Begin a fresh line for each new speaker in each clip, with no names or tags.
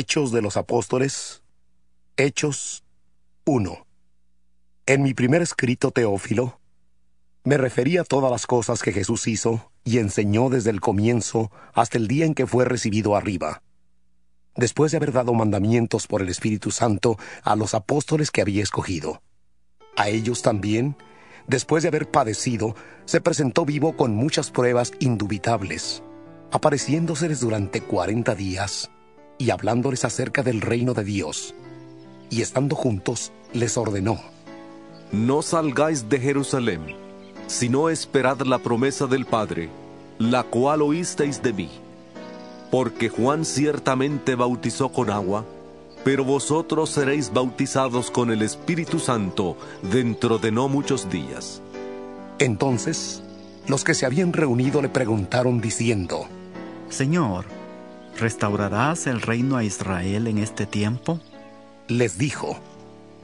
Hechos de los Apóstoles, Hechos 1. En mi primer escrito, Teófilo, me refería a todas las cosas que Jesús hizo y enseñó desde el comienzo hasta el día en que fue recibido arriba. Después de haber dado mandamientos por el Espíritu Santo a los apóstoles que había escogido. A ellos también, después de haber padecido, se presentó vivo con muchas pruebas indubitables, apareciéndoseles durante cuarenta días y hablándoles acerca del reino de Dios. Y estando juntos, les ordenó,
No salgáis de Jerusalén, sino esperad la promesa del Padre, la cual oísteis de mí. Porque Juan ciertamente bautizó con agua, pero vosotros seréis bautizados con el Espíritu Santo dentro de no muchos días.
Entonces, los que se habían reunido le preguntaron diciendo,
Señor, ¿Restaurarás el reino a Israel en este tiempo?
Les dijo,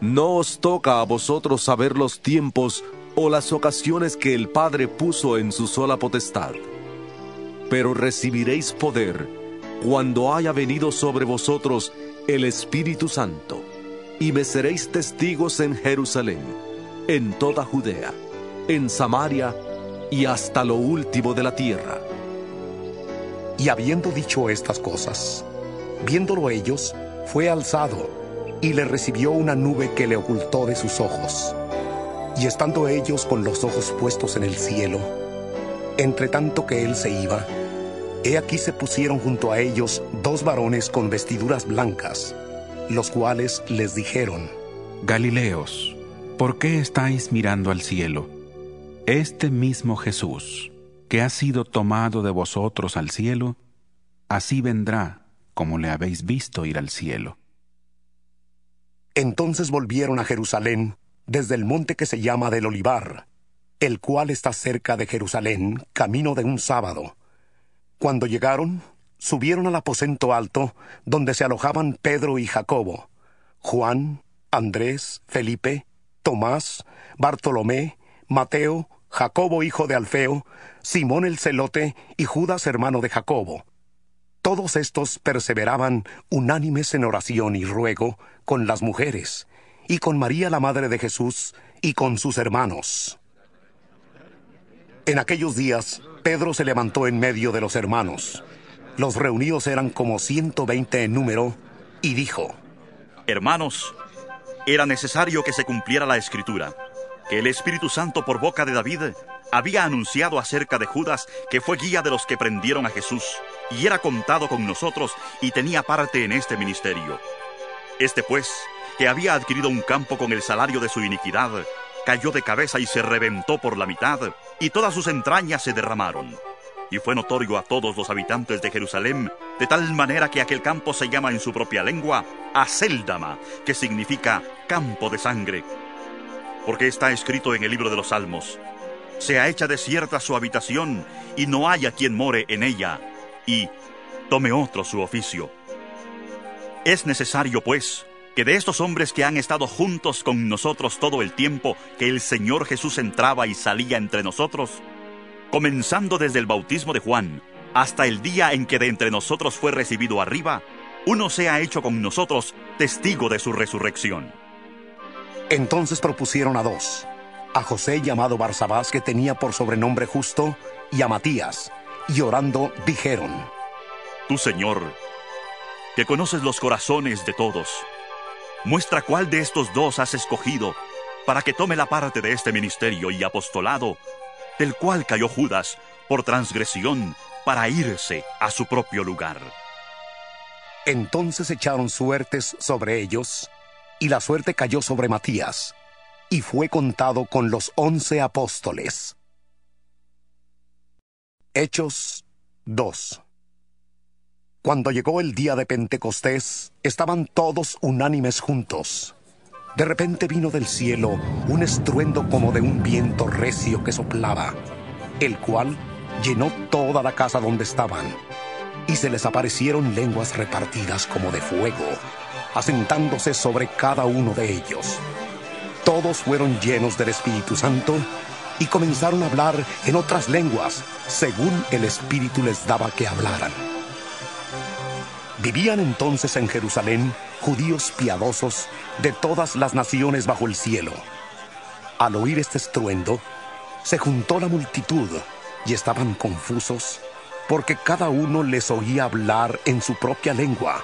No os toca a vosotros saber los tiempos o las ocasiones que el Padre puso en su sola potestad, pero recibiréis poder cuando haya venido sobre vosotros el Espíritu Santo, y me seréis testigos en Jerusalén, en toda Judea, en Samaria y hasta lo último de la tierra.
Y habiendo dicho estas cosas, viéndolo ellos, fue alzado, y le recibió una nube que le ocultó de sus ojos. Y estando ellos con los ojos puestos en el cielo, entre tanto que él se iba, he aquí se pusieron junto a ellos dos varones con vestiduras blancas, los cuales les dijeron,
Galileos, ¿por qué estáis mirando al cielo? Este mismo Jesús que ha sido tomado de vosotros al cielo, así vendrá como le habéis visto ir al cielo.
Entonces volvieron a Jerusalén desde el monte que se llama del Olivar, el cual está cerca de Jerusalén, camino de un sábado. Cuando llegaron, subieron al aposento alto, donde se alojaban Pedro y Jacobo, Juan, Andrés, Felipe, Tomás, Bartolomé, Mateo, Jacobo hijo de Alfeo, Simón el celote y Judas hermano de Jacobo. Todos estos perseveraban unánimes en oración y ruego con las mujeres, y con María la Madre de Jesús, y con sus hermanos. En aquellos días, Pedro se levantó en medio de los hermanos. Los reunidos eran como ciento veinte en número, y dijo,
Hermanos, era necesario que se cumpliera la escritura que el Espíritu Santo por boca de David había anunciado acerca de Judas que fue guía de los que prendieron a Jesús y era contado con nosotros y tenía parte en este ministerio. Este pues, que había adquirido un campo con el salario de su iniquidad, cayó de cabeza y se reventó por la mitad, y todas sus entrañas se derramaron. Y fue notorio a todos los habitantes de Jerusalén, de tal manera que aquel campo se llama en su propia lengua Aseldama, que significa campo de sangre porque está escrito en el libro de los Salmos, sea hecha desierta su habitación, y no haya quien more en ella, y tome otro su oficio. Es necesario, pues, que de estos hombres que han estado juntos con nosotros todo el tiempo que el Señor Jesús entraba y salía entre nosotros, comenzando desde el bautismo de Juan hasta el día en que de entre nosotros fue recibido arriba, uno sea hecho con nosotros testigo de su resurrección.
Entonces propusieron a dos, a José llamado Barsabás, que tenía por sobrenombre justo, y a Matías, y orando dijeron,
Tú, Señor, que conoces los corazones de todos, muestra cuál de estos dos has escogido para que tome la parte de este ministerio y apostolado, del cual cayó Judas por transgresión para irse a su propio lugar.
Entonces echaron suertes sobre ellos, y la suerte cayó sobre Matías, y fue contado con los once apóstoles. Hechos 2 Cuando llegó el día de Pentecostés, estaban todos unánimes juntos. De repente vino del cielo un estruendo como de un viento recio que soplaba, el cual llenó toda la casa donde estaban, y se les aparecieron lenguas repartidas como de fuego, asentándose sobre cada uno de ellos. Todos fueron llenos del Espíritu Santo y comenzaron a hablar en otras lenguas, según el Espíritu les daba que hablaran. Vivían entonces en Jerusalén judíos piadosos de todas las naciones bajo el cielo. Al oír este estruendo, se juntó la multitud y estaban confusos porque cada uno les oía hablar en su propia lengua.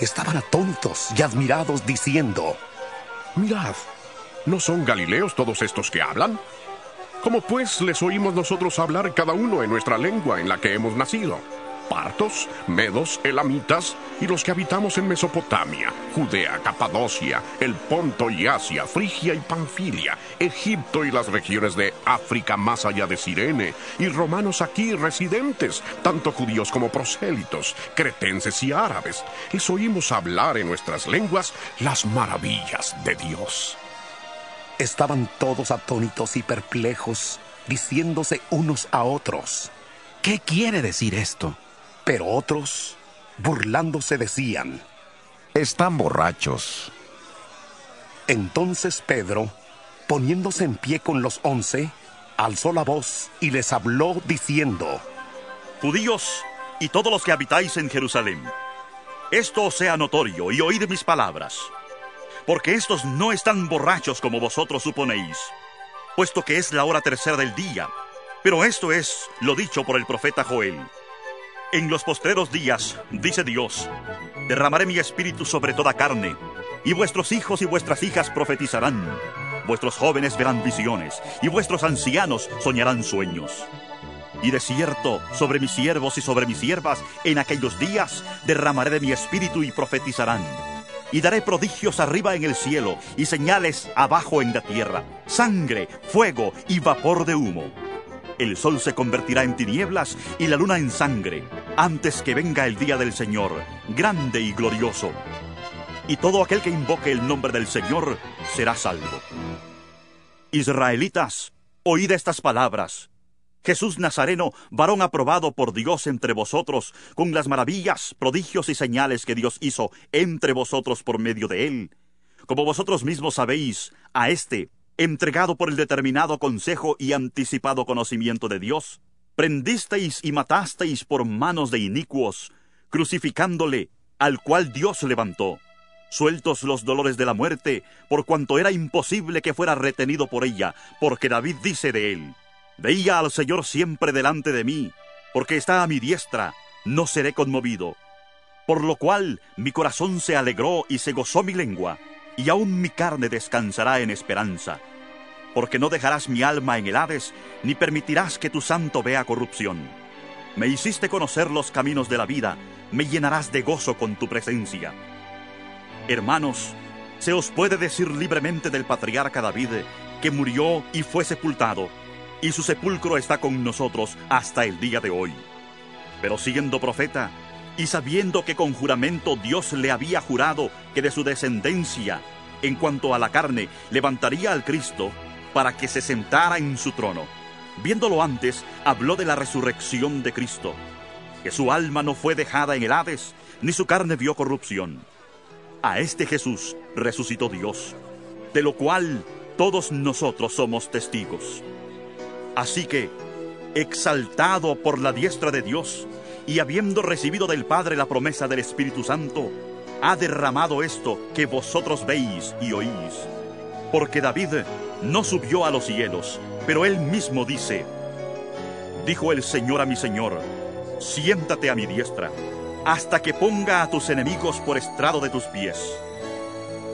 Estaban atónitos y admirados diciendo,
Mirad, ¿no son galileos todos estos que hablan? ¿Cómo pues les oímos nosotros hablar cada uno en nuestra lengua en la que hemos nacido? Partos, medos, elamitas y los que habitamos en Mesopotamia, Judea, Capadocia, el Ponto y Asia, Frigia y Panfilia, Egipto y las regiones de África más allá de Sirene, y romanos aquí residentes, tanto judíos como prosélitos, cretenses y árabes. Les oímos hablar en nuestras lenguas las maravillas de Dios.
Estaban todos atónitos y perplejos, diciéndose unos a otros.
¿Qué quiere decir esto?
Pero otros, burlándose, decían,
Están borrachos.
Entonces Pedro, poniéndose en pie con los once, alzó la voz y les habló diciendo,
Judíos y todos los que habitáis en Jerusalén, esto os sea notorio y oíd mis palabras, porque estos no están borrachos como vosotros suponéis, puesto que es la hora tercera del día, pero esto es lo dicho por el profeta Joel. En los postreros días, dice Dios, derramaré mi espíritu sobre toda carne, y vuestros hijos y vuestras hijas profetizarán, vuestros jóvenes verán visiones, y vuestros ancianos soñarán sueños. Y de cierto, sobre mis siervos y sobre mis siervas, en aquellos días derramaré de mi espíritu y profetizarán. Y daré prodigios arriba en el cielo y señales abajo en la tierra, sangre, fuego y vapor de humo el sol se convertirá en tinieblas y la luna en sangre, antes que venga el día del Señor, grande y glorioso. Y todo aquel que invoque el nombre del Señor será salvo. Israelitas, oíd estas palabras. Jesús Nazareno, varón aprobado por Dios entre vosotros, con las maravillas, prodigios y señales que Dios hizo entre vosotros por medio de él. Como vosotros mismos sabéis, a éste, entregado por el determinado consejo y anticipado conocimiento de Dios, prendisteis y matasteis por manos de inicuos, crucificándole, al cual Dios levantó, sueltos los dolores de la muerte, por cuanto era imposible que fuera retenido por ella, porque David dice de él, Veía al Señor siempre delante de mí, porque está a mi diestra, no seré conmovido. Por lo cual mi corazón se alegró y se gozó mi lengua y aún mi carne descansará en esperanza, porque no dejarás mi alma en el Hades, ni permitirás que tu santo vea corrupción. Me hiciste conocer los caminos de la vida, me llenarás de gozo con tu presencia. Hermanos, se os puede decir libremente del patriarca David, que murió y fue sepultado, y su sepulcro está con nosotros hasta el día de hoy. Pero siendo profeta, y sabiendo que con juramento Dios le había jurado que de su descendencia, en cuanto a la carne, levantaría al Cristo para que se sentara en su trono. Viéndolo antes, habló de la resurrección de Cristo, que su alma no fue dejada en el Hades, ni su carne vio corrupción. A este Jesús resucitó Dios, de lo cual todos nosotros somos testigos. Así que, exaltado por la diestra de Dios, y habiendo recibido del Padre la promesa del Espíritu Santo, ha derramado esto que vosotros veis y oís. Porque David no subió a los cielos, pero él mismo dice, dijo el Señor a mi Señor, siéntate a mi diestra, hasta que ponga a tus enemigos por estrado de tus pies.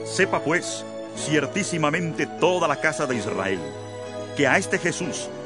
Sepa pues ciertísimamente toda la casa de Israel, que a este Jesús,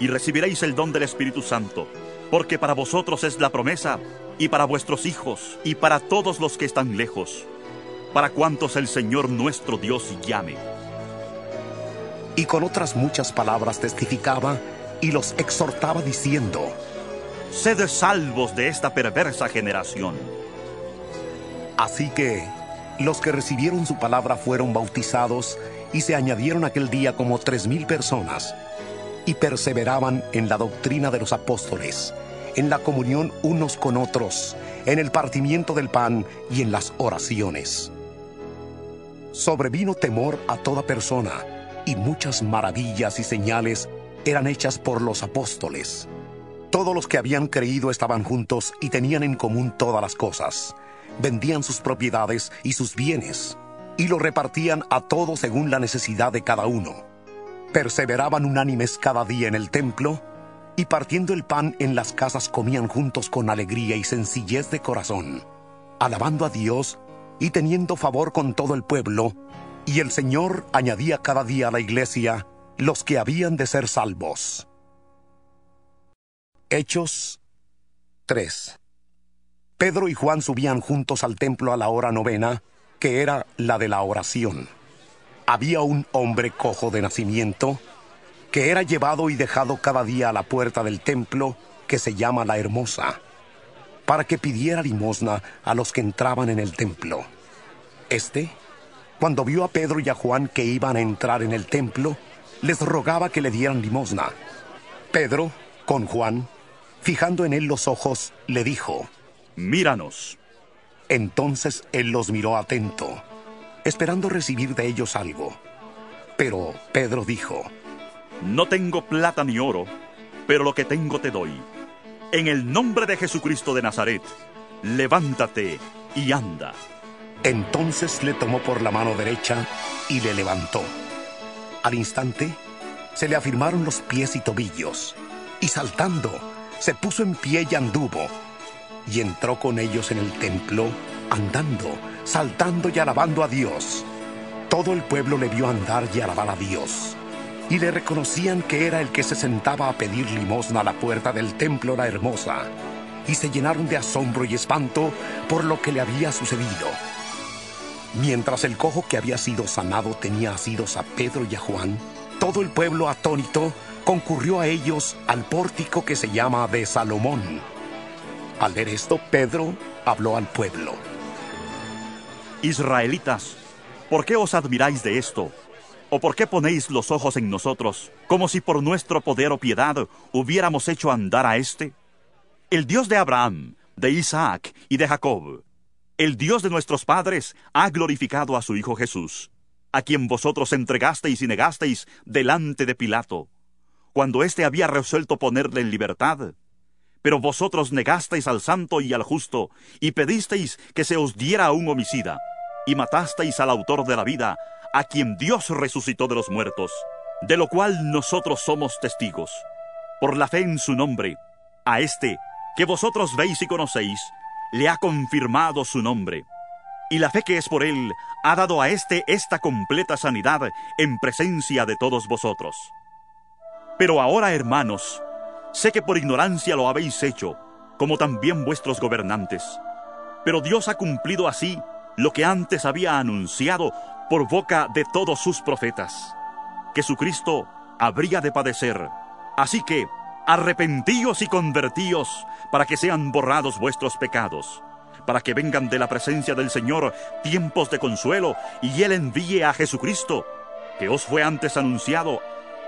y recibiréis el don del Espíritu Santo, porque para vosotros es la promesa, y para vuestros hijos, y para todos los que están lejos, para cuantos el Señor nuestro Dios llame.
Y con otras muchas palabras testificaba y los exhortaba diciendo,
Sed salvos de esta perversa generación.
Así que los que recibieron su palabra fueron bautizados y se añadieron aquel día como tres mil personas y perseveraban en la doctrina de los apóstoles, en la comunión unos con otros, en el partimiento del pan y en las oraciones. Sobrevino temor a toda persona y muchas maravillas y señales eran hechas por los apóstoles. Todos los que habían creído estaban juntos y tenían en común todas las cosas vendían sus propiedades y sus bienes, y lo repartían a todos según la necesidad de cada uno. Perseveraban unánimes cada día en el templo, y partiendo el pan en las casas comían juntos con alegría y sencillez de corazón, alabando a Dios y teniendo favor con todo el pueblo, y el Señor añadía cada día a la iglesia los que habían de ser salvos. Hechos 3 Pedro y Juan subían juntos al templo a la hora novena, que era la de la oración. Había un hombre cojo de nacimiento, que era llevado y dejado cada día a la puerta del templo, que se llama la Hermosa, para que pidiera limosna a los que entraban en el templo. Este, cuando vio a Pedro y a Juan que iban a entrar en el templo, les rogaba que le dieran limosna. Pedro, con Juan, fijando en él los ojos, le dijo,
Míranos.
Entonces él los miró atento, esperando recibir de ellos algo. Pero Pedro dijo,
No tengo plata ni oro, pero lo que tengo te doy. En el nombre de Jesucristo de Nazaret, levántate y anda.
Entonces le tomó por la mano derecha y le levantó. Al instante, se le afirmaron los pies y tobillos, y saltando, se puso en pie y anduvo y entró con ellos en el templo, andando, saltando y alabando a Dios. Todo el pueblo le vio andar y alabar a Dios, y le reconocían que era el que se sentaba a pedir limosna a la puerta del templo la hermosa, y se llenaron de asombro y espanto por lo que le había sucedido. Mientras el cojo que había sido sanado tenía asidos a Pedro y a Juan, todo el pueblo atónito concurrió a ellos al pórtico que se llama de Salomón al ver esto, Pedro habló al pueblo.
Israelitas, ¿por qué os admiráis de esto? ¿O por qué ponéis los ojos en nosotros, como si por nuestro poder o piedad hubiéramos hecho andar a éste? El Dios de Abraham, de Isaac y de Jacob, el Dios de nuestros padres, ha glorificado a su Hijo Jesús, a quien vosotros entregasteis y negasteis delante de Pilato, cuando éste había resuelto ponerle en libertad pero vosotros negasteis al santo y al justo, y pedisteis que se os diera a un homicida, y matasteis al autor de la vida, a quien Dios resucitó de los muertos, de lo cual nosotros somos testigos. Por la fe en su nombre, a este, que vosotros veis y conocéis, le ha confirmado su nombre. Y la fe que es por él ha dado a éste esta completa sanidad en presencia de todos vosotros. Pero ahora, hermanos, Sé que por ignorancia lo habéis hecho, como también vuestros gobernantes. Pero Dios ha cumplido así lo que antes había anunciado por boca de todos sus profetas, que su Cristo habría de padecer. Así que, arrepentíos y convertíos para que sean borrados vuestros pecados, para que vengan de la presencia del Señor tiempos de consuelo y Él envíe a Jesucristo, que os fue antes anunciado,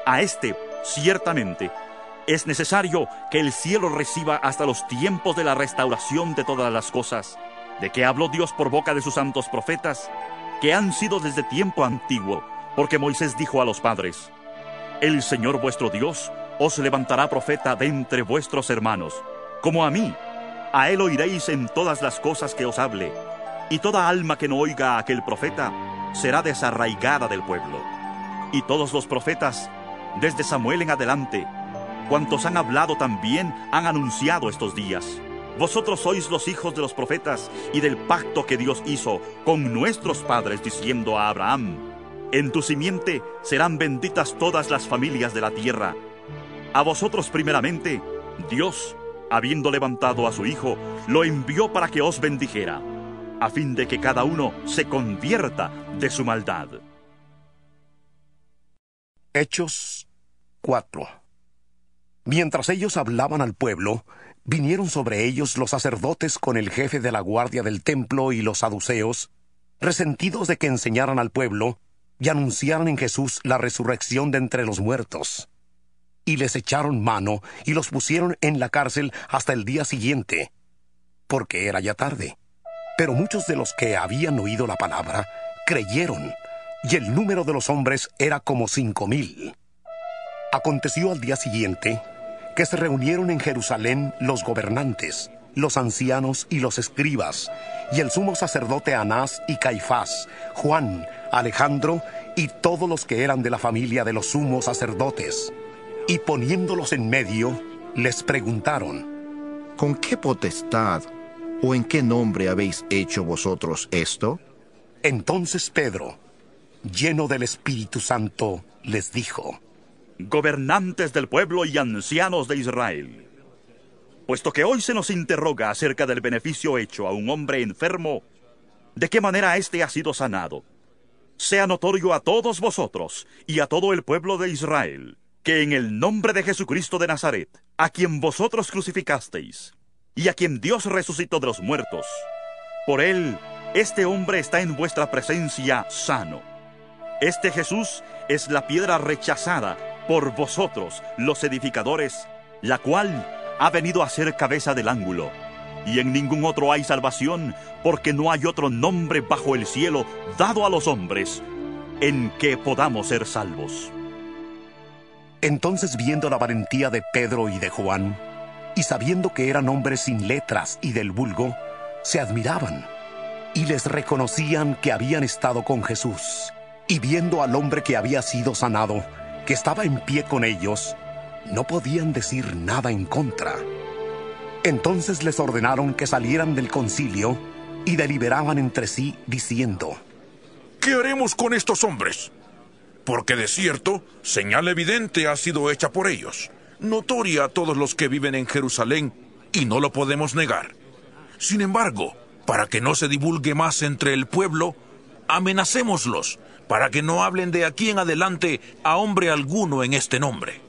a este ciertamente es necesario que el cielo reciba hasta los tiempos de la restauración de todas las cosas, de que habló Dios por boca de sus santos profetas, que han sido desde tiempo antiguo, porque Moisés dijo a los padres, El Señor vuestro Dios os levantará profeta de entre vuestros hermanos, como a mí. A él oiréis en todas las cosas que os hable, y toda alma que no oiga a aquel profeta será desarraigada del pueblo. Y todos los profetas, desde Samuel en adelante, cuantos han hablado también, han anunciado estos días. Vosotros sois los hijos de los profetas y del pacto que Dios hizo con nuestros padres, diciendo a Abraham, en tu simiente serán benditas todas las familias de la tierra. A vosotros primeramente, Dios, habiendo levantado a su Hijo, lo envió para que os bendijera, a fin de que cada uno se convierta de su maldad.
Hechos 4 Mientras ellos hablaban al pueblo, vinieron sobre ellos los sacerdotes con el jefe de la guardia del templo y los saduceos, resentidos de que enseñaran al pueblo y anunciaran en Jesús la resurrección de entre los muertos. Y les echaron mano y los pusieron en la cárcel hasta el día siguiente, porque era ya tarde. Pero muchos de los que habían oído la palabra creyeron, y el número de los hombres era como cinco mil. Aconteció al día siguiente que se reunieron en Jerusalén los gobernantes, los ancianos y los escribas, y el sumo sacerdote Anás y Caifás, Juan, Alejandro y todos los que eran de la familia de los sumos sacerdotes. Y poniéndolos en medio, les preguntaron,
¿Con qué potestad o en qué nombre habéis hecho vosotros esto?
Entonces Pedro, lleno del Espíritu Santo, les dijo,
Gobernantes del pueblo y ancianos de Israel, puesto que hoy se nos interroga acerca del beneficio hecho a un hombre enfermo, de qué manera éste ha sido sanado, sea notorio a todos vosotros y a todo el pueblo de Israel, que en el nombre de Jesucristo de Nazaret, a quien vosotros crucificasteis, y a quien Dios resucitó de los muertos, por él, este hombre está en vuestra presencia sano. Este Jesús es la piedra rechazada por vosotros, los edificadores, la cual ha venido a ser cabeza del ángulo y en ningún otro hay salvación, porque no hay otro nombre bajo el cielo dado a los hombres en que podamos ser salvos.
Entonces viendo la valentía de Pedro y de Juan, y sabiendo que eran hombres sin letras y del vulgo, se admiraban y les reconocían que habían estado con Jesús. Y viendo al hombre que había sido sanado, que estaba en pie con ellos, no podían decir nada en contra. Entonces les ordenaron que salieran del concilio y deliberaban entre sí, diciendo,
¿Qué haremos con estos hombres? Porque de cierto, señal evidente ha sido hecha por ellos, notoria a todos los que viven en Jerusalén, y no lo podemos negar. Sin embargo, para que no se divulgue más entre el pueblo, amenacémoslos, para que no hablen de aquí en adelante a hombre alguno en este nombre.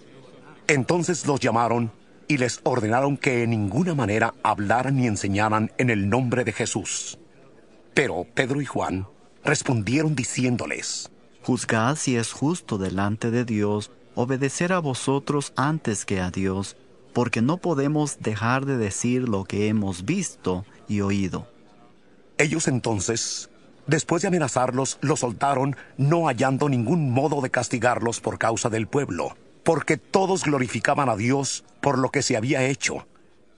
Entonces los llamaron y les ordenaron que en ninguna manera hablaran ni enseñaran en el nombre de Jesús. Pero Pedro y Juan respondieron diciéndoles,
Juzgad si es justo delante de Dios obedecer a vosotros antes que a Dios, porque no podemos dejar de decir lo que hemos visto y oído.
Ellos entonces, después de amenazarlos, los soltaron, no hallando ningún modo de castigarlos por causa del pueblo porque todos glorificaban a Dios por lo que se había hecho,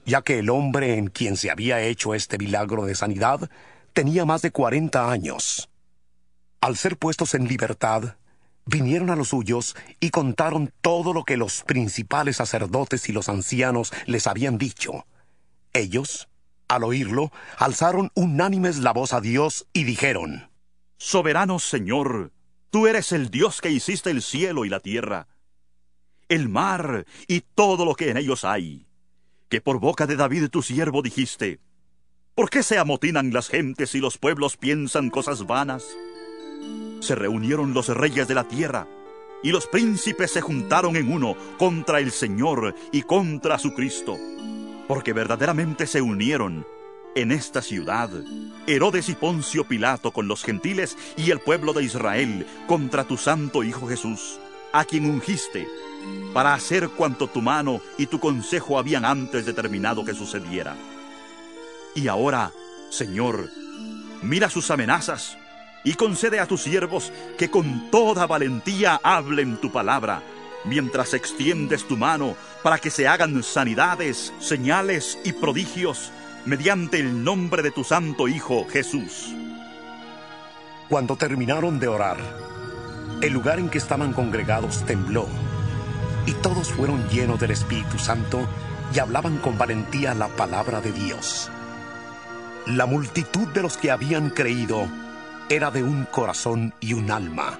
ya que el hombre en quien se había hecho este milagro de sanidad tenía más de cuarenta años. Al ser puestos en libertad, vinieron a los suyos y contaron todo lo que los principales sacerdotes y los ancianos les habían dicho. Ellos, al oírlo, alzaron unánimes la voz a Dios y dijeron,
Soberano Señor, tú eres el Dios que hiciste el cielo y la tierra el mar y todo lo que en ellos hay, que por boca de David tu siervo dijiste, ¿por qué se amotinan las gentes y los pueblos piensan cosas vanas? Se reunieron los reyes de la tierra, y los príncipes se juntaron en uno contra el Señor y contra su Cristo, porque verdaderamente se unieron en esta ciudad Herodes y Poncio Pilato con los gentiles y el pueblo de Israel contra tu santo Hijo Jesús, a quien ungiste para hacer cuanto tu mano y tu consejo habían antes determinado que sucediera. Y ahora, Señor, mira sus amenazas y concede a tus siervos que con toda valentía hablen tu palabra, mientras extiendes tu mano para que se hagan sanidades, señales y prodigios mediante el nombre de tu Santo Hijo Jesús.
Cuando terminaron de orar, el lugar en que estaban congregados tembló, y todos fueron llenos del Espíritu Santo y hablaban con valentía la palabra de Dios. La multitud de los que habían creído era de un corazón y un alma.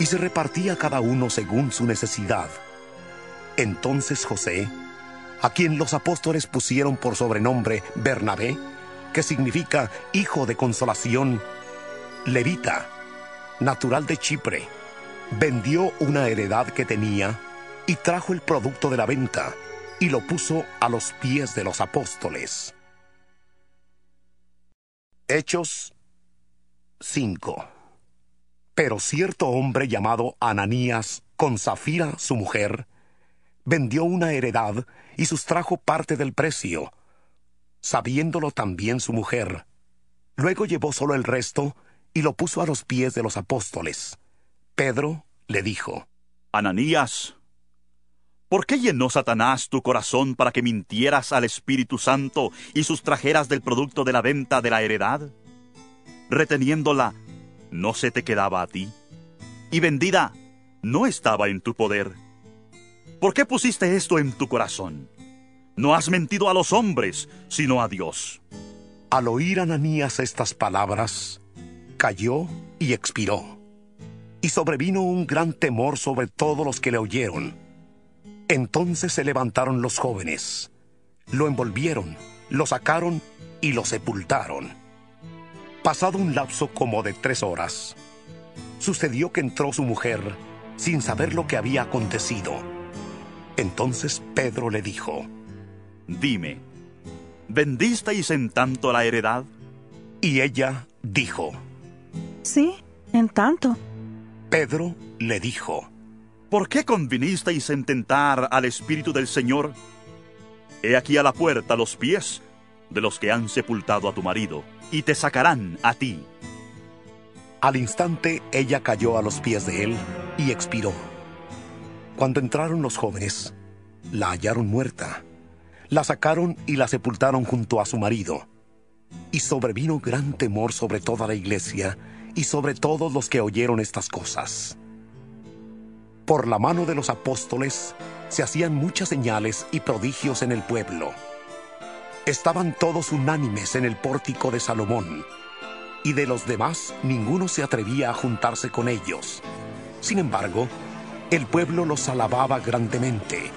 Y se repartía cada uno según su necesidad. Entonces José, a quien los apóstoles pusieron por sobrenombre Bernabé, que significa hijo de consolación, levita, natural de Chipre, vendió una heredad que tenía y trajo el producto de la venta y lo puso a los pies de los apóstoles. Hechos 5 Pero cierto hombre llamado Ananías, con Zafira su mujer, vendió una heredad y sustrajo parte del precio, sabiéndolo también su mujer. Luego llevó solo el resto y lo puso a los pies de los apóstoles. Pedro le dijo,
Ananías, ¿por qué llenó Satanás tu corazón para que mintieras al Espíritu Santo y sustrajeras del producto de la venta de la heredad? reteniéndola, no se te quedaba a ti, y vendida, no estaba en tu poder. ¿Por qué pusiste esto en tu corazón? No has mentido a los hombres, sino a Dios.
Al oír Ananías estas palabras, cayó y expiró. Y sobrevino un gran temor sobre todos los que le oyeron. Entonces se levantaron los jóvenes, lo envolvieron, lo sacaron y lo sepultaron. Pasado un lapso como de tres horas, sucedió que entró su mujer sin saber lo que había acontecido. Entonces Pedro le dijo,
Dime, ¿vendisteis en tanto la heredad?
Y ella dijo,
Sí, en tanto.
Pedro le dijo,
¿Por qué convinisteis en tentar al Espíritu del Señor? He aquí a la puerta los pies de los que han sepultado a tu marido y te sacarán a ti.
Al instante ella cayó a los pies de él y expiró. Cuando entraron los jóvenes, la hallaron muerta. La sacaron y la sepultaron junto a su marido. Y sobrevino gran temor sobre toda la iglesia y sobre todos los que oyeron estas cosas. Por la mano de los apóstoles se hacían muchas señales y prodigios en el pueblo. Estaban todos unánimes en el pórtico de Salomón, y de los demás ninguno se atrevía a juntarse con ellos. Sin embargo, el pueblo los alababa grandemente.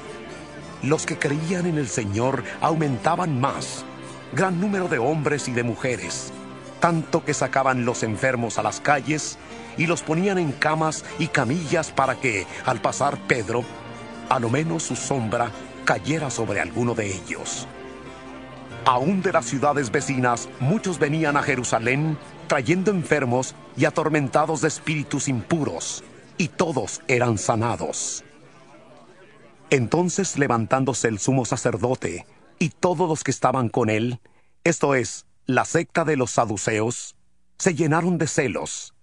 Los que creían en el Señor aumentaban más, gran número de hombres y de mujeres, tanto que sacaban los enfermos a las calles y los ponían en camas y camillas para que, al pasar Pedro, a lo menos su sombra cayera sobre alguno de ellos. Aún de las ciudades vecinas, muchos venían a Jerusalén trayendo enfermos y atormentados de espíritus impuros, y todos eran sanados. Entonces levantándose el sumo sacerdote y todos los que estaban con él, esto es, la secta de los saduceos, se llenaron de celos,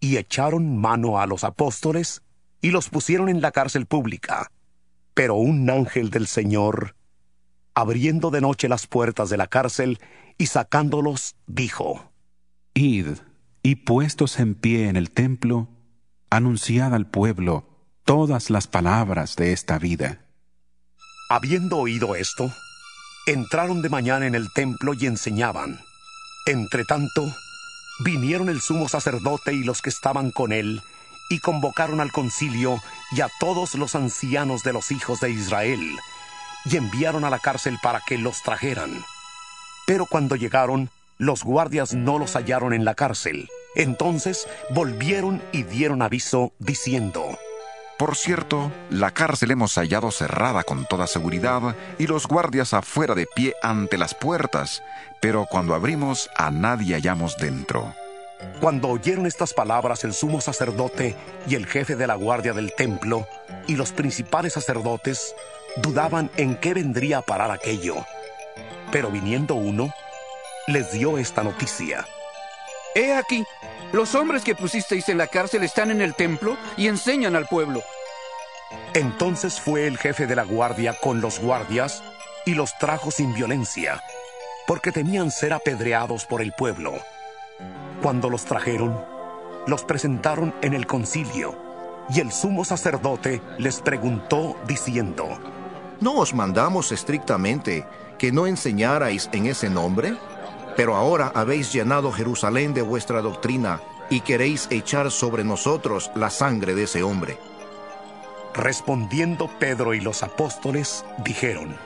y echaron mano a los apóstoles y los pusieron en la cárcel pública. Pero un ángel del Señor abriendo de noche las puertas de la cárcel y sacándolos, dijo,
Id, y puestos en pie en el templo, anunciad al pueblo todas las palabras de esta vida.
Habiendo oído esto, entraron de mañana en el templo y enseñaban. Entretanto, vinieron el sumo sacerdote y los que estaban con él, y convocaron al concilio y a todos los ancianos de los hijos de Israel, y enviaron a la cárcel para que los trajeran. Pero cuando llegaron, los guardias no los hallaron en la cárcel. Entonces volvieron y dieron aviso, diciendo,
Por cierto, la cárcel hemos hallado cerrada con toda seguridad y los guardias afuera de pie ante las puertas, pero cuando abrimos a nadie hallamos dentro.
Cuando oyeron estas palabras el sumo sacerdote y el jefe de la guardia del templo y los principales sacerdotes dudaban en qué vendría a parar aquello. Pero viniendo uno, les dio esta noticia.
He aquí, los hombres que pusisteis en la cárcel están en el templo y enseñan al pueblo.
Entonces fue el jefe de la guardia con los guardias y los trajo sin violencia, porque temían ser apedreados por el pueblo. Cuando los trajeron, los presentaron en el concilio, y el sumo sacerdote les preguntó diciendo,
¿No os mandamos estrictamente que no enseñarais en ese nombre? Pero ahora habéis llenado Jerusalén de vuestra doctrina y queréis echar sobre nosotros la sangre de ese hombre.
Respondiendo Pedro y los apóstoles, dijeron,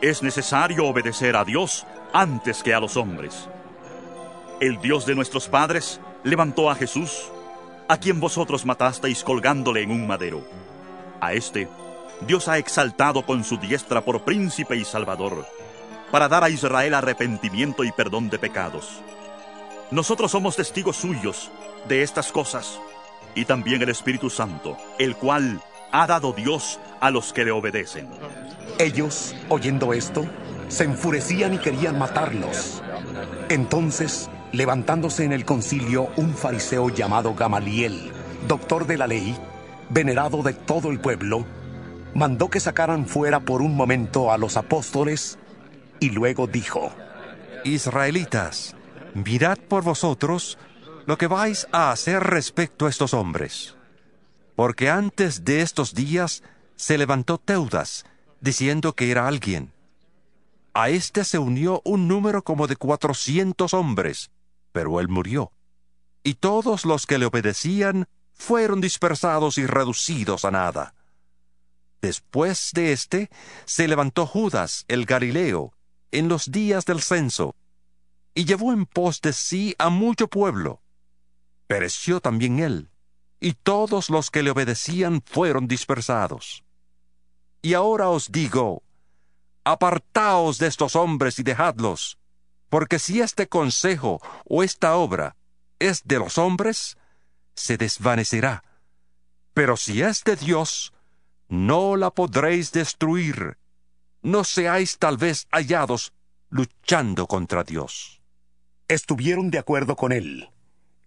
Es necesario obedecer a Dios antes que a los hombres. El Dios de nuestros padres levantó a Jesús, a quien vosotros matasteis colgándole en un madero. A este Dios ha exaltado con su diestra por príncipe y salvador, para dar a Israel arrepentimiento y perdón de pecados. Nosotros somos testigos suyos de estas cosas, y también el Espíritu Santo, el cual ha dado Dios a los que le obedecen.
Ellos, oyendo esto, se enfurecían y querían matarlos. Entonces, levantándose en el concilio un fariseo llamado Gamaliel, doctor de la ley, venerado de todo el pueblo, mandó que sacaran fuera por un momento a los apóstoles y luego dijo,
Israelitas, mirad por vosotros lo que vais a hacer respecto a estos hombres. Porque antes de estos días se levantó Teudas, diciendo que era alguien. A éste se unió un número como de cuatrocientos hombres, pero él murió. Y todos los que le obedecían fueron dispersados y reducidos a nada. Después de éste se levantó Judas el Galileo en los días del censo, y llevó en pos de sí a mucho pueblo. Pereció también él, y todos los que le obedecían fueron dispersados. Y ahora os digo, apartaos de estos hombres y dejadlos, porque si este consejo o esta obra es de los hombres, se desvanecerá. Pero si es de Dios, no la podréis destruir. No seáis tal vez hallados luchando contra Dios.
Estuvieron de acuerdo con él.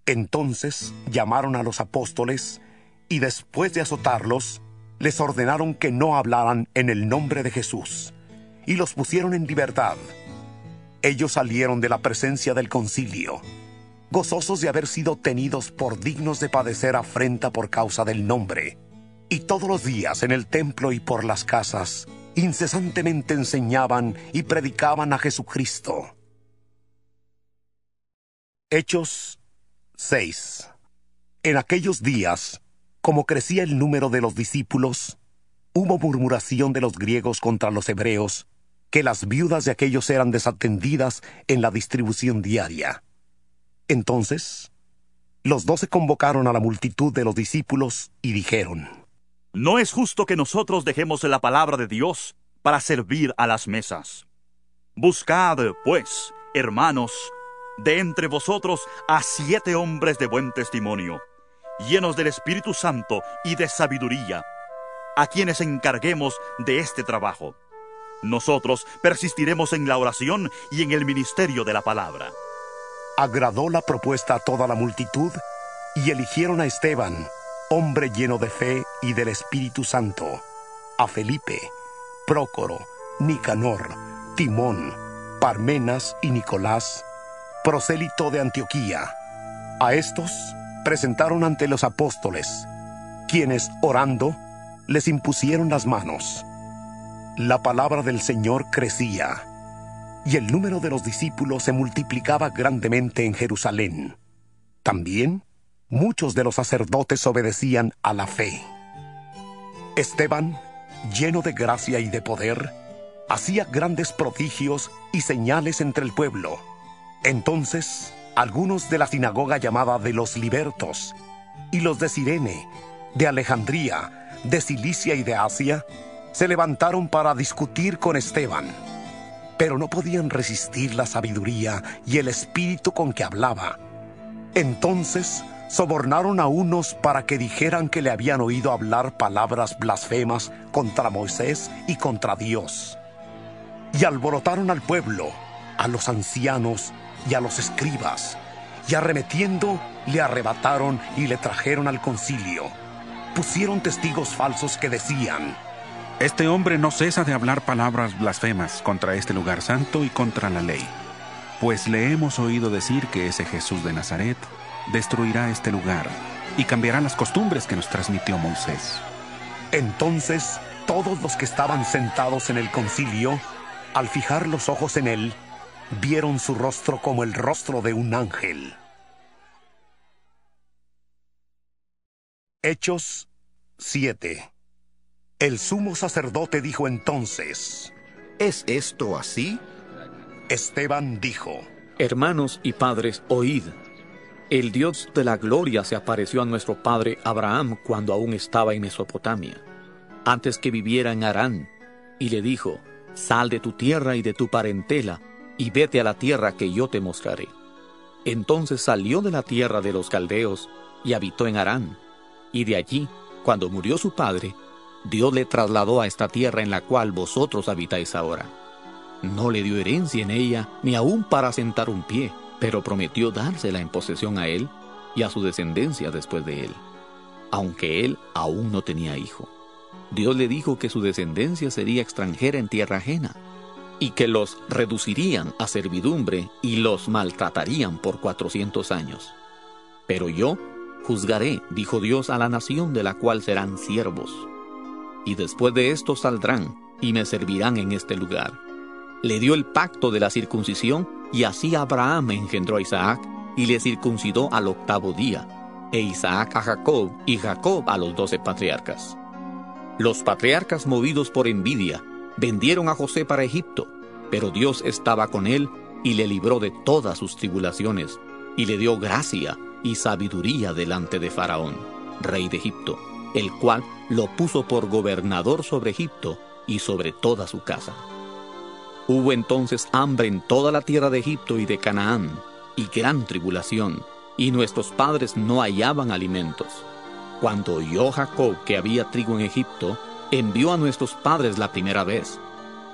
Entonces llamaron a los apóstoles y después de azotarlos, les ordenaron que no hablaran en el nombre de Jesús y los pusieron en libertad. Ellos salieron de la presencia del concilio, gozosos de haber sido tenidos por dignos de padecer afrenta por causa del nombre. Y todos los días en el templo y por las casas, incesantemente enseñaban y predicaban a Jesucristo. Hechos 6. En aquellos días, como crecía el número de los discípulos, hubo murmuración de los griegos contra los hebreos, que las viudas de aquellos eran desatendidas en la distribución diaria. Entonces, los doce convocaron a la multitud de los discípulos y dijeron,
No es justo que nosotros dejemos la palabra de Dios para servir a las mesas. Buscad, pues, hermanos, de entre vosotros a siete hombres de buen testimonio, llenos del Espíritu Santo y de sabiduría, a quienes encarguemos de este trabajo. Nosotros persistiremos en la oración y en el ministerio de la palabra.
Agradó la propuesta a toda la multitud y eligieron a Esteban, hombre lleno de fe y del Espíritu Santo, a Felipe, Prócoro, Nicanor, Timón, Parmenas y Nicolás, prosélito de Antioquía. A estos presentaron ante los apóstoles, quienes, orando, les impusieron las manos. La palabra del Señor crecía, y el número de los discípulos se multiplicaba grandemente en Jerusalén. También muchos de los sacerdotes obedecían a la fe. Esteban, lleno de gracia y de poder, hacía grandes prodigios y señales entre el pueblo. Entonces, algunos de la sinagoga llamada de los libertos y los de Sirene, de Alejandría, de Cilicia y de Asia, se levantaron para discutir con Esteban, pero no podían resistir la sabiduría y el espíritu con que hablaba. Entonces sobornaron a unos para que dijeran que le habían oído hablar palabras blasfemas contra Moisés y contra Dios. Y alborotaron al pueblo, a los ancianos y a los escribas, y arremetiendo le arrebataron y le trajeron al concilio. Pusieron testigos falsos que decían,
Este hombre no cesa de hablar palabras blasfemas contra este lugar santo y contra la ley, pues le hemos oído decir que ese Jesús de Nazaret destruirá este lugar y cambiará las costumbres que nos transmitió Moisés.
Entonces todos los que estaban sentados en el concilio, al fijar los ojos en él, vieron su rostro como el rostro de un ángel. Hechos 7 El sumo sacerdote dijo entonces,
¿Es esto así?
Esteban dijo,
Hermanos y padres, oíd. El Dios de la gloria se apareció a nuestro padre Abraham cuando aún estaba en Mesopotamia, antes que viviera en Harán, y le dijo, Sal de tu tierra y de tu parentela, y vete a la tierra que yo te mostraré. Entonces salió de la tierra de los caldeos y habitó en Harán, y de allí, cuando murió su padre, Dios le trasladó a esta tierra en la cual vosotros habitáis ahora. No le dio herencia en ella, ni aun para sentar un pie, pero prometió dársela en posesión a él y a su descendencia después de él, aunque él aún no tenía hijo. Dios le dijo que su descendencia sería extranjera en tierra ajena, y que los reducirían a servidumbre y los maltratarían por cuatrocientos años. Pero yo juzgaré, dijo Dios, a la nación de la cual serán siervos. Y después de esto saldrán y me servirán en este lugar. Le dio el pacto de la circuncisión y así Abraham engendró a Isaac y le circuncidó al octavo día, e Isaac a Jacob y Jacob a los doce patriarcas. Los patriarcas movidos por envidia vendieron a José para Egipto, pero Dios estaba con él y le libró de todas sus tribulaciones, y le dio gracia y sabiduría delante de Faraón, rey de Egipto, el cual lo puso por gobernador sobre Egipto y sobre toda su casa. Hubo entonces hambre en toda la tierra de Egipto y de Canaán, y gran tribulación, y nuestros padres no hallaban alimentos. Cuando oyó Jacob que había trigo en Egipto, envió a nuestros padres la primera vez,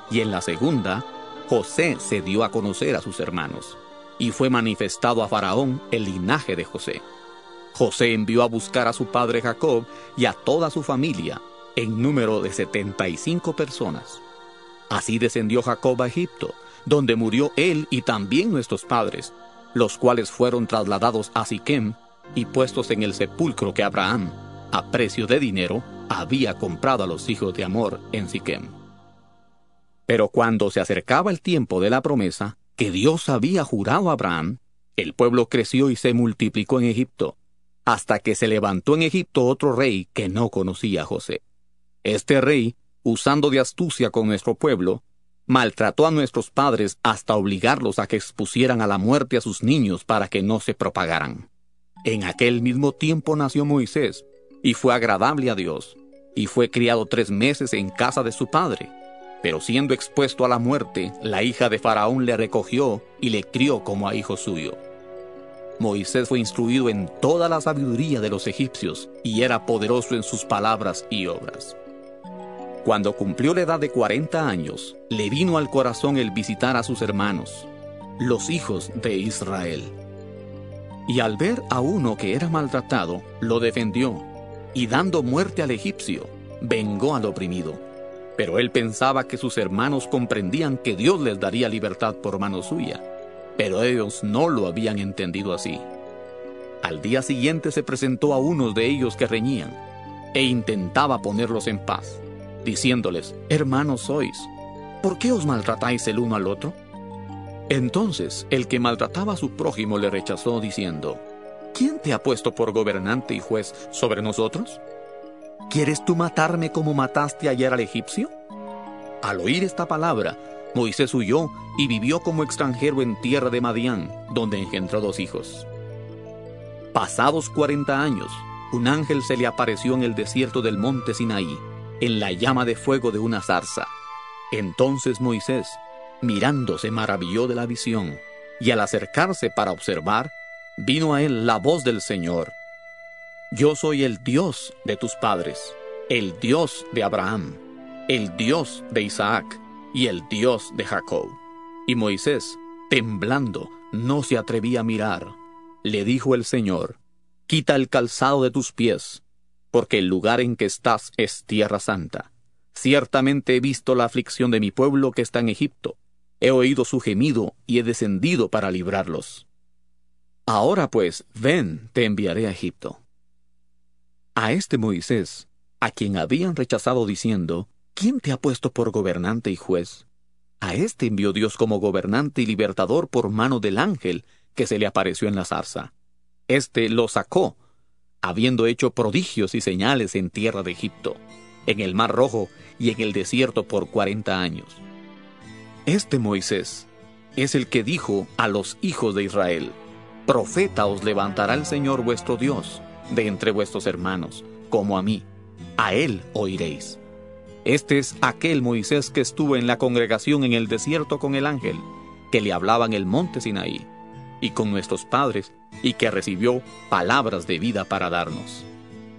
y en la segunda, José se dio a conocer a sus hermanos, y fue manifestado a Faraón el linaje de José. José envió a buscar a su padre Jacob y a toda su familia, en número de setenta y cinco personas. Así descendió Jacob a Egipto, donde murió él y también nuestros padres, los cuales fueron trasladados a Siquem y puestos en el sepulcro que Abraham, a precio de dinero, había comprado a los hijos de Amor en Siquem. Pero cuando se acercaba el tiempo de la promesa que Dios había jurado a Abraham, el pueblo creció y se multiplicó en Egipto, hasta que se levantó en Egipto otro rey que no conocía a José. Este rey, usando de astucia con nuestro pueblo, maltrató a nuestros padres hasta obligarlos a que expusieran a la muerte a sus niños para que no se propagaran. En aquel mismo tiempo nació Moisés, y fue agradable a Dios, y fue criado tres meses en casa de su padre. Pero siendo expuesto a la muerte, la hija de Faraón le recogió y le crió como a hijo suyo. Moisés fue instruido en toda la sabiduría de los egipcios, y era poderoso en sus palabras y obras. Cuando cumplió la edad de 40 años, le vino al corazón el visitar a sus hermanos, los hijos de Israel. Y al ver a uno que era maltratado, lo defendió, y dando muerte al egipcio, vengó al oprimido. Pero él pensaba que sus hermanos comprendían que Dios les daría libertad por mano suya, pero ellos no lo habían entendido así. Al día siguiente se presentó a unos de ellos que reñían, e intentaba ponerlos en paz diciéndoles, hermanos sois, ¿por qué os maltratáis el uno al otro? Entonces el que maltrataba a su prójimo le rechazó, diciendo, ¿quién te ha puesto por gobernante y juez sobre nosotros? ¿Quieres tú matarme como mataste ayer al egipcio? Al oír esta palabra, Moisés huyó y vivió como extranjero en tierra de Madián, donde engendró dos hijos. Pasados cuarenta años, un ángel se le apareció en el desierto del monte Sinaí, en la llama de fuego de una zarza. Entonces Moisés, mirando, se maravilló de la visión, y al acercarse para observar, vino a él la voz del Señor. Yo soy el Dios de tus padres, el Dios de Abraham, el Dios de Isaac y el Dios de Jacob. Y Moisés, temblando, no se atrevía a mirar. Le dijo el Señor, Quita el calzado de tus pies, porque el lugar en que estás es tierra santa. Ciertamente he visto la aflicción de mi pueblo que está en Egipto. He oído su gemido y he descendido para librarlos. Ahora pues, ven, te enviaré a Egipto. A este Moisés, a quien habían rechazado diciendo, ¿quién te ha puesto por gobernante y juez? A este envió Dios como gobernante y libertador por mano del ángel que se le apareció en la zarza. Este lo sacó, habiendo hecho prodigios y señales en tierra de Egipto, en el Mar Rojo y en el desierto por cuarenta años. Este Moisés es el que dijo a los hijos de Israel, Profeta os levantará el Señor vuestro Dios de entre vuestros hermanos, como a mí. A él oiréis. Este es aquel Moisés que estuvo en la congregación en el desierto con el ángel, que le hablaba en el monte Sinaí y con nuestros padres, y que recibió palabras de vida para darnos.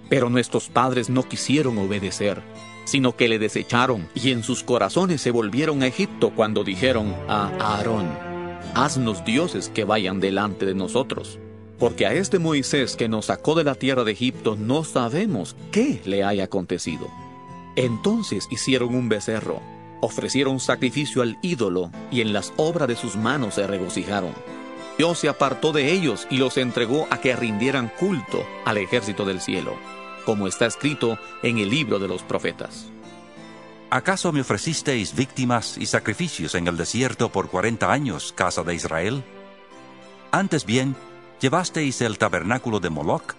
Pero nuestros padres no quisieron obedecer, sino que le desecharon, y en sus corazones se volvieron a Egipto cuando dijeron a Aarón, Haznos dioses que vayan delante de nosotros, porque a este Moisés que nos sacó de la tierra de Egipto no sabemos qué le haya acontecido. Entonces hicieron un becerro, ofrecieron sacrificio al ídolo, y en las obras de sus manos se regocijaron. Dios se apartó de ellos y los entregó a que rindieran culto al ejército del cielo, como está escrito en el libro de los profetas.
¿Acaso me ofrecisteis víctimas y sacrificios en el desierto por cuarenta años, casa de Israel? Antes bien, llevasteis el tabernáculo de Moloch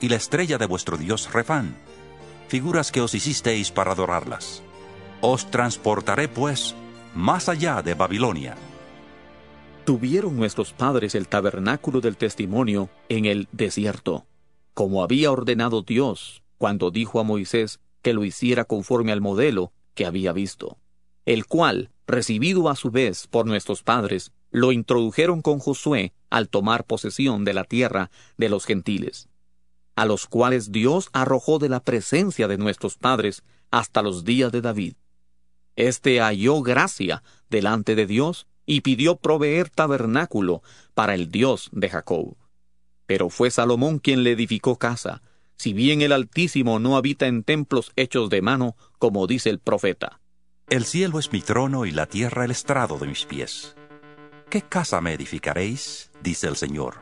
y la estrella de vuestro dios Refán, figuras que os hicisteis para adorarlas. Os transportaré, pues, más allá de Babilonia
tuvieron nuestros padres el tabernáculo del testimonio en el desierto, como había ordenado Dios cuando dijo a Moisés que lo hiciera conforme al modelo que había visto, el cual, recibido a su vez por nuestros padres, lo introdujeron con Josué al tomar posesión de la tierra de los gentiles, a los cuales Dios arrojó de la presencia de nuestros padres hasta los días de David. Este halló gracia delante de Dios y pidió proveer tabernáculo para el Dios de Jacob. Pero fue Salomón quien le edificó casa, si bien el Altísimo no habita en templos hechos de mano, como dice el profeta.
El cielo es mi trono y la tierra el estrado de mis pies. ¿Qué casa me edificaréis? dice el Señor.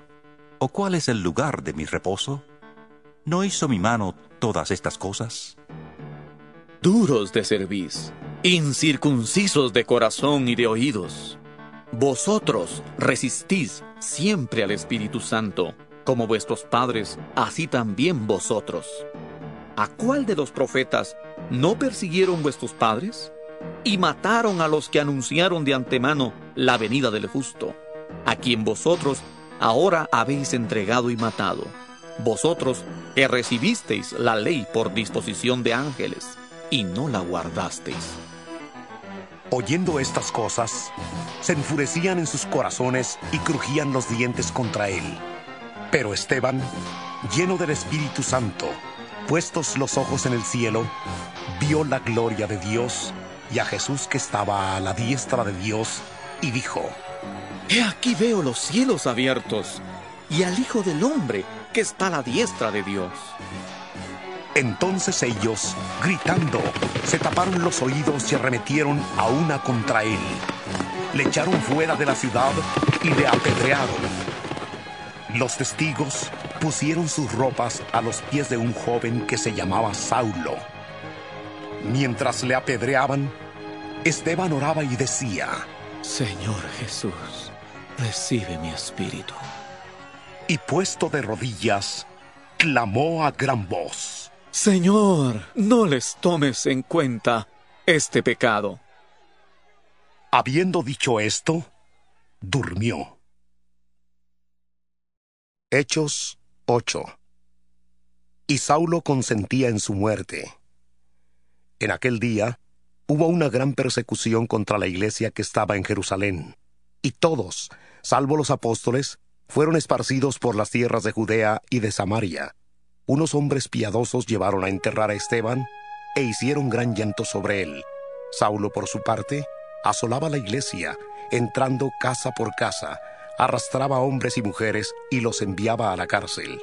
¿O cuál es el lugar de mi reposo? ¿No hizo mi mano todas estas cosas?
Duros de cerviz, incircuncisos de corazón y de oídos vosotros resistís siempre al Espíritu Santo, como vuestros padres, así también vosotros. ¿A cuál de los profetas no persiguieron vuestros padres? Y mataron a los que anunciaron de antemano la venida del justo, a quien vosotros ahora habéis entregado y matado. Vosotros que recibisteis la ley por disposición de ángeles, y no la guardasteis.
Oyendo estas cosas, se enfurecían en sus corazones y crujían los dientes contra él. Pero Esteban, lleno del Espíritu Santo, puestos los ojos en el cielo, vio la gloria de Dios y a Jesús que estaba a la diestra de Dios, y dijo,
He aquí veo los cielos abiertos y al Hijo del Hombre que está a la diestra de Dios.
Entonces ellos, gritando, se taparon los oídos y arremetieron a una contra él. Le echaron fuera de la ciudad y le apedrearon. Los testigos pusieron sus ropas a los pies de un joven que se llamaba Saulo. Mientras le apedreaban, Esteban oraba y decía,
Señor Jesús, recibe mi espíritu.
Y puesto de rodillas, clamó a gran voz.
Señor, no les tomes en cuenta este pecado.
Habiendo dicho esto, durmió. Hechos 8 y Saulo consentía en su muerte. En aquel día hubo una gran persecución contra la iglesia que estaba en Jerusalén, y todos, salvo los apóstoles, fueron esparcidos por las tierras de Judea y de Samaria. Unos hombres piadosos llevaron a enterrar a Esteban e hicieron gran llanto sobre él. Saulo, por su parte, asolaba la iglesia, entrando casa por casa, arrastraba hombres y mujeres y los enviaba a la cárcel.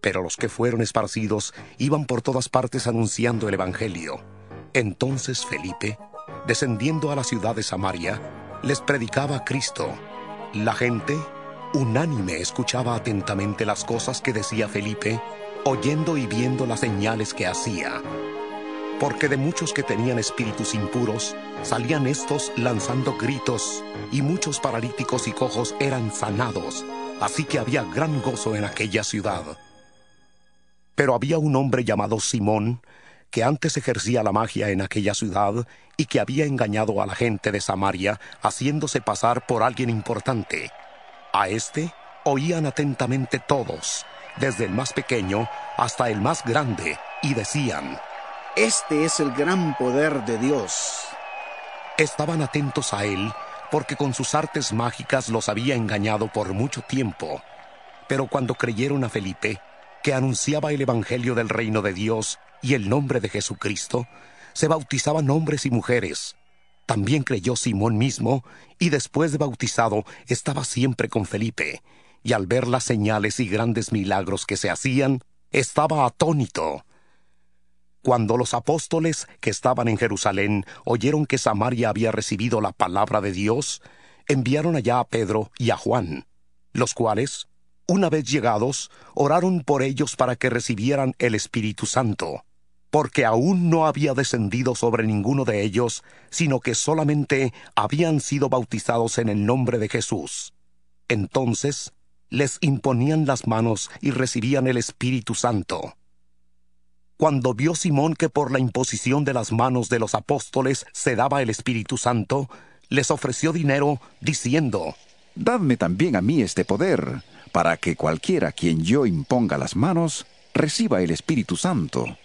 Pero los que fueron esparcidos iban por todas partes anunciando el Evangelio. Entonces Felipe, descendiendo a la ciudad de Samaria, les predicaba a Cristo. La gente, unánime, escuchaba atentamente las cosas que decía Felipe, oyendo y viendo las señales que hacía. Porque de muchos que tenían espíritus impuros, salían estos lanzando gritos, y muchos paralíticos y cojos eran sanados, así que había gran gozo en aquella ciudad. Pero había un hombre llamado Simón, que antes ejercía la magia en aquella ciudad y que había engañado a la gente de Samaria, haciéndose pasar por alguien importante. A este oían atentamente todos, desde el más pequeño hasta el más grande, y decían,
Este es el gran poder de Dios.
Estaban atentos a él, porque con sus artes mágicas los había engañado por mucho tiempo. Pero cuando creyeron a Felipe, que anunciaba el Evangelio del reino de Dios y el nombre de Jesucristo, se bautizaban hombres y mujeres. También creyó Simón mismo, y después de bautizado estaba siempre con Felipe, y al ver las señales y grandes milagros que se hacían, estaba atónito. Cuando los apóstoles que estaban en Jerusalén oyeron que Samaria había recibido la palabra de Dios, enviaron allá a Pedro y a Juan, los cuales, una vez llegados, oraron por ellos para que recibieran el Espíritu Santo, porque aún no había descendido sobre ninguno de ellos, sino que solamente habían sido bautizados en el nombre de Jesús. Entonces les imponían las manos y recibían el Espíritu Santo. Cuando vio Simón que por la imposición de las manos de los apóstoles se daba el Espíritu Santo, les ofreció dinero, diciendo,
Dadme también a mí este poder, para que cualquiera quien yo imponga las manos reciba el Espíritu Santo.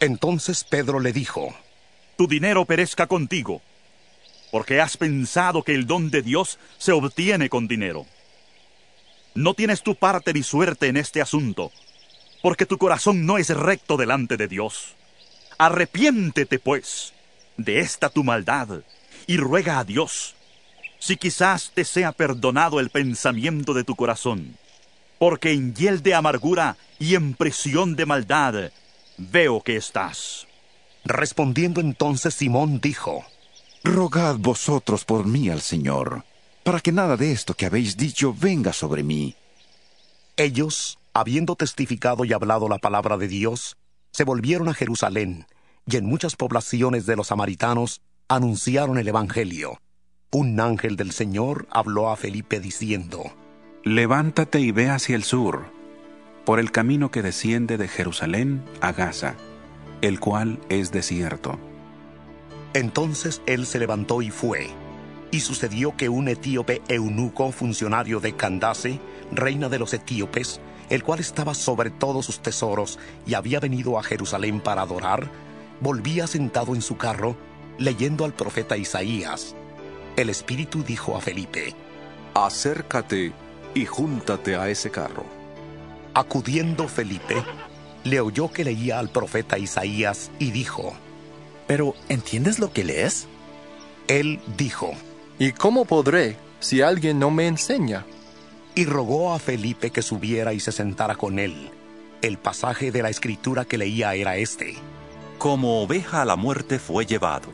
Entonces Pedro le dijo,
Tu dinero perezca contigo, porque has pensado que el don de Dios se obtiene con dinero. No tienes tu parte ni suerte en este asunto, porque tu corazón no es recto delante de Dios. Arrepiéntete, pues, de esta tu maldad, y ruega a Dios, si quizás te sea perdonado el pensamiento de tu corazón, porque en hiel de amargura y en prisión de maldad veo que estás.
Respondiendo entonces Simón dijo,
Rogad vosotros por mí al Señor, para que nada de esto que habéis dicho venga sobre mí.
Ellos, habiendo testificado y hablado la palabra de Dios, se volvieron a Jerusalén, y en muchas poblaciones de los samaritanos anunciaron el Evangelio. Un ángel del Señor habló a Felipe diciendo,
Levántate y ve hacia el sur, por el camino que desciende de Jerusalén a Gaza, el cual es desierto.
Entonces él se levantó y fue. Y sucedió que un etíope eunuco, funcionario de Candace, reina de los etíopes, el cual estaba sobre todos sus tesoros y había venido a Jerusalén para adorar, volvía sentado en su carro, leyendo al profeta Isaías. El Espíritu dijo a Felipe,
Acércate y júntate a ese carro.
Acudiendo Felipe, le oyó que leía al profeta Isaías y dijo,
¿Pero entiendes lo que lees?
Él dijo,
¿Y cómo podré si alguien no me enseña?
Y rogó a Felipe que subiera y se sentara con él. El pasaje de la escritura que leía era este.
Como oveja a la muerte fue llevado,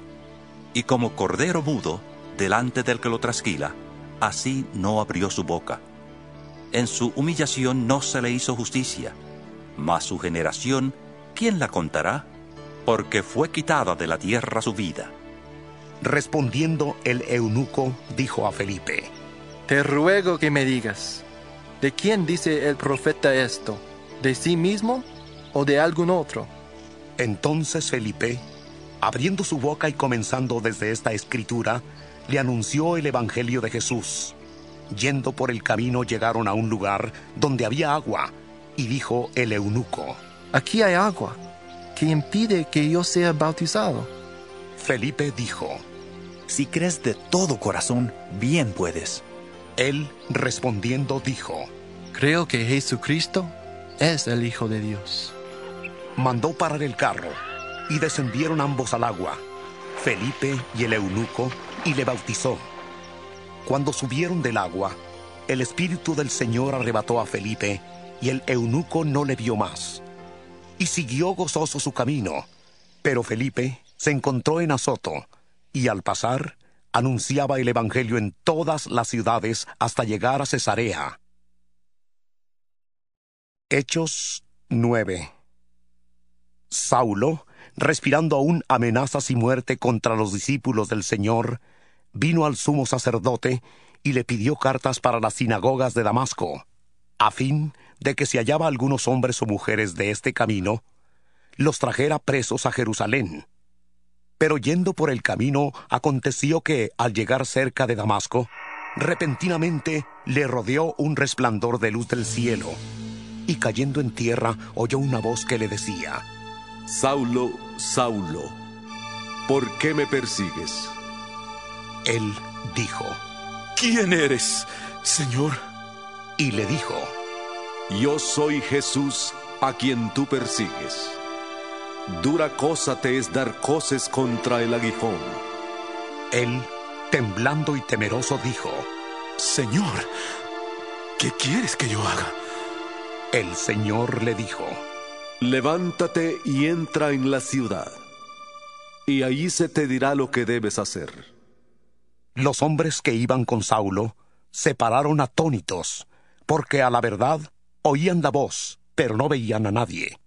y como cordero mudo delante del que lo trasquila, así no abrió su boca. En su humillación no se le hizo justicia, mas su generación, ¿quién la contará? Porque fue quitada de la tierra su vida.
Respondiendo el eunuco, dijo a Felipe,
Te ruego que me digas, ¿de quién dice el profeta esto? ¿De sí mismo o de algún otro?
Entonces Felipe, abriendo su boca y comenzando desde esta escritura, le anunció el Evangelio de Jesús. Yendo por el camino llegaron a un lugar donde había agua, Y dijo el eunuco,
Aquí hay agua, que impide que yo sea bautizado.
Felipe dijo,
Si crees de todo corazón, bien puedes.
Él respondiendo dijo,
Creo que Jesucristo es el Hijo de Dios.
Mandó parar el carro, y descendieron ambos al agua, Felipe y el eunuco, y le bautizó. Cuando subieron del agua, el Espíritu del Señor arrebató a Felipe, y el eunuco no le vio más. Y siguió gozoso su camino. Pero Felipe se encontró en Azoto, y al pasar, anunciaba el Evangelio en todas las ciudades hasta llegar a Cesarea. Hechos 9 Saulo, respirando aún amenazas y muerte contra los discípulos del Señor, vino al sumo sacerdote y le pidió cartas para las sinagogas de Damasco, a fin de que si hallaba algunos hombres o mujeres de este camino, los trajera presos a Jerusalén. Pero yendo por el camino, aconteció que, al llegar cerca de Damasco, repentinamente le rodeó un resplandor de luz del cielo, y cayendo en tierra oyó una voz que le decía,
Saulo, Saulo, ¿por qué me persigues?
Él dijo,
¿Quién eres, Señor?
Y le dijo,
Yo soy Jesús a quien tú persigues. Dura cosa te es dar coces contra el aguijón.
Él, temblando y temeroso, dijo,
Señor, ¿qué quieres que yo haga?
El Señor le dijo,
Levántate y entra en la ciudad, y allí se te dirá lo que debes hacer.
Los hombres que iban con Saulo se pararon atónitos, porque a la verdad oían la voz, pero no veían a nadie.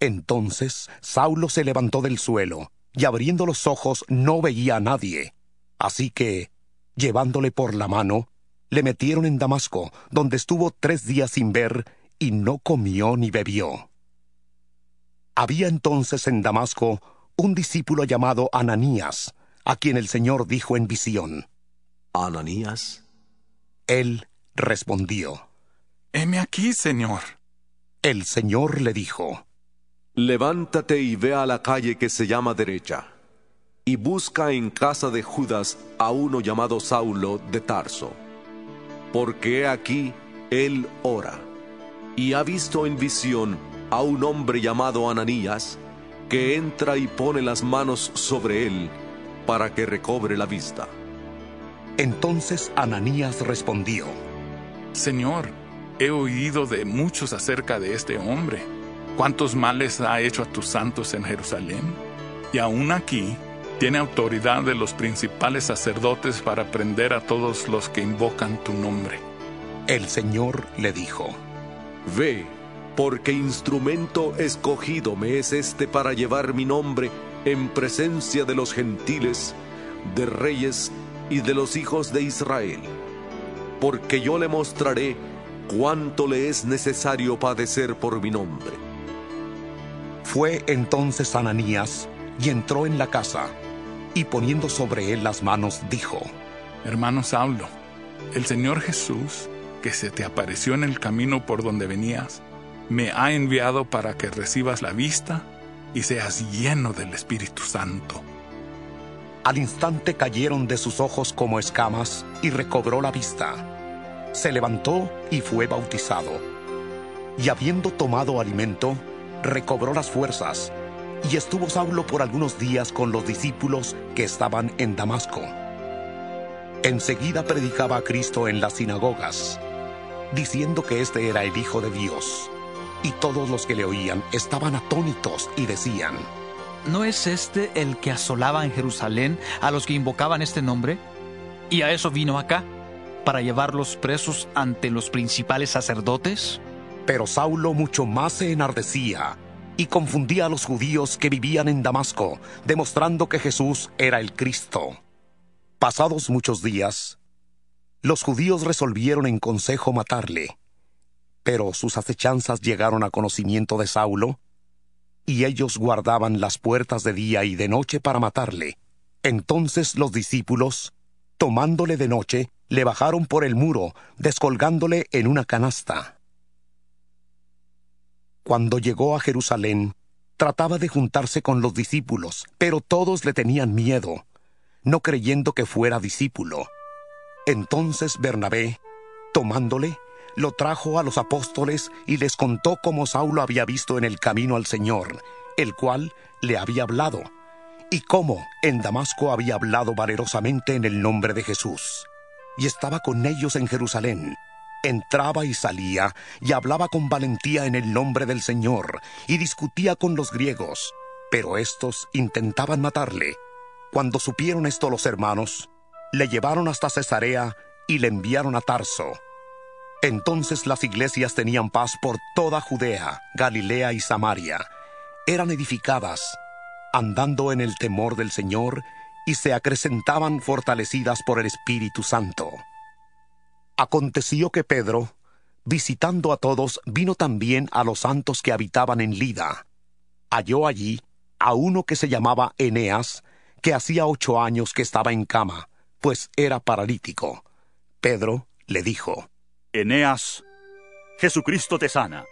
Entonces Saulo se levantó del suelo, y abriendo los ojos no veía a nadie. Así que, llevándole por la mano, le metieron en Damasco, donde estuvo tres días sin ver, y no comió ni bebió. Había entonces en Damasco un discípulo llamado Ananías, a quien el Señor dijo en visión.
¿Ananías?
Él respondió.
Heme aquí, Señor.
El Señor le dijo.
Levántate y ve a la calle que se llama derecha, y busca en casa de Judas a uno llamado Saulo de Tarso, porque he aquí él ora, y ha visto en visión a un hombre llamado Ananías, que entra y pone las manos sobre él para que recobre la vista.
Entonces Ananías respondió,
Señor, he oído de muchos acerca de este hombre, cuántos males ha hecho a tus santos en Jerusalén, y aún aquí tiene autoridad de los principales sacerdotes para prender a todos los que invocan tu nombre.
El Señor le dijo,
Ve, porque instrumento escogido me es este para llevar mi nombre en presencia de los gentiles, de reyes y de los hijos de Israel, porque yo le mostraré cuánto le es necesario padecer por mi nombre.
Fue entonces Ananías y entró en la casa, y poniendo sobre él las manos, dijo,
Hermano Saulo, el Señor Jesús, que se te apareció en el camino por donde venías, me ha enviado para que recibas la vista y seas lleno del Espíritu Santo.
Al instante cayeron de sus ojos como escamas y recobró la vista. Se levantó y fue bautizado. Y habiendo tomado alimento, recobró las fuerzas, y estuvo Saulo por algunos días con los discípulos que estaban en Damasco. Enseguida predicaba a Cristo en las sinagogas, diciendo que éste era el Hijo de Dios. Y todos los que le oían estaban atónitos y decían,
¿No es este el que asolaba en Jerusalén a los que invocaban este nombre? ¿Y a eso vino acá? ¿Para llevarlos presos ante los principales sacerdotes?
Pero Saulo mucho más se enardecía y confundía a los judíos que vivían en Damasco, demostrando que Jesús era el Cristo. Pasados muchos días, los judíos resolvieron en consejo matarle, pero sus acechanzas llegaron a conocimiento de Saulo, y ellos guardaban las puertas de día y de noche para matarle. Entonces los discípulos, tomándole de noche, le bajaron por el muro, descolgándole en una canasta. Cuando llegó a Jerusalén, trataba de juntarse con los discípulos, pero todos le tenían miedo, no creyendo que fuera discípulo. Entonces Bernabé, tomándole, lo trajo a los apóstoles y les contó cómo Saulo había visto en el camino al Señor, el cual le había hablado, y cómo en Damasco había hablado valerosamente en el nombre de Jesús. Y estaba con ellos en Jerusalén. Entraba y salía, y hablaba con valentía en el nombre del Señor, y discutía con los griegos. Pero estos intentaban matarle. Cuando supieron esto los hermanos, le llevaron hasta Cesarea y le enviaron a Tarso. Entonces las iglesias tenían paz por toda Judea, Galilea y Samaria. Eran edificadas, andando en el temor del Señor, y se acrecentaban fortalecidas por el Espíritu Santo. Aconteció que Pedro, visitando a todos, vino también a los santos que habitaban en Lida. Halló allí a uno que se llamaba Eneas, que hacía ocho años que estaba en cama, pues era paralítico. Pedro le dijo,
Eneas, Jesucristo te sana.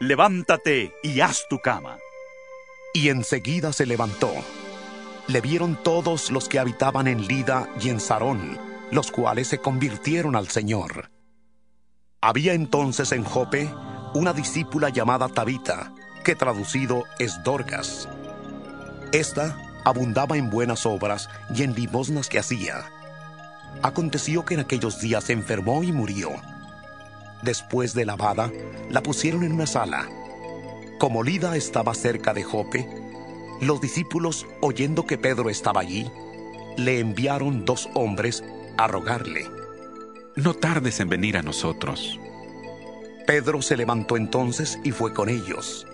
Levántate y haz tu cama.
Y enseguida se levantó. Le vieron todos los que habitaban en Lida y en Sarón, los cuales se convirtieron al Señor. Había entonces en Jope una discípula llamada Tabita, que traducido es Dorcas. Esta abundaba en buenas obras y en limosnas que hacía. Aconteció que en aquellos días se enfermó y murió. Después de lavada, la pusieron en una sala. Como Lida estaba cerca de Jope, los discípulos, oyendo que Pedro estaba allí, le enviaron dos hombres a rogarle.
No tardes en venir a nosotros.
Pedro se levantó entonces y fue con ellos.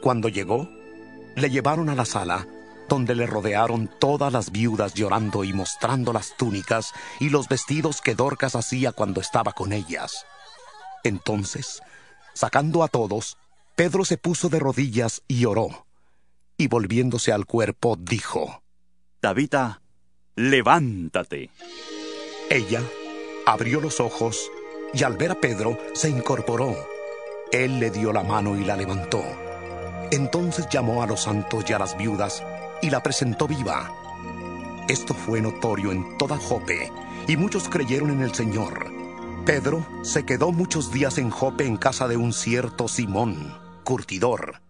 Cuando llegó, le llevaron a la sala, donde le rodearon todas las viudas llorando y mostrando las túnicas y los vestidos que Dorcas hacía cuando estaba con ellas. Entonces, sacando a todos, Pedro se puso de rodillas y oró, y volviéndose al cuerpo dijo,
Tabita, levántate.
Ella abrió los ojos y al ver a Pedro se incorporó. Él le dio la mano y la levantó. Entonces llamó a los santos y a las viudas y la presentó viva. Esto fue notorio en toda Jope, y muchos creyeron en el Señor. Pedro se quedó muchos días en Jope en casa de un cierto Simón, curtidor.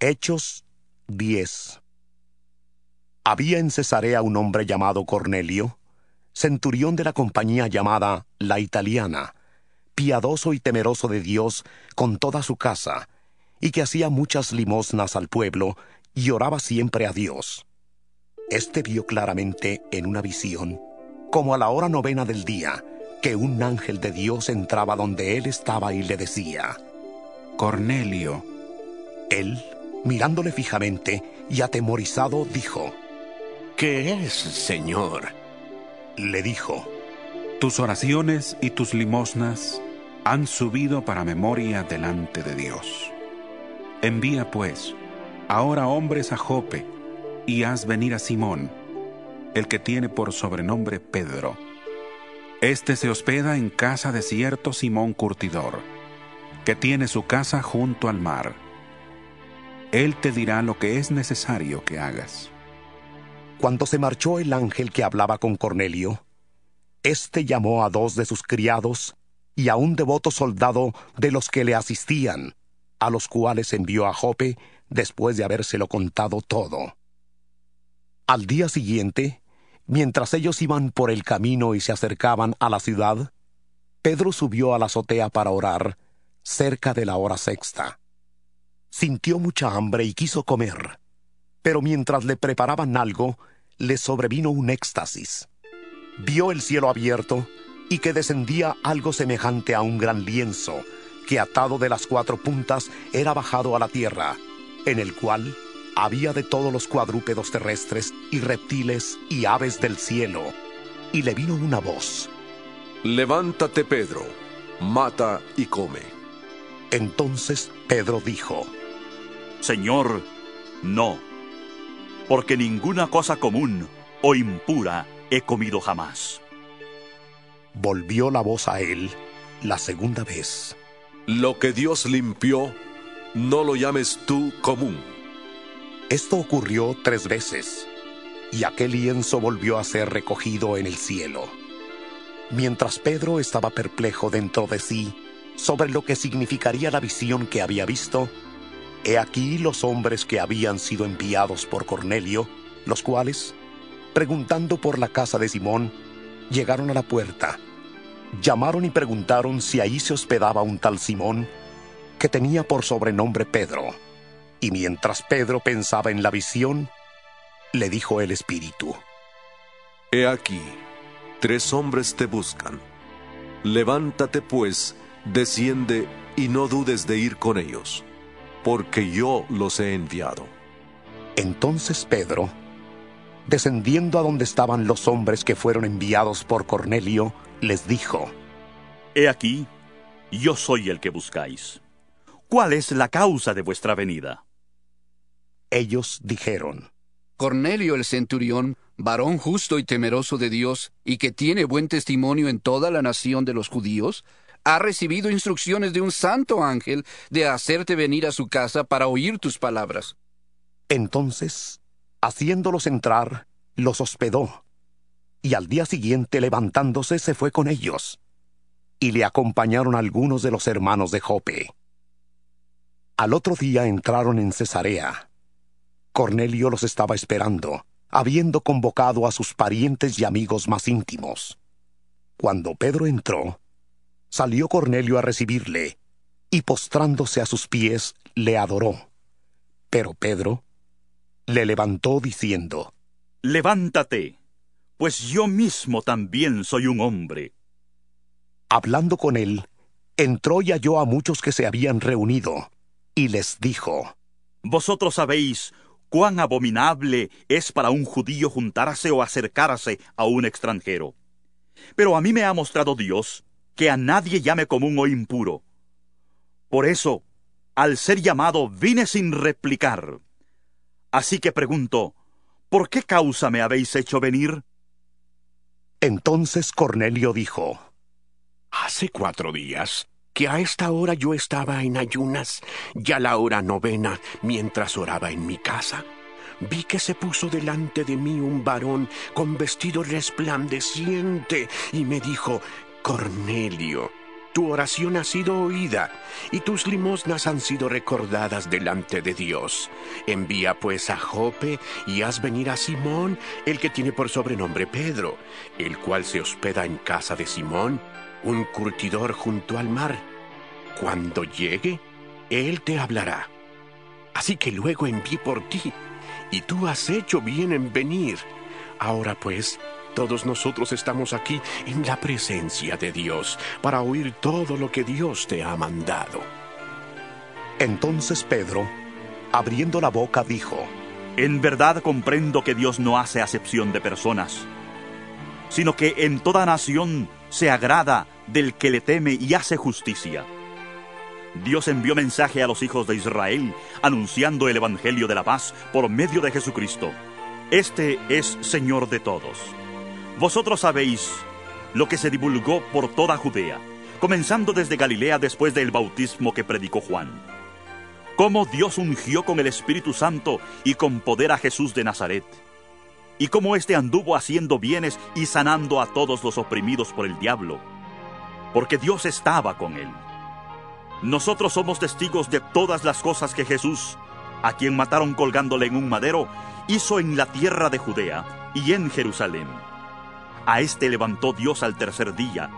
Hechos 10 Había en Cesarea un hombre llamado Cornelio, centurión de la compañía llamada La Italiana, piadoso y temeroso de Dios con toda su casa, y que hacía muchas limosnas al pueblo y oraba siempre a Dios. Este vio claramente en una visión, como a la hora novena del día, que un ángel de Dios entraba donde él estaba y le decía,
Cornelio.
Él, mirándole fijamente y atemorizado, dijo,
¿Qué es, Señor?
Le dijo,
Tus oraciones y tus limosnas han subido para memoria delante de Dios. Envía pues ahora hombres a Jope y haz venir a Simón, el que tiene por sobrenombre Pedro. Este se hospeda en casa de cierto Simón Curtidor, que tiene su casa junto al mar. Él te dirá lo que es necesario que hagas.
Cuando se marchó el ángel que hablaba con Cornelio, éste llamó a dos de sus criados y a un devoto soldado de los que le asistían, a los cuales envió a Jope después de habérselo contado todo. Al día siguiente, mientras ellos iban por el camino y se acercaban a la ciudad, Pedro subió a la azotea para orar, cerca de la hora sexta. Sintió mucha hambre y quiso comer, pero mientras le preparaban algo, le sobrevino un éxtasis. Vio el cielo abierto y que descendía algo semejante a un gran lienzo, que atado de las cuatro puntas era bajado a la tierra, en el cual había de todos los cuadrúpedos terrestres y reptiles y aves del cielo. Y le vino una voz.
Levántate, Pedro, mata y come.
Entonces Pedro dijo,
Señor, no, porque ninguna cosa común o impura he comido jamás.
Volvió la voz a él la segunda vez
Lo que Dios limpió, no lo llames tú común.
Esto ocurrió tres veces, y aquel lienzo volvió a ser recogido en el cielo. Mientras Pedro estaba perplejo dentro de sí sobre lo que significaría la visión que había visto, he aquí los hombres que habían sido enviados por Cornelio, los cuales, preguntando por la casa de Simón, llegaron a la puerta, llamaron y preguntaron si ahí se hospedaba un tal Simón, que tenía por sobrenombre Pedro. Y mientras Pedro pensaba en la visión, le dijo el Espíritu,
He aquí, tres hombres te buscan. Levántate pues, desciende y no dudes de ir con ellos, porque yo los he enviado.
Entonces Pedro, descendiendo a donde estaban los hombres que fueron enviados por Cornelio, les dijo,
He aquí, yo soy el que buscáis. ¿Cuál es la causa de vuestra venida?
Ellos dijeron,
Cornelio el centurión, varón justo y temeroso de Dios, y que tiene buen testimonio en toda la nación de los judíos, ha recibido instrucciones de un santo ángel de hacerte venir a su casa para oír tus palabras.
Entonces, haciéndolos entrar, los hospedó, y al día siguiente levantándose se fue con ellos, y le acompañaron algunos de los hermanos de Jope. Al otro día entraron en Cesarea. Cornelio los estaba esperando, habiendo convocado a sus parientes y amigos más íntimos. Cuando Pedro entró, salió Cornelio a recibirle, y postrándose a sus pies, le adoró. Pero Pedro le levantó diciendo,
Levántate, pues yo mismo también soy un hombre.
Hablando con él, entró y halló a muchos que se habían reunido, y les dijo,
Vosotros sabéis cuán abominable es para un judío juntarse o acercarse a un extranjero. Pero a mí me ha mostrado Dios que a nadie llame común o impuro. Por eso, al ser llamado, vine sin replicar. Así que pregunto, ¿por qué causa me habéis hecho venir?
Entonces Cornelio dijo,
Hace cuatro días que a esta hora yo estaba en ayunas, ya la hora novena, mientras oraba en mi casa. Vi que se puso delante de mí un varón con vestido resplandeciente y me dijo, Cornelio, tu oración ha sido oída y tus limosnas han sido recordadas delante de Dios. Envía pues a Jope y haz venir a Simón, el que tiene por sobrenombre Pedro, el cual se hospeda en casa de Simón, un curtidor junto al mar. Cuando llegue, él te hablará. Así que luego envié por ti, y tú has hecho bien en venir. Ahora pues, todos nosotros estamos aquí en la presencia de Dios para oír todo lo que Dios te ha mandado.
Entonces Pedro, abriendo la boca, dijo,
En verdad comprendo que Dios no hace acepción de personas, sino que en toda nación se agrada del que le teme y hace justicia. Dios envió mensaje a los hijos de Israel, anunciando el Evangelio de la paz por medio de Jesucristo. Este es Señor de todos. Vosotros sabéis lo que se divulgó por toda Judea, comenzando desde Galilea después del bautismo que predicó Juan. Cómo Dios ungió con el Espíritu Santo y con poder a Jesús de Nazaret. Y cómo éste anduvo haciendo bienes y sanando a todos los oprimidos por el diablo. Porque Dios estaba con él. Nosotros somos testigos de todas las cosas que Jesús, a quien mataron colgándole en un madero, hizo en la tierra de Judea y en Jerusalén. A éste levantó Dios al tercer día,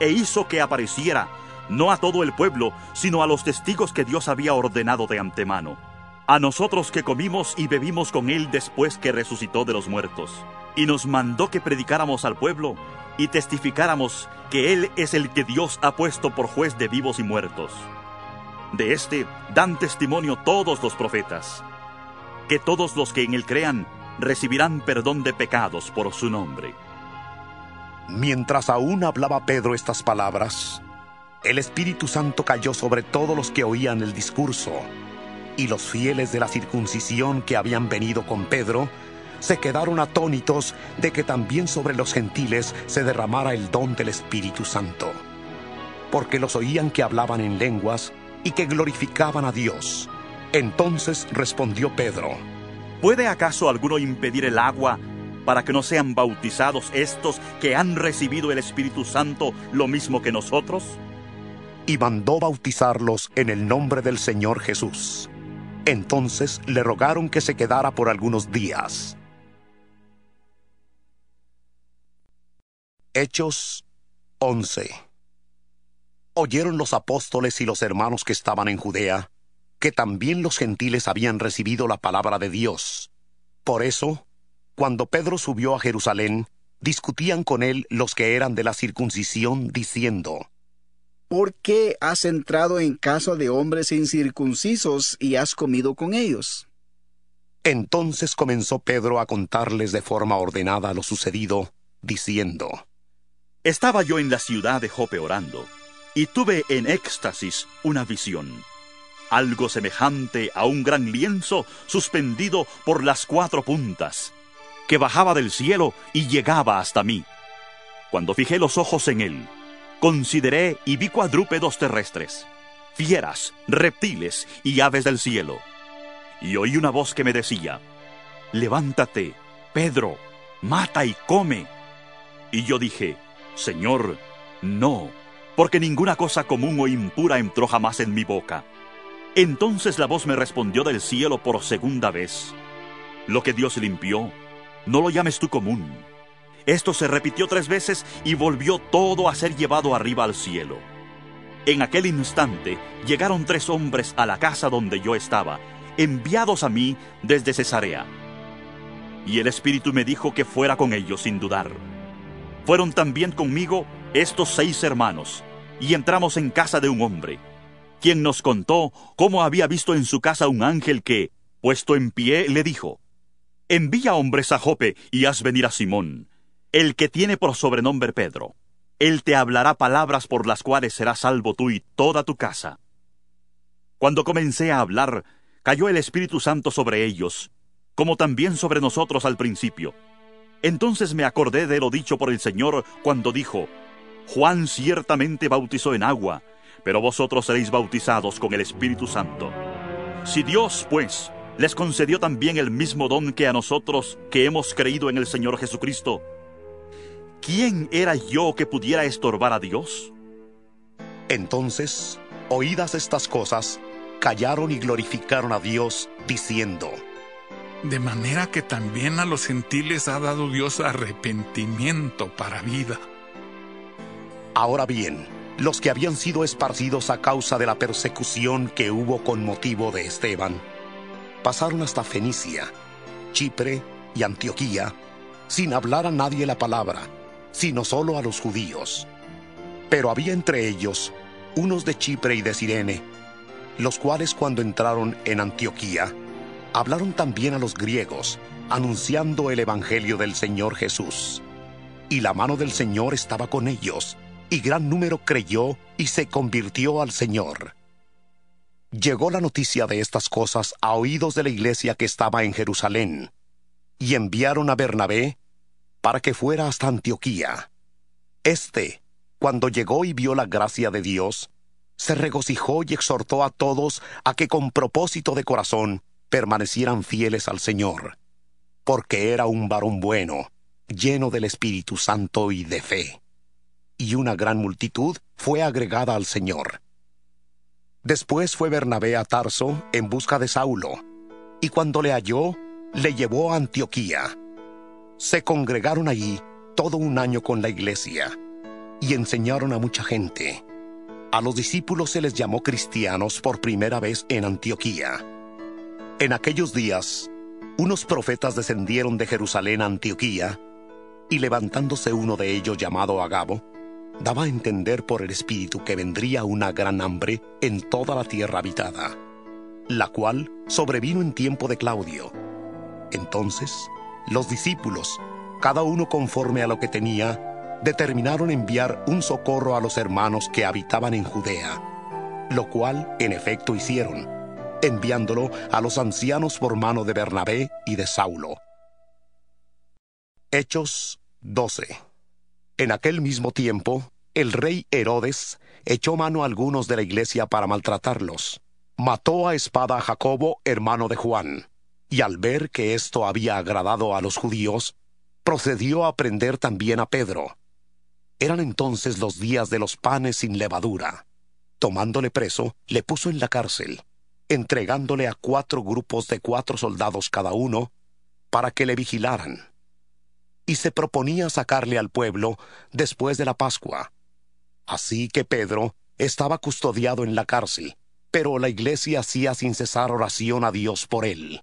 e hizo que apareciera, no a todo el pueblo, sino a los testigos que Dios había ordenado de antemano. A nosotros que comimos y bebimos con él después que resucitó de los muertos. Y nos mandó que predicáramos al pueblo y testificáramos que Él es el que Dios ha puesto por juez de vivos y muertos. De éste dan testimonio todos los profetas, que todos los que en Él crean recibirán perdón de pecados por su nombre.
Mientras aún hablaba Pedro estas palabras, el Espíritu Santo cayó sobre todos los que oían el discurso, y los fieles de la circuncisión que habían venido con Pedro se quedaron atónitos de que también sobre los gentiles se derramara el don del Espíritu Santo. porque los oían que hablaban en lenguas y que glorificaban a Dios. Entonces respondió Pedro,
¿Puede acaso alguno impedir el agua para que no sean bautizados estos que han recibido el Espíritu Santo lo mismo que nosotros?
Y mandó bautizarlos en el nombre del Señor Jesús. Entonces le rogaron que se quedara por algunos días. Hechos 11 Oyeron los apóstoles y los hermanos que estaban en Judea, que también los gentiles habían recibido la palabra de Dios. Por eso, cuando Pedro subió a Jerusalén, discutían con él los que eran de la circuncisión, diciendo,
¿Por qué has entrado en casa de hombres incircuncisos y has comido con ellos?
Entonces comenzó Pedro a contarles de forma ordenada lo sucedido, diciendo,
Estaba yo en la ciudad de Jope orando, y tuve en éxtasis una visión, algo semejante a un gran lienzo suspendido por las cuatro puntas, que bajaba del cielo y llegaba hasta mí. Cuando fijé los ojos en él, consideré y vi cuadrúpedos terrestres, fieras, reptiles y aves del cielo. Y oí una voz que me decía, Levántate, Pedro, mata y come. Y yo dije, Señor, no, porque ninguna cosa común o impura entró jamás en mi boca. Entonces la voz me respondió del cielo por segunda vez. Lo que Dios limpió, no lo llames tú común. Esto se repitió tres veces y volvió todo a ser llevado arriba al cielo. En aquel instante llegaron tres hombres a la casa donde yo estaba, enviados a mí desde Cesarea. Y el Espíritu me dijo que fuera con ellos sin dudar. Fueron también conmigo estos seis hermanos, y entramos en casa de un hombre, quien nos contó cómo había visto en su casa un ángel que, puesto en pie, le dijo, Envía hombres a Jope y haz venir a Simón, el que tiene por sobrenombre Pedro. Él te hablará palabras por las cuales serás salvo tú y toda tu casa. Cuando comencé a hablar, cayó el Espíritu Santo sobre ellos, como también sobre nosotros al principio. Entonces me acordé de lo dicho por el Señor cuando dijo, Juan ciertamente bautizó en agua, pero vosotros seréis bautizados con el Espíritu Santo. Si Dios, pues, les concedió también el mismo don que a nosotros que hemos creído en el Señor Jesucristo, ¿quién era yo que pudiera estorbar a Dios?
Entonces, oídas estas cosas, callaron y glorificaron a Dios, diciendo,
De manera que también a los gentiles ha dado Dios arrepentimiento para vida.
Ahora bien, los que habían sido esparcidos a causa de la persecución que hubo con motivo de Esteban, pasaron hasta Fenicia, Chipre y Antioquía, sin hablar a nadie la palabra, sino solo a los judíos. Pero había entre ellos unos de Chipre y de Sirene, los cuales cuando entraron en Antioquía, hablaron también a los griegos, anunciando el Evangelio del Señor Jesús. Y la mano del Señor estaba con ellos, y gran número creyó y se convirtió al Señor. Llegó la noticia de estas cosas a oídos de la iglesia que estaba en Jerusalén, y enviaron a Bernabé para que fuera hasta Antioquía. Este, cuando llegó y vio la gracia de Dios, se regocijó y exhortó a todos a que con propósito de corazón permanecieran fieles al Señor, porque era un varón bueno, lleno del Espíritu Santo y de fe. Y una gran multitud fue agregada al Señor. Después fue Bernabé a Tarso en busca de Saulo, y cuando le halló, le llevó a Antioquía. Se congregaron allí todo un año con la iglesia, y enseñaron a mucha gente. A los discípulos se les llamó cristianos por primera vez en Antioquía. En aquellos días, unos profetas descendieron de Jerusalén a Antioquía, y levantándose uno de ellos llamado Agabo, daba a entender por el Espíritu que vendría una gran hambre en toda la tierra habitada, la cual sobrevino en tiempo de Claudio. Entonces, los discípulos, cada uno conforme a lo que tenía, determinaron enviar un socorro a los hermanos que habitaban en Judea, lo cual en efecto hicieron, enviándolo a los ancianos por mano de Bernabé y de Saulo. Hechos 12 En aquel mismo tiempo, el rey Herodes echó mano a algunos de la iglesia para maltratarlos. Mató a espada a Jacobo, hermano de Juan, y al ver que esto había agradado a los judíos, procedió a prender también a Pedro. Eran entonces los días de los panes sin levadura. Tomándole preso, le puso en la cárcel, entregándole a cuatro grupos de cuatro soldados cada uno, para que le vigilaran. Y se proponía sacarle al pueblo después de la Pascua. Así que Pedro estaba custodiado en la cárcel, pero la iglesia hacía sin cesar oración a Dios por él.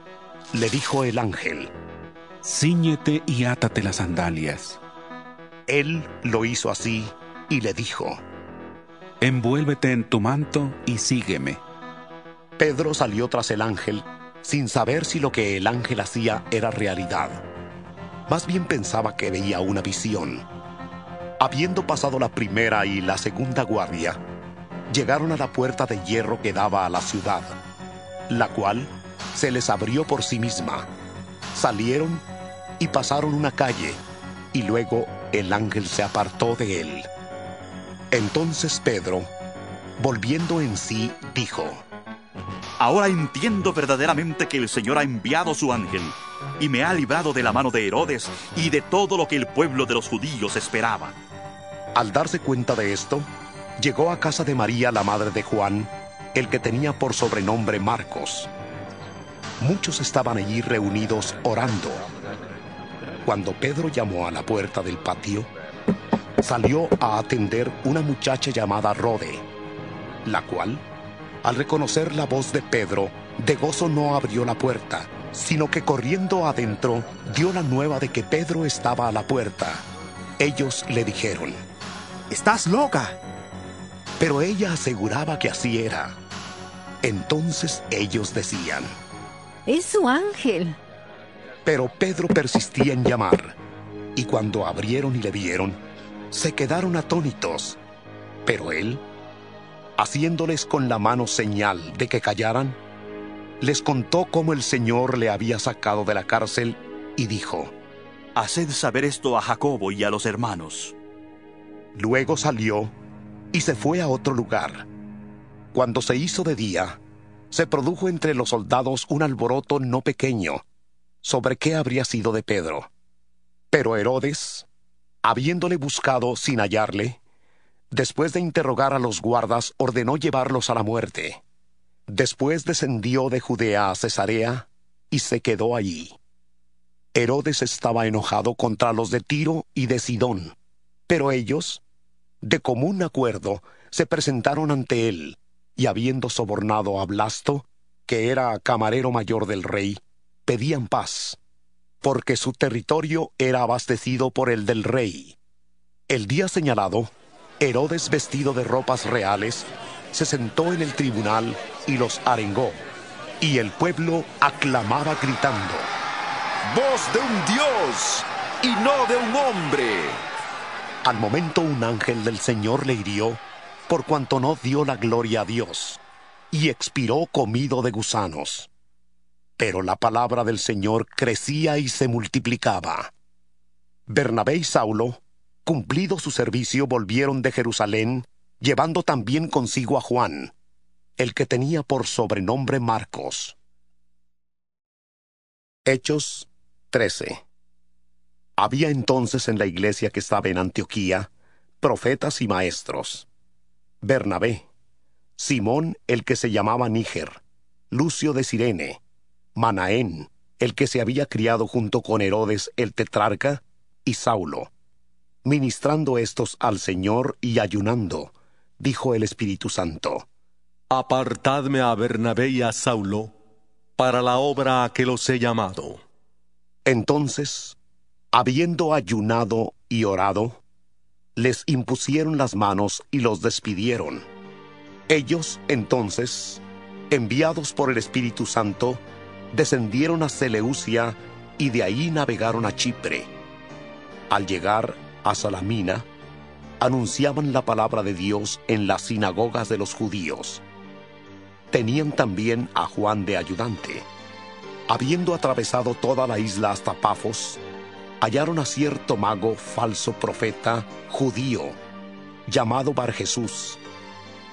Le dijo el ángel,
Cíñete y átate las sandalias.
Él lo hizo así y le dijo,
Envuélvete en tu manto y sígueme.
Pedro salió tras el ángel sin saber si lo que el ángel hacía era realidad. Más bien pensaba que veía una visión. Habiendo pasado la primera y la segunda guardia, llegaron a la puerta de hierro que daba a la ciudad, la cual se les abrió por sí misma. Salieron y pasaron una calle, y luego el ángel se apartó de él. Entonces Pedro, volviendo en sí, dijo,
Ahora entiendo verdaderamente que el Señor ha enviado su ángel y me ha librado de la mano de Herodes y de todo lo que el pueblo de los judíos esperaba.
Al darse cuenta de esto, llegó a casa de María, la madre de Juan, el que tenía por sobrenombre Marcos. Muchos estaban allí reunidos orando. Cuando Pedro llamó a la puerta del patio, salió a atender una muchacha llamada Rode, la cual, al reconocer la voz de Pedro, de gozo no abrió la puerta, sino que corriendo adentro dio la nueva de que Pedro estaba a la puerta. Ellos le dijeron,
Estás loca.
Pero ella aseguraba que así era. Entonces ellos decían,
Es su ángel.
Pero Pedro persistía en llamar, y cuando abrieron y le vieron, se quedaron atónitos. Pero él, haciéndoles con la mano señal de que callaran, les contó cómo el Señor le había sacado de la cárcel y dijo,
Haced saber esto a Jacobo y a los hermanos.
Luego salió y se fue a otro lugar. Cuando se hizo de día, se produjo entre los soldados un alboroto no pequeño sobre qué habría sido de Pedro. Pero Herodes, habiéndole buscado sin hallarle, después de interrogar a los guardas, ordenó llevarlos a la muerte. Después descendió de Judea a Cesarea y se quedó allí. Herodes estaba enojado contra los de Tiro y de Sidón, pero ellos, de común acuerdo, se presentaron ante él, y habiendo sobornado a Blasto, que era camarero mayor del rey, pedían paz, porque su territorio era abastecido por el del rey. El día señalado, Herodes vestido de ropas reales, se sentó en el tribunal y los arengó, y el pueblo aclamaba gritando,
Voz de un Dios y no de un hombre.
Al momento un ángel del Señor le hirió, por cuanto no dio la gloria a Dios, y expiró comido de gusanos. Pero la palabra del Señor crecía y se multiplicaba. Bernabé y Saulo, cumplido su servicio, volvieron de Jerusalén, llevando también consigo a Juan, el que tenía por sobrenombre Marcos. Hechos 13. Había entonces en la iglesia que estaba en Antioquía profetas y maestros. Bernabé, Simón el que se llamaba Níger, Lucio de Sirene, Manaén, el que se había criado junto con Herodes el tetrarca, y Saulo. Ministrando estos al Señor y ayunando, dijo el Espíritu Santo,
Apartadme a Bernabé y a Saulo para la obra a que los he llamado.
Entonces, habiendo ayunado y orado, les impusieron las manos y los despidieron. Ellos, entonces, enviados por el Espíritu Santo, descendieron a Seleucia y de ahí navegaron a Chipre. Al llegar a Salamina, anunciaban la palabra de Dios en las sinagogas de los judíos. Tenían también a Juan de ayudante. Habiendo atravesado toda la isla hasta Pafos, hallaron a cierto mago falso profeta judío, llamado Bar Jesús,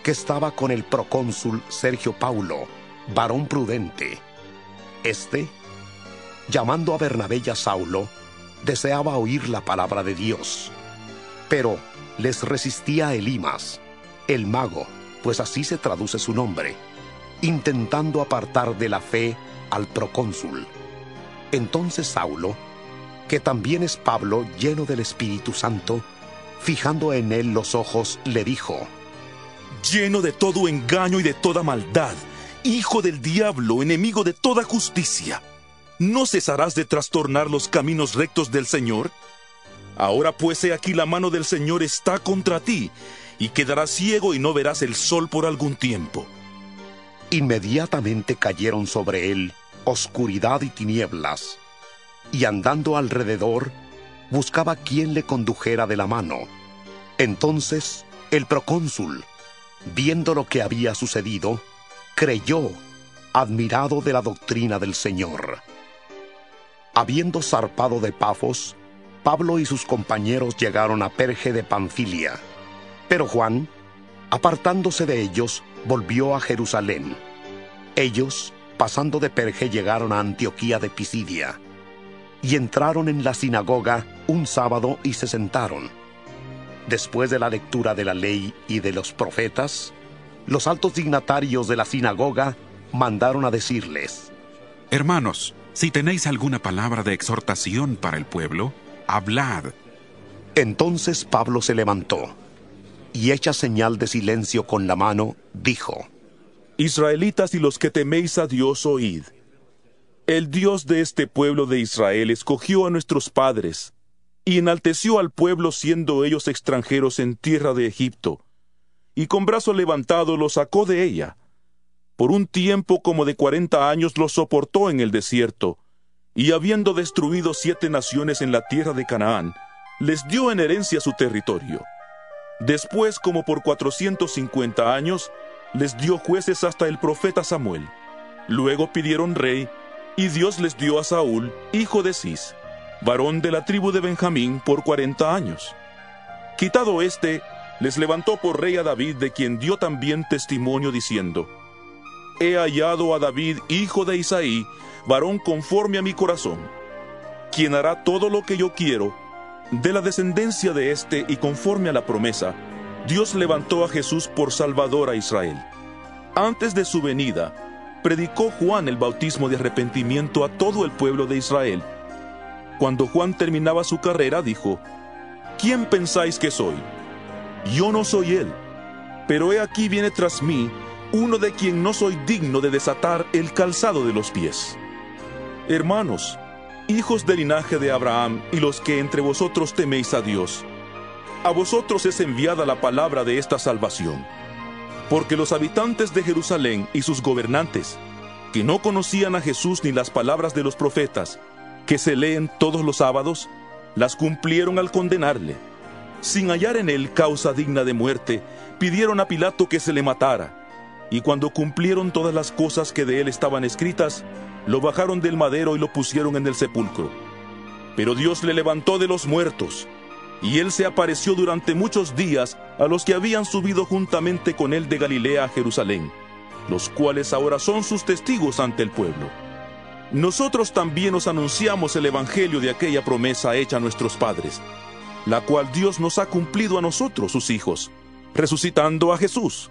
que estaba con el procónsul Sergio Paulo, varón prudente. Este, llamando a Bernabé y a Saulo, deseaba oír la palabra de Dios. Pero les resistía Elimas, el mago, pues así se traduce su nombre, intentando apartar de la fe al procónsul. Entonces Saulo, que también es Pablo lleno del Espíritu Santo, fijando en él los ojos, le dijo,
Lleno de todo engaño y de toda maldad, hijo del diablo, enemigo de toda justicia, ¿no cesarás de trastornar los caminos rectos del Señor? Ahora pues he aquí la mano del Señor está contra ti, y quedarás ciego y no verás el sol por algún tiempo.
Inmediatamente cayeron sobre él oscuridad y tinieblas, y andando alrededor, buscaba quien le condujera de la mano. Entonces el procónsul, viendo lo que había sucedido, creyó, admirado de la doctrina del Señor. Habiendo zarpado de Pafos, Pablo y sus compañeros llegaron a Perge de Panfilia. Pero Juan, apartándose de ellos, volvió a Jerusalén. Ellos, pasando de Perge, llegaron a Antioquía de Pisidia. Y entraron en la sinagoga un sábado y se sentaron. Después de la lectura de la ley y de los profetas, los altos dignatarios de la sinagoga mandaron a decirles,
Hermanos, si tenéis alguna palabra de exhortación para el pueblo, hablad.
Entonces Pablo se levantó y hecha señal de silencio con la mano, dijo,
Israelitas y los que teméis a Dios, oíd. El Dios de este pueblo de Israel escogió a nuestros padres y enalteció al pueblo siendo ellos extranjeros en tierra de Egipto, y con brazo levantado los sacó de ella. Por un tiempo como de cuarenta años los soportó en el desierto, y habiendo destruido siete naciones en la tierra de Canaán, les dio en herencia su territorio. Después, como por cuatrocientos cincuenta años, les dio jueces hasta el profeta Samuel. Luego pidieron rey, y Dios les dio a Saúl, hijo de Cis, varón de la tribu de Benjamín, por cuarenta años. Quitado éste, les levantó por rey a David, de quien dio también testimonio diciendo, He hallado a David, hijo de Isaí, varón conforme a mi corazón, quien hará todo lo que yo quiero. De la descendencia de éste y conforme a la promesa, Dios levantó a Jesús por Salvador a Israel. Antes de su venida, predicó Juan el bautismo de arrepentimiento a todo el pueblo de Israel. Cuando Juan terminaba su carrera, dijo, ¿Quién pensáis que soy? Yo no soy él, pero he aquí viene tras mí uno de quien no soy digno de desatar el calzado de los pies. Hermanos, hijos del linaje de Abraham y los que entre vosotros teméis a Dios, a vosotros es enviada la palabra de esta salvación. Porque los habitantes de Jerusalén y sus gobernantes, que no conocían a Jesús ni las palabras de los profetas, que se leen todos los sábados, las cumplieron al condenarle. Sin hallar en él causa digna de muerte, pidieron a Pilato que se le matara. Y cuando cumplieron todas las cosas que de él estaban escritas, lo bajaron del madero y lo pusieron en el sepulcro. Pero Dios le levantó de los muertos, y él se apareció durante muchos días a los que habían subido juntamente con él de Galilea a Jerusalén, los cuales ahora son sus testigos ante el pueblo. Nosotros también os anunciamos el Evangelio de aquella promesa hecha a nuestros padres, la cual Dios nos ha cumplido a nosotros, sus hijos, resucitando a Jesús,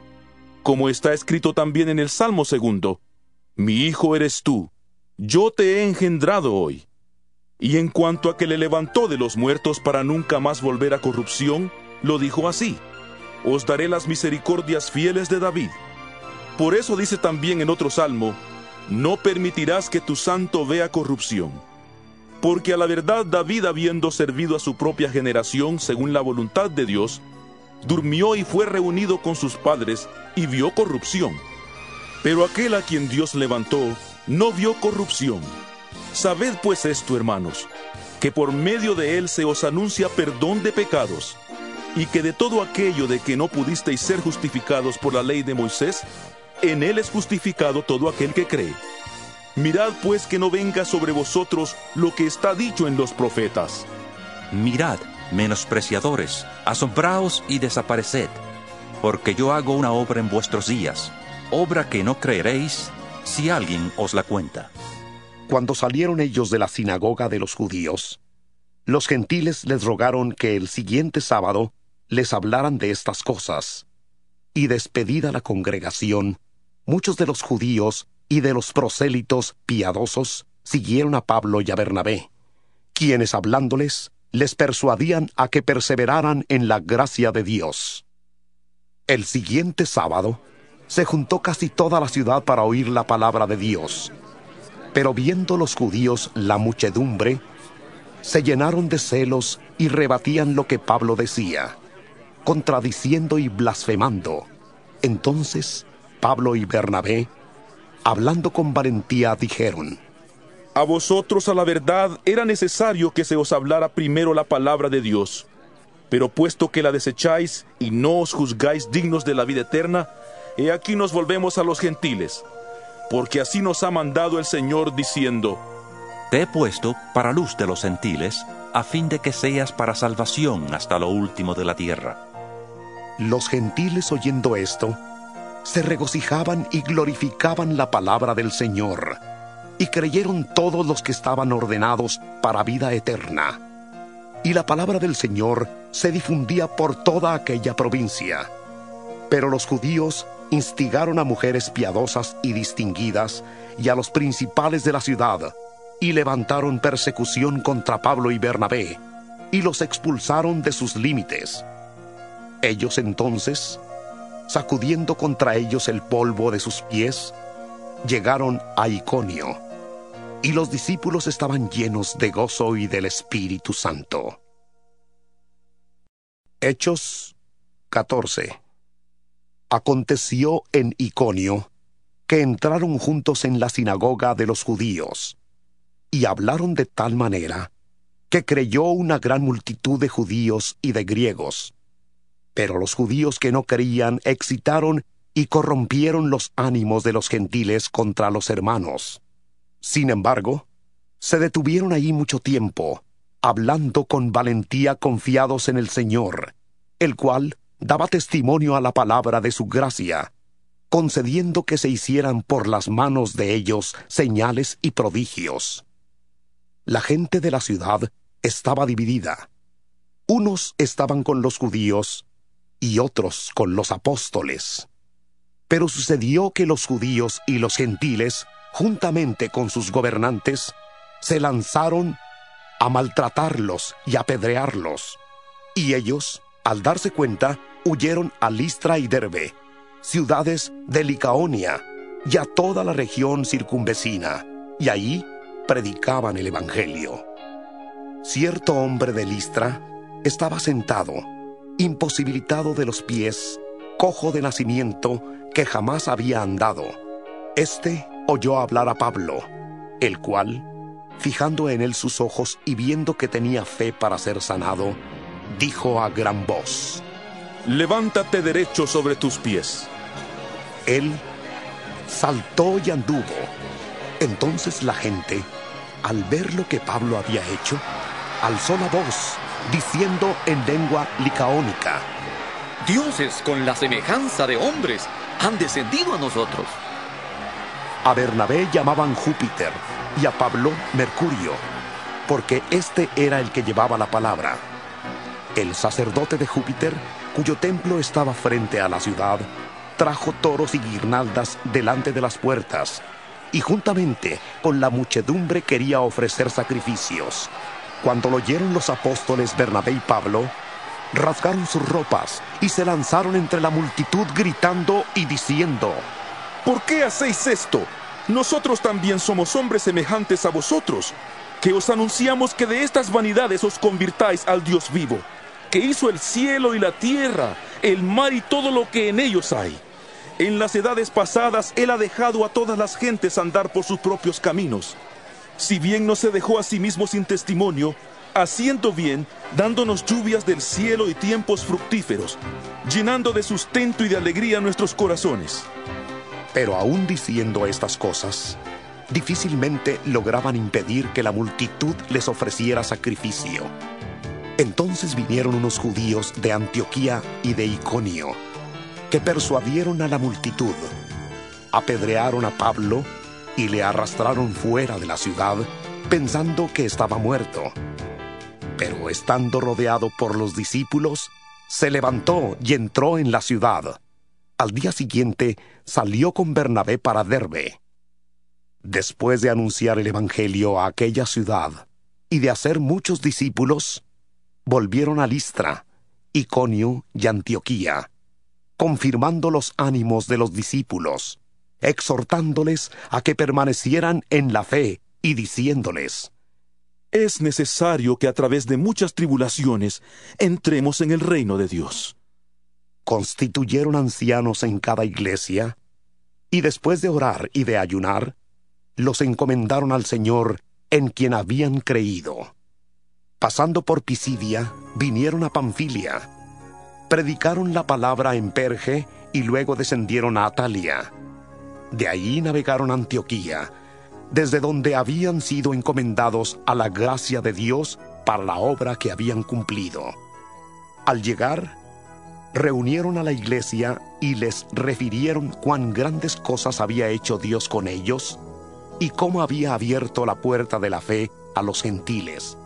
como está escrito también en el Salmo segundo, Mi hijo eres tú, yo te he engendrado hoy. Y en cuanto a que le levantó de los muertos para nunca más volver a corrupción, lo dijo así, Os daré las misericordias fieles de David. Por eso dice también en otro salmo, No permitirás que tu santo vea corrupción. Porque a la verdad David, habiendo servido a su propia generación según la voluntad de Dios, durmió y fue reunido con sus padres y vio corrupción. Pero aquel a quien Dios levantó no vio corrupción. Sabed pues esto, hermanos, que por medio de él se os anuncia perdón de pecados, y que de todo aquello de que no pudisteis ser justificados por la ley de Moisés, en él es justificado todo aquel que cree. Mirad pues que no venga sobre vosotros lo que está dicho en los profetas.
Mirad, menospreciadores, asombraos y desapareced, porque yo hago una obra en vuestros días, obra que no creeréis si alguien os la cuenta.
Cuando salieron ellos de la sinagoga de los judíos, los gentiles les rogaron que el siguiente sábado les hablaran de estas cosas. Y despedida la congregación, muchos de los judíos y de los prosélitos piadosos siguieron a Pablo y a Bernabé, quienes hablándoles les persuadían a que perseveraran en la gracia de Dios. El siguiente sábado se juntó casi toda la ciudad para oír la palabra de Dios. Pero viendo los judíos la muchedumbre, se llenaron de celos y rebatían lo que Pablo decía, contradiciendo y blasfemando. Entonces Pablo y Bernabé, hablando con valentía, dijeron,
A vosotros a la verdad era necesario que se os hablara primero la palabra de Dios. Pero puesto que la desecháis y no os juzgáis dignos de la vida eterna, he aquí nos volvemos a los gentiles. Porque así nos ha mandado el Señor diciendo,
Te he puesto para luz de los gentiles, a fin de que seas para salvación hasta lo último de la tierra.
Los gentiles oyendo esto, se regocijaban y glorificaban la palabra del Señor, y creyeron todos los que estaban ordenados para vida eterna. Y la palabra del Señor se difundía por toda aquella provincia. Pero los judíos instigaron a mujeres piadosas y distinguidas y a los principales de la ciudad, y levantaron persecución contra Pablo y Bernabé, y los expulsaron de sus límites. Ellos entonces, sacudiendo contra ellos el polvo de sus pies, llegaron a Iconio, y los discípulos estaban llenos de gozo y del Espíritu Santo. Hechos 14 Aconteció en Iconio que entraron juntos en la sinagoga de los judíos, y hablaron de tal manera que creyó una gran multitud de judíos y de griegos. Pero los judíos que no creían excitaron y corrompieron los ánimos de los gentiles contra los hermanos. Sin embargo, se detuvieron ahí mucho tiempo, hablando con valentía confiados en el Señor, el cual daba testimonio a la palabra de su gracia, concediendo que se hicieran por las manos de ellos señales y prodigios. La gente de la ciudad estaba dividida. Unos estaban con los judíos y otros con los apóstoles. Pero sucedió que los judíos y los gentiles, juntamente con sus gobernantes, se lanzaron a maltratarlos y apedrearlos. Y ellos, al darse cuenta, huyeron a Listra y Derbe, ciudades de Licaonia, y a toda la región circunvecina, y ahí predicaban el Evangelio. Cierto hombre de Listra estaba sentado, imposibilitado de los pies, cojo de nacimiento, que jamás había andado. Este oyó hablar a Pablo, el cual, fijando en él sus ojos y viendo que tenía fe para ser sanado, dijo a gran voz,
Levántate derecho sobre tus pies.
Él saltó y anduvo. Entonces la gente, al ver lo que Pablo había hecho, alzó la voz, diciendo en lengua licaónica,
Dioses con la semejanza de hombres han descendido a nosotros.
A Bernabé llamaban Júpiter y a Pablo Mercurio, porque este era el que llevaba la palabra. El sacerdote de Júpiter, cuyo templo estaba frente a la ciudad, trajo toros y guirnaldas delante de las puertas, y juntamente con la muchedumbre quería ofrecer sacrificios. Cuando lo oyeron los apóstoles Bernabé y Pablo, rasgaron sus ropas y se lanzaron entre la multitud gritando y diciendo,
¿Por qué hacéis esto? Nosotros también somos hombres semejantes a vosotros. que os anunciamos que de estas vanidades os convirtáis al Dios vivo, que hizo el cielo y la tierra, el mar y todo lo que en ellos hay. En las edades pasadas Él ha dejado a todas las gentes andar por sus propios caminos. Si bien no se dejó a sí mismo sin testimonio, haciendo bien, dándonos lluvias del cielo y tiempos fructíferos, llenando de sustento y de alegría nuestros corazones.
Pero aún diciendo estas cosas, difícilmente lograban impedir que la multitud les ofreciera sacrificio. Entonces vinieron unos judíos de Antioquía y de Iconio, que persuadieron a la multitud, apedrearon a Pablo y le arrastraron fuera de la ciudad, pensando que estaba muerto. Pero estando rodeado por los discípulos, se levantó y entró en la ciudad. Al día siguiente salió con Bernabé para Derbe. Después de anunciar el Evangelio a aquella ciudad y de hacer muchos discípulos, volvieron a Listra, Iconio y Antioquía, confirmando los ánimos de los discípulos, exhortándoles a que permanecieran en la fe y diciéndoles,
Es necesario que a través de muchas tribulaciones entremos en el reino de Dios.
Constituyeron ancianos en cada iglesia, y después de orar y de ayunar, los encomendaron al Señor en quien habían creído. Pasando por Pisidia, vinieron a Pamfilia. Predicaron la palabra en Perge y luego descendieron a Atalia. De ahí navegaron a Antioquía, desde donde habían sido encomendados a la gracia de Dios para la obra que habían cumplido. Al llegar, reunieron a la iglesia y les refirieron cuán grandes cosas había hecho Dios con ellos y cómo había abierto la puerta de la fe a los gentiles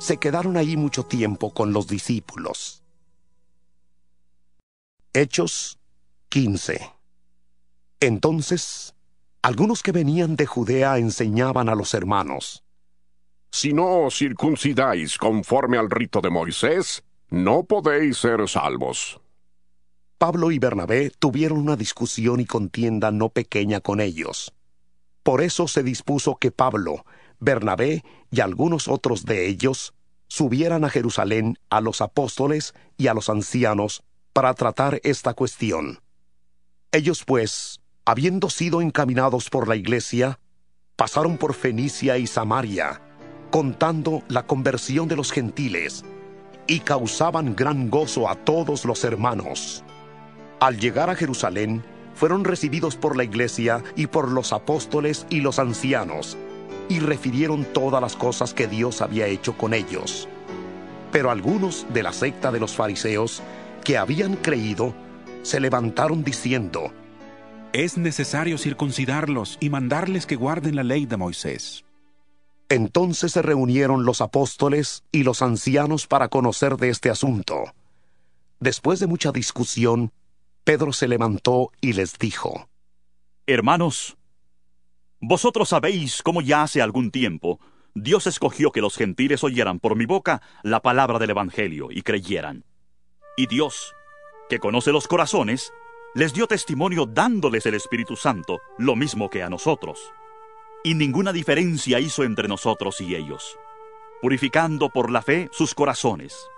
se quedaron ahí mucho tiempo con los discípulos. Hechos 15 Entonces, algunos que venían de Judea enseñaban a los hermanos.
Si no os circuncidáis conforme al rito de Moisés, no podéis ser salvos.
Pablo y Bernabé tuvieron una discusión y contienda no pequeña con ellos. Por eso se dispuso que Pablo, Bernabé y algunos otros de ellos subieran a Jerusalén a los apóstoles y a los ancianos para tratar esta cuestión. Ellos pues, habiendo sido encaminados por la iglesia, pasaron por Fenicia y Samaria, contando la conversión de los gentiles, y causaban gran gozo a todos los hermanos. Al llegar a Jerusalén, fueron recibidos por la iglesia y por los apóstoles y los ancianos, y refirieron todas las cosas que Dios había hecho con ellos. Pero algunos de la secta de los fariseos que habían creído se levantaron diciendo,
Es necesario circuncidarlos y mandarles que guarden la ley de Moisés.
Entonces se reunieron los apóstoles y los ancianos para conocer de este asunto. Después de mucha discusión, Pedro se levantó y les dijo,
Hermanos, vosotros sabéis cómo ya hace algún tiempo Dios escogió que los gentiles oyeran por mi boca la palabra del Evangelio y creyeran. Y Dios, que conoce los corazones, les dio testimonio dándoles el Espíritu Santo, lo mismo que a nosotros. Y ninguna diferencia hizo entre nosotros y ellos, purificando por la fe sus corazones.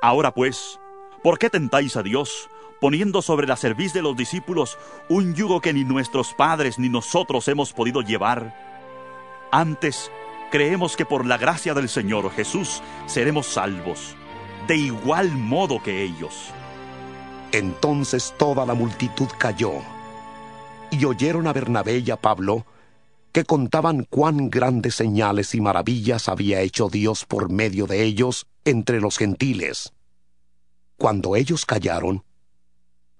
Ahora pues, ¿por qué tentáis a Dios, poniendo sobre la cerviz de los discípulos un yugo que ni nuestros padres ni nosotros hemos podido llevar? Antes, creemos que por la gracia del Señor Jesús seremos salvos, de igual modo que ellos.
Entonces toda la multitud cayó, y oyeron a Bernabé y a Pablo, que contaban cuán grandes señales y maravillas había hecho Dios por medio de ellos entre los gentiles. Cuando ellos callaron,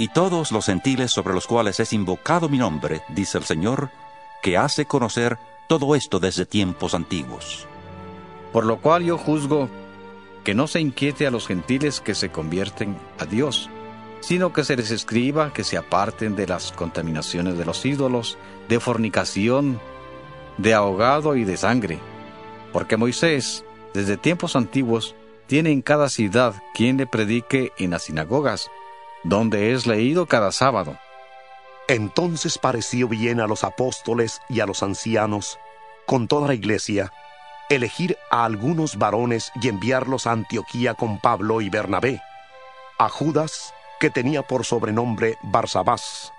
Y todos los gentiles sobre los cuales es invocado mi nombre, dice el Señor, que hace conocer todo esto desde tiempos antiguos.
Por lo cual yo juzgo que no se inquiete a los gentiles que se convierten a Dios, sino que se les escriba que se aparten de las contaminaciones de los ídolos, de fornicación, de ahogado y de sangre. Porque Moisés, desde tiempos antiguos, tiene en cada ciudad quien le predique en las sinagogas, donde es leído cada sábado.
Entonces pareció bien a los apóstoles y a los ancianos, con toda la iglesia, elegir a algunos varones y enviarlos a Antioquía con Pablo y Bernabé, a Judas, que tenía por sobrenombre Barsabás,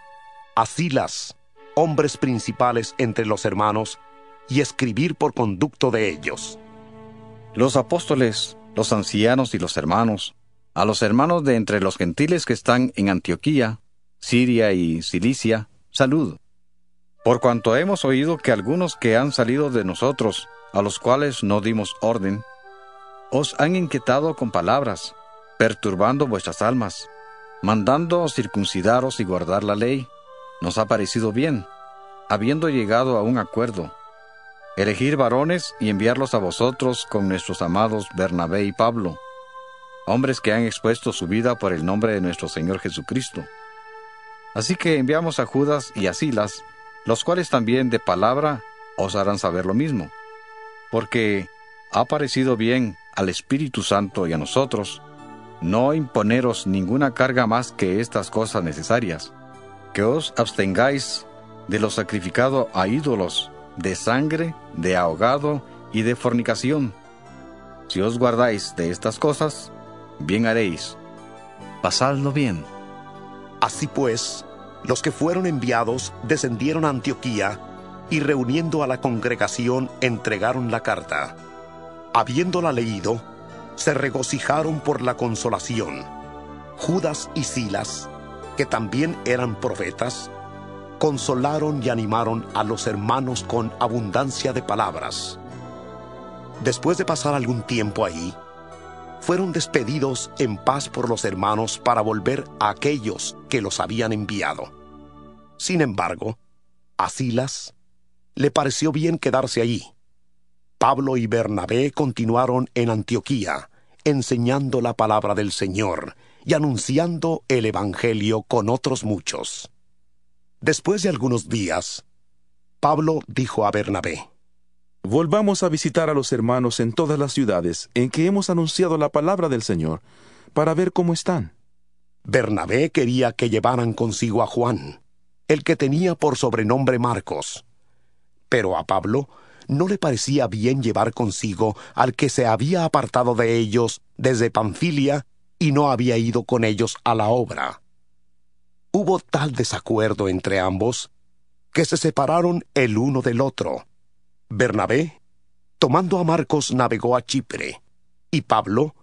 a Silas, hombres principales entre los hermanos, y escribir por conducto de ellos.
Los apóstoles, los ancianos y los hermanos, a los hermanos de entre los gentiles que están en Antioquía, Siria y Cilicia, salud. Por cuanto hemos oído que algunos que han salido de nosotros, a los cuales no dimos orden, os han inquietado con palabras, perturbando vuestras almas, mandando circuncidaros y guardar la ley, nos ha parecido bien, habiendo llegado a un acuerdo, elegir varones y enviarlos a vosotros con nuestros amados Bernabé y Pablo, hombres que han expuesto su vida por el nombre de nuestro Señor Jesucristo. Así que enviamos a Judas y a Silas, los cuales también de palabra os harán saber lo mismo, porque ha parecido bien al Espíritu Santo y a nosotros no imponeros ninguna carga más que estas cosas necesarias, que os abstengáis de lo sacrificado a ídolos, de sangre, de ahogado y de fornicación. Si os guardáis de estas cosas, bien haréis. Pasadlo bien.
Así pues, los que fueron enviados descendieron a Antioquía y reuniendo a la congregación entregaron la carta. Habiéndola leído, se regocijaron por la consolación. Judas y Silas, que también eran profetas, consolaron y animaron a los hermanos con abundancia de palabras. Después de pasar algún tiempo ahí, fueron despedidos en paz por los hermanos para volver a aquellos que los habían enviado. Sin embargo, a Silas le pareció bien quedarse allí. Pablo y Bernabé continuaron en Antioquía, enseñando la palabra del Señor y anunciando el Evangelio con otros muchos. Después de algunos días, Pablo dijo a Bernabé,
Volvamos a visitar a los hermanos en todas las ciudades en que hemos anunciado la palabra del Señor, para ver cómo están.
Bernabé quería que llevaran consigo a Juan, el que tenía por sobrenombre Marcos. Pero a Pablo no le parecía bien llevar consigo al que se había apartado de ellos desde Panfilia y no había ido con ellos a la obra. Hubo tal desacuerdo entre ambos que se separaron el uno del otro. Bernabé, tomando a Marcos, navegó a Chipre, y Pablo,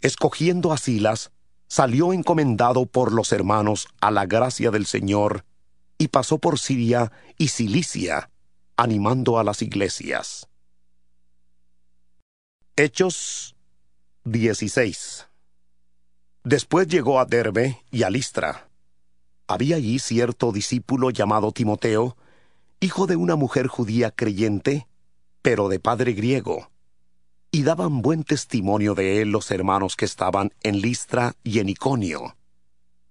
escogiendo a Silas, salió encomendado por los hermanos a la gracia del Señor, y pasó por Siria y Cilicia, animando a las iglesias. Hechos 16 Después llegó a Derbe y a Listra. Había allí cierto discípulo llamado Timoteo, hijo de una mujer judía creyente, pero de padre griego, y daban buen testimonio de él los hermanos que estaban en Listra y en Iconio.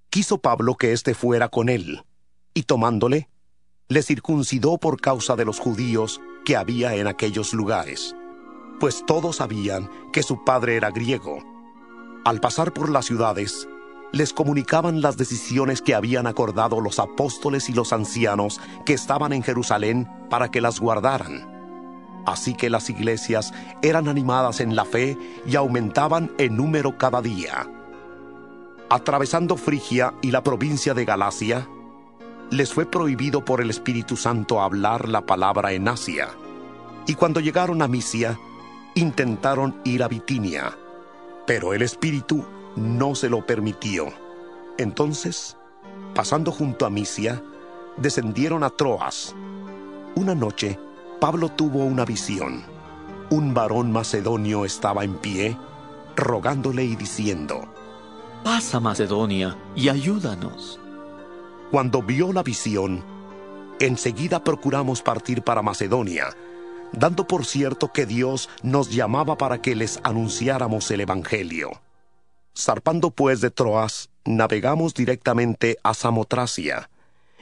Quiso Pablo que éste fuera con él, y tomándole, le circuncidó por causa de los judíos que había en aquellos lugares, pues todos sabían que su padre era griego. Al pasar por las ciudades, les comunicaban las decisiones que habían acordado los apóstoles y los ancianos que estaban en Jerusalén para que las guardaran. Así que las iglesias eran animadas en la fe y aumentaban en número cada día. Atravesando Frigia y la provincia de Galacia, les fue prohibido por el Espíritu Santo hablar la palabra en Asia. Y cuando llegaron a Misia, intentaron ir a Bitinia, pero el Espíritu no se lo permitió. Entonces, pasando junto a Misia, descendieron a Troas. Una noche, Pablo tuvo una visión. Un varón macedonio estaba en pie, rogándole y diciendo,
Pasa Macedonia y ayúdanos.
Cuando vio la visión, enseguida procuramos partir para Macedonia, dando por cierto que Dios nos llamaba para que les anunciáramos el Evangelio. Zarpando pues de Troas, navegamos directamente a Samotracia.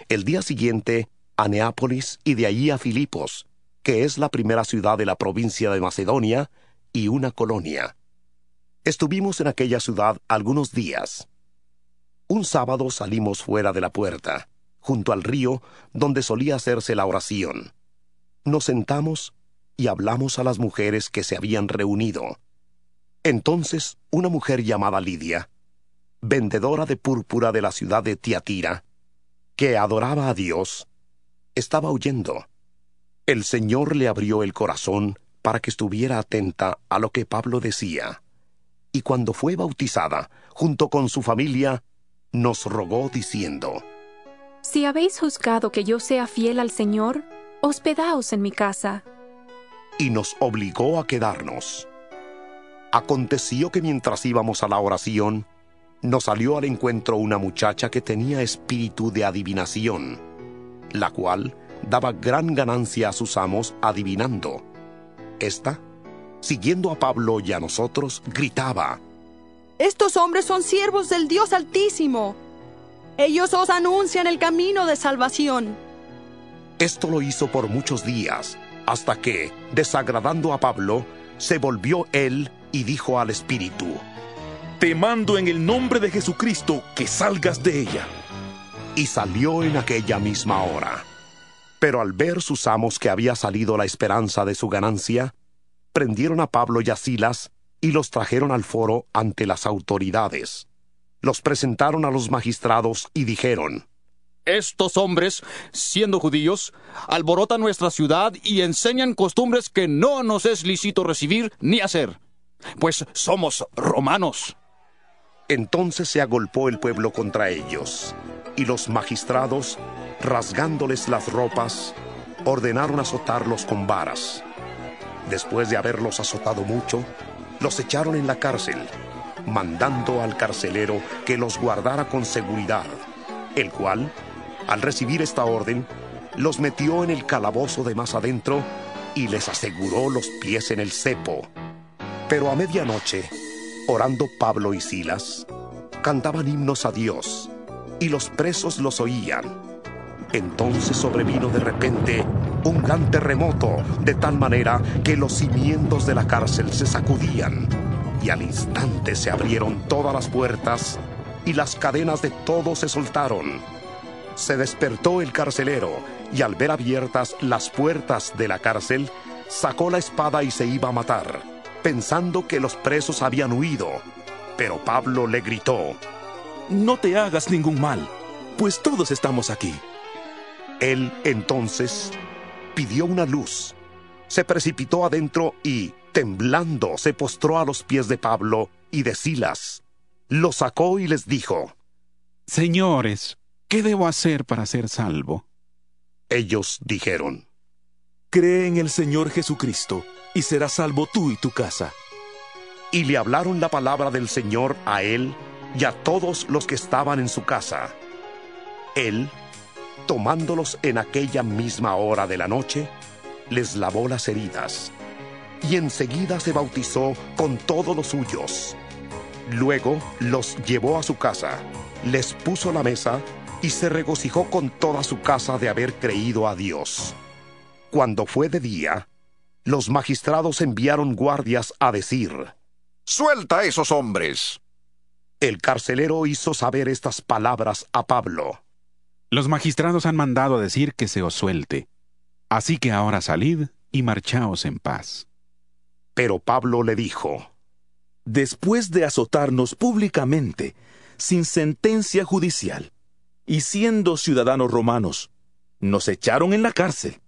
El día siguiente a Neápolis y de allí a Filipos, que es la primera ciudad de la provincia de Macedonia y una colonia. Estuvimos en aquella ciudad algunos días. Un sábado salimos fuera de la puerta, junto al río donde solía hacerse la oración. Nos sentamos y hablamos a las mujeres que se habían reunido. Entonces una mujer llamada Lidia, vendedora de púrpura de la ciudad de Tiatira, que adoraba a Dios, estaba oyendo. El Señor le abrió el corazón para que estuviera atenta a lo que Pablo decía. Y cuando fue bautizada, junto con su familia, nos rogó diciendo,
Si habéis juzgado que yo sea fiel al Señor, hospedaos en mi casa.
Y nos obligó a quedarnos. Aconteció que mientras íbamos a la oración, nos salió al encuentro una muchacha que tenía espíritu de adivinación, la cual daba gran ganancia a sus amos adivinando. Esta, siguiendo a Pablo y a nosotros, gritaba,
Estos hombres son siervos del Dios Altísimo. Ellos os anuncian el camino de salvación.
Esto lo hizo por muchos días, hasta que, desagradando a Pablo, se volvió él y dijo al espíritu,
Te mando en el nombre de Jesucristo que salgas de ella.
Y salió en aquella misma hora. Pero al ver sus amos que había salido la esperanza de su ganancia, prendieron a Pablo y a Silas y los trajeron al foro ante las autoridades. Los presentaron a los magistrados y dijeron,
Estos hombres, siendo judíos, alborotan nuestra ciudad y enseñan costumbres que no nos es lícito recibir ni hacer, pues somos romanos.
Entonces se agolpó el pueblo contra ellos, y los magistrados, rasgándoles las ropas, ordenaron azotarlos con varas. Después de haberlos azotado mucho, los echaron en la cárcel, mandando al carcelero que los guardara con seguridad, el cual, al recibir esta orden, los metió en el calabozo de más adentro y les aseguró los pies en el cepo. Pero a medianoche, orando Pablo y Silas, cantaban himnos a Dios, y los presos los oían. Entonces sobrevino de repente un gran terremoto, de tal manera que los cimientos de la cárcel se sacudían, y al instante se abrieron todas las puertas, y las cadenas de todos se soltaron. Se despertó el carcelero, y al ver abiertas las puertas de la cárcel, sacó la espada y se iba a matar, pensando que los presos habían huido. Pero Pablo le gritó,
No te hagas ningún mal, pues todos estamos aquí.
Él entonces pidió una luz, se precipitó adentro y, temblando, se postró a los pies de Pablo y de Silas. Lo sacó y les dijo,
Señores, ¿qué debo hacer para ser salvo?
Ellos dijeron,
Cree en el Señor Jesucristo, y serás salvo tú y tu casa.
Y le hablaron la palabra del Señor a él y a todos los que estaban en su casa. Él, tomándolos en aquella misma hora de la noche, les lavó las heridas, y enseguida se bautizó con todos los suyos. Luego los llevó a su casa, les puso la mesa, y se regocijó con toda su casa de haber creído a Dios. Cuando fue de día, los magistrados enviaron guardias a decir,
Suelta a esos hombres.
El carcelero hizo saber estas palabras a Pablo.
Los magistrados han mandado a decir que se os suelte. Así que ahora salid y marchaos en paz.
Pero Pablo le dijo,
Después de azotarnos públicamente, sin sentencia judicial, y siendo ciudadanos romanos, nos echaron en la cárcel,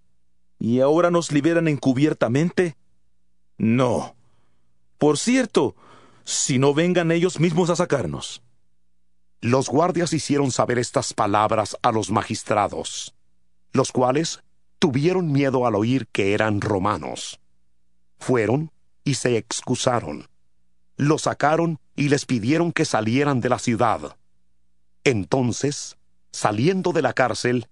y ahora nos liberan encubiertamente. No. Por cierto, si no vengan ellos mismos a sacarnos.
Los guardias hicieron saber estas palabras a los magistrados, los cuales tuvieron miedo al oír que eran romanos. Fueron y se excusaron. Los sacaron y les pidieron que salieran de la ciudad. Entonces, saliendo de la cárcel,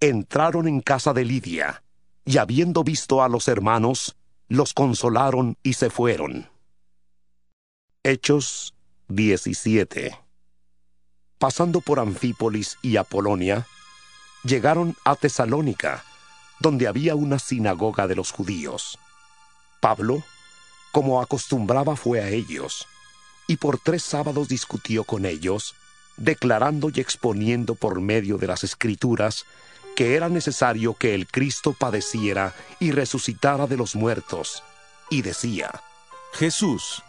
entraron en casa de Lidia, y habiendo visto a los hermanos, los consolaron y se fueron. Hechos 17 Pasando por Anfípolis y Apolonia, llegaron a Tesalónica, donde había una sinagoga de los judíos. Pablo, como acostumbraba, fue a ellos, y por tres sábados discutió con ellos, declarando y exponiendo por medio de las escrituras que era necesario que el Cristo padeciera y resucitara de los muertos, y decía,
Jesús,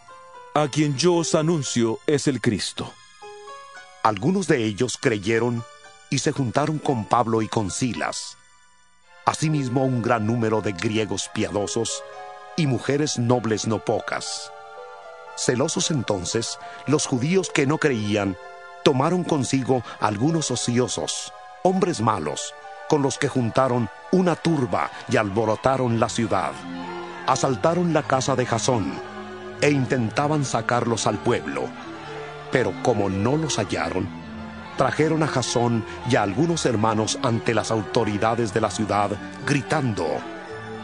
a quien yo os anuncio, es el Cristo.
Algunos de ellos creyeron y se juntaron con Pablo y con Silas. Asimismo un gran número de griegos piadosos y mujeres nobles no pocas. Celosos entonces, los judíos que no creían tomaron consigo algunos ociosos, hombres malos, con los que juntaron una turba y alborotaron la ciudad. Asaltaron la casa de Jasón e intentaban sacarlos al pueblo. Pero como no los hallaron, trajeron a Jasón y a algunos hermanos ante las autoridades de la ciudad, gritando,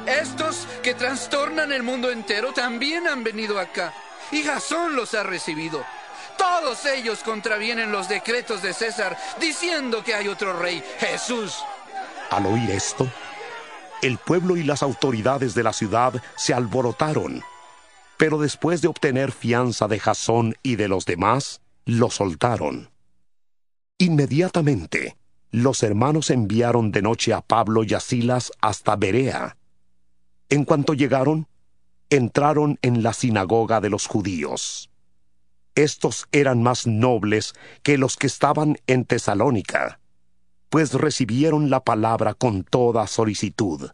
Estos que trastornan el mundo entero también han venido acá, y Jasón los ha recibido. Todos ellos contravienen los decretos de César, diciendo que hay otro rey, Jesús.
Al oír esto, el pueblo y las autoridades de la ciudad se alborotaron, pero después de obtener fianza de Jasón y de los demás, lo soltaron. Inmediatamente, los hermanos enviaron de noche a Pablo y a Silas hasta Berea. En cuanto llegaron, entraron en la sinagoga de los judíos. Estos eran más nobles que los que estaban en Tesalónica, pues recibieron la palabra con toda solicitud,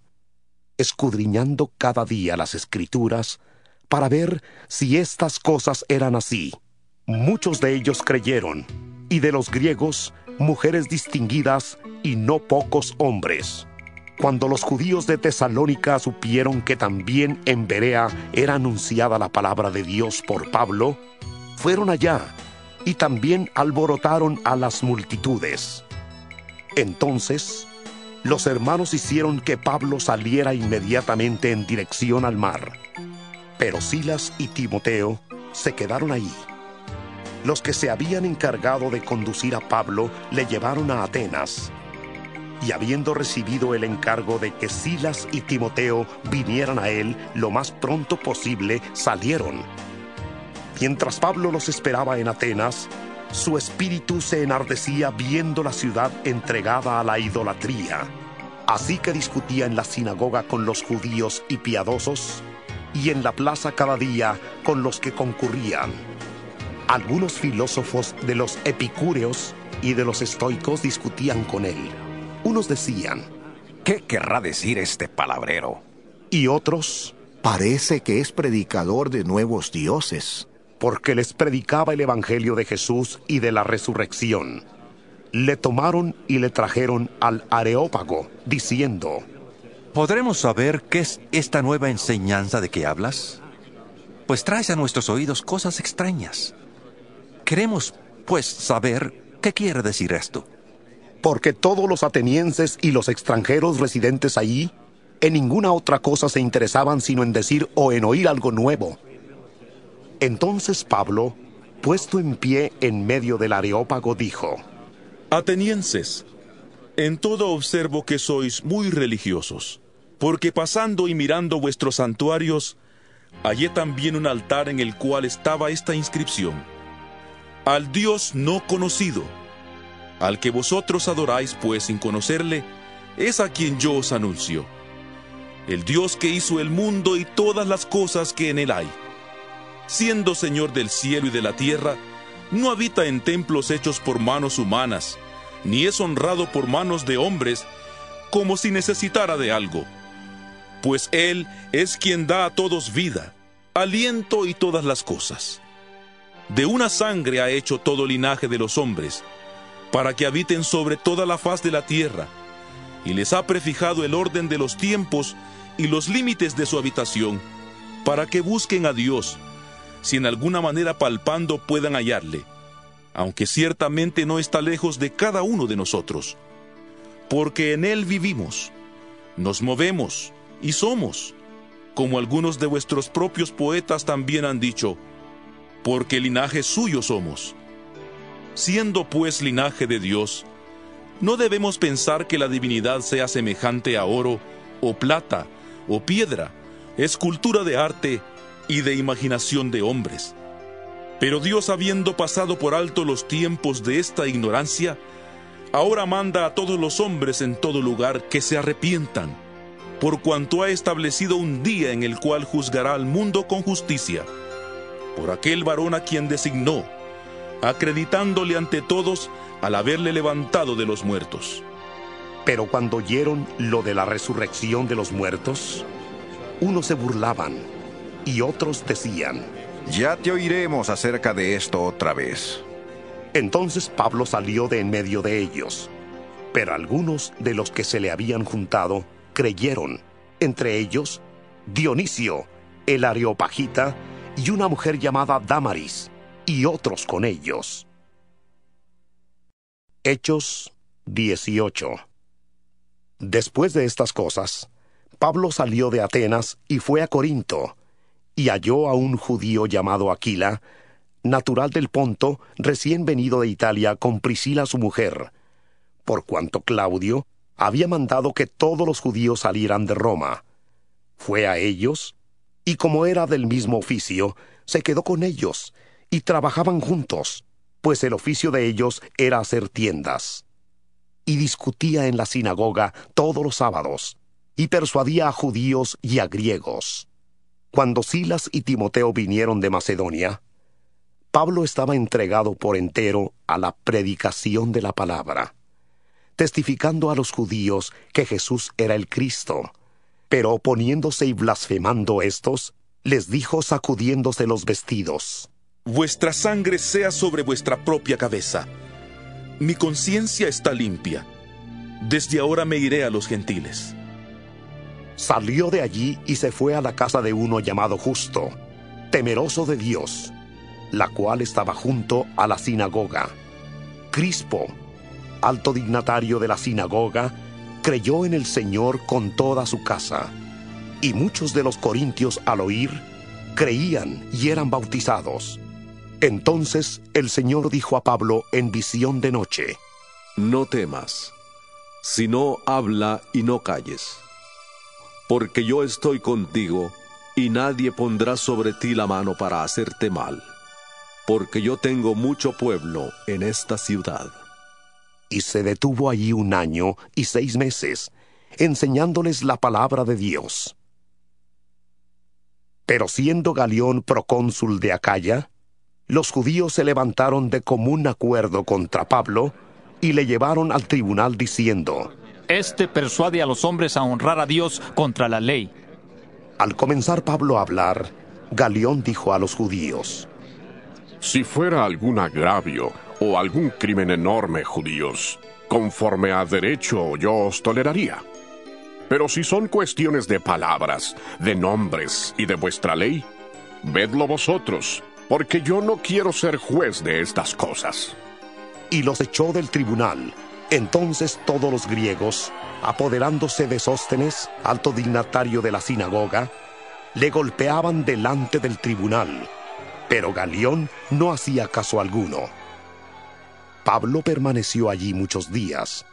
escudriñando cada día las escrituras para ver si estas cosas eran así. Muchos de ellos creyeron, y de los griegos, mujeres distinguidas y no pocos hombres. Cuando los judíos de Tesalónica supieron que también en Berea era anunciada la palabra de Dios por Pablo, fueron allá y también alborotaron a las multitudes. Entonces, los hermanos hicieron que Pablo saliera inmediatamente en dirección al mar, pero Silas y Timoteo se quedaron ahí. Los que se habían encargado de conducir a Pablo le llevaron a Atenas, y habiendo recibido el encargo de que Silas y Timoteo vinieran a él lo más pronto posible, salieron. Mientras Pablo los esperaba en Atenas, su espíritu se enardecía viendo la ciudad entregada a la idolatría. Así que discutía en la sinagoga con los judíos y piadosos, y en la plaza cada día con los que concurrían. Algunos filósofos de los epicúreos y de los estoicos discutían con él. Unos decían,
¿qué querrá decir este palabrero?
Y otros,
parece que es predicador de nuevos dioses.
Porque les predicaba el Evangelio de Jesús y de la resurrección. Le tomaron y le trajeron al Areópago, diciendo,
¿Podremos saber qué es esta nueva enseñanza de que hablas? Pues traes a nuestros oídos cosas extrañas. Queremos, pues, saber qué quiere decir esto.
Porque todos los atenienses y los extranjeros residentes allí en ninguna otra cosa se interesaban sino en decir o en oír algo nuevo. Entonces Pablo, puesto en pie en medio del areópago, dijo,
Atenienses, en todo observo que sois muy religiosos, porque pasando y mirando vuestros santuarios, hallé también un altar en el cual estaba esta inscripción al Dios no conocido. Al que vosotros adoráis, pues sin conocerle, es a quien yo os anuncio. El Dios que hizo el mundo y todas las cosas que en él hay. Siendo Señor del cielo y de la tierra, no habita en templos hechos por manos humanas, ni es honrado por manos de hombres, como si necesitara de algo. Pues Él es quien da a todos vida, aliento y todas las cosas de una sangre ha hecho todo linaje de los hombres, para que habiten sobre toda la faz de la tierra, y les ha prefijado el orden de los tiempos y los límites de su habitación, para que busquen a Dios, si en alguna manera palpando puedan hallarle, aunque ciertamente no está lejos de cada uno de nosotros, porque en Él vivimos, Nos movemos y somos, como algunos de vuestros propios poetas también han dicho, porque linaje suyo somos. Siendo pues linaje de Dios, no debemos pensar que la divinidad sea semejante a oro, o plata, o piedra, escultura de arte y de imaginación de hombres. Pero Dios, habiendo pasado por alto los tiempos de esta ignorancia, ahora manda a todos los hombres en todo lugar que se arrepientan, por cuanto ha establecido un día en el cual juzgará al mundo con justicia, por aquel varón a quien designó, acreditándole ante todos al haberle levantado de los muertos.
Pero cuando oyeron lo de la resurrección de los muertos, unos se burlaban y otros decían,
Ya te oiremos acerca de esto otra vez.
Entonces Pablo salió de en medio de ellos, pero algunos de los que se le habían juntado creyeron, entre ellos Dionisio, el Areopagita, y una mujer llamada Damaris, y otros con ellos. Hechos 18 Después de estas cosas, Pablo salió de Atenas y fue a Corinto, y halló a un judío llamado Aquila, natural del Ponto, recién venido de Italia con Priscila su mujer, por cuanto Claudio había mandado que todos los judíos salieran de Roma. Fue a ellos, y como era del mismo oficio, se quedó con ellos, y trabajaban juntos, pues el oficio de ellos era hacer tiendas. Y discutía en la sinagoga todos los sábados, y persuadía a judíos y a griegos. Cuando Silas y Timoteo vinieron de Macedonia, Pablo estaba entregado por entero a la predicación de la palabra, testificando a los judíos que Jesús era el Cristo. Pero oponiéndose y blasfemando estos, les dijo sacudiéndose los vestidos,
Vuestra sangre sea sobre vuestra propia cabeza. Mi conciencia está limpia. Desde ahora me iré a los gentiles.
Salió de allí y se fue a la casa de uno llamado Justo, temeroso de Dios, la cual estaba junto a la sinagoga. Crispo, alto dignatario de la sinagoga, creyó en el Señor con toda su casa, y muchos de los corintios al oír, creían y eran bautizados. Entonces el Señor dijo a Pablo en visión de noche,
No temas, sino habla y no calles, porque yo estoy contigo, y nadie pondrá sobre ti la mano para hacerte mal, porque yo tengo mucho pueblo en esta ciudad.
Y se detuvo allí un año y seis meses, enseñándoles la palabra de Dios. Pero siendo Galión procónsul de Acaya, los judíos se levantaron de común acuerdo contra Pablo y le llevaron al tribunal diciendo,
Este persuade a los hombres a honrar a Dios contra la ley.
Al comenzar Pablo a hablar, Galión dijo a los judíos,
Si fuera algún agravio o algún crimen enorme, judíos, conforme a derecho yo os toleraría. Pero si son cuestiones de palabras, de nombres y de vuestra ley, vedlo vosotros, porque yo no quiero ser juez de estas cosas.
y los echó del tribunal. Entonces todos los griegos, apoderándose de Sóstenes, alto dignatario de la sinagoga, le golpeaban delante del tribunal, pero Galión no hacía caso alguno. Pablo permaneció allí muchos días.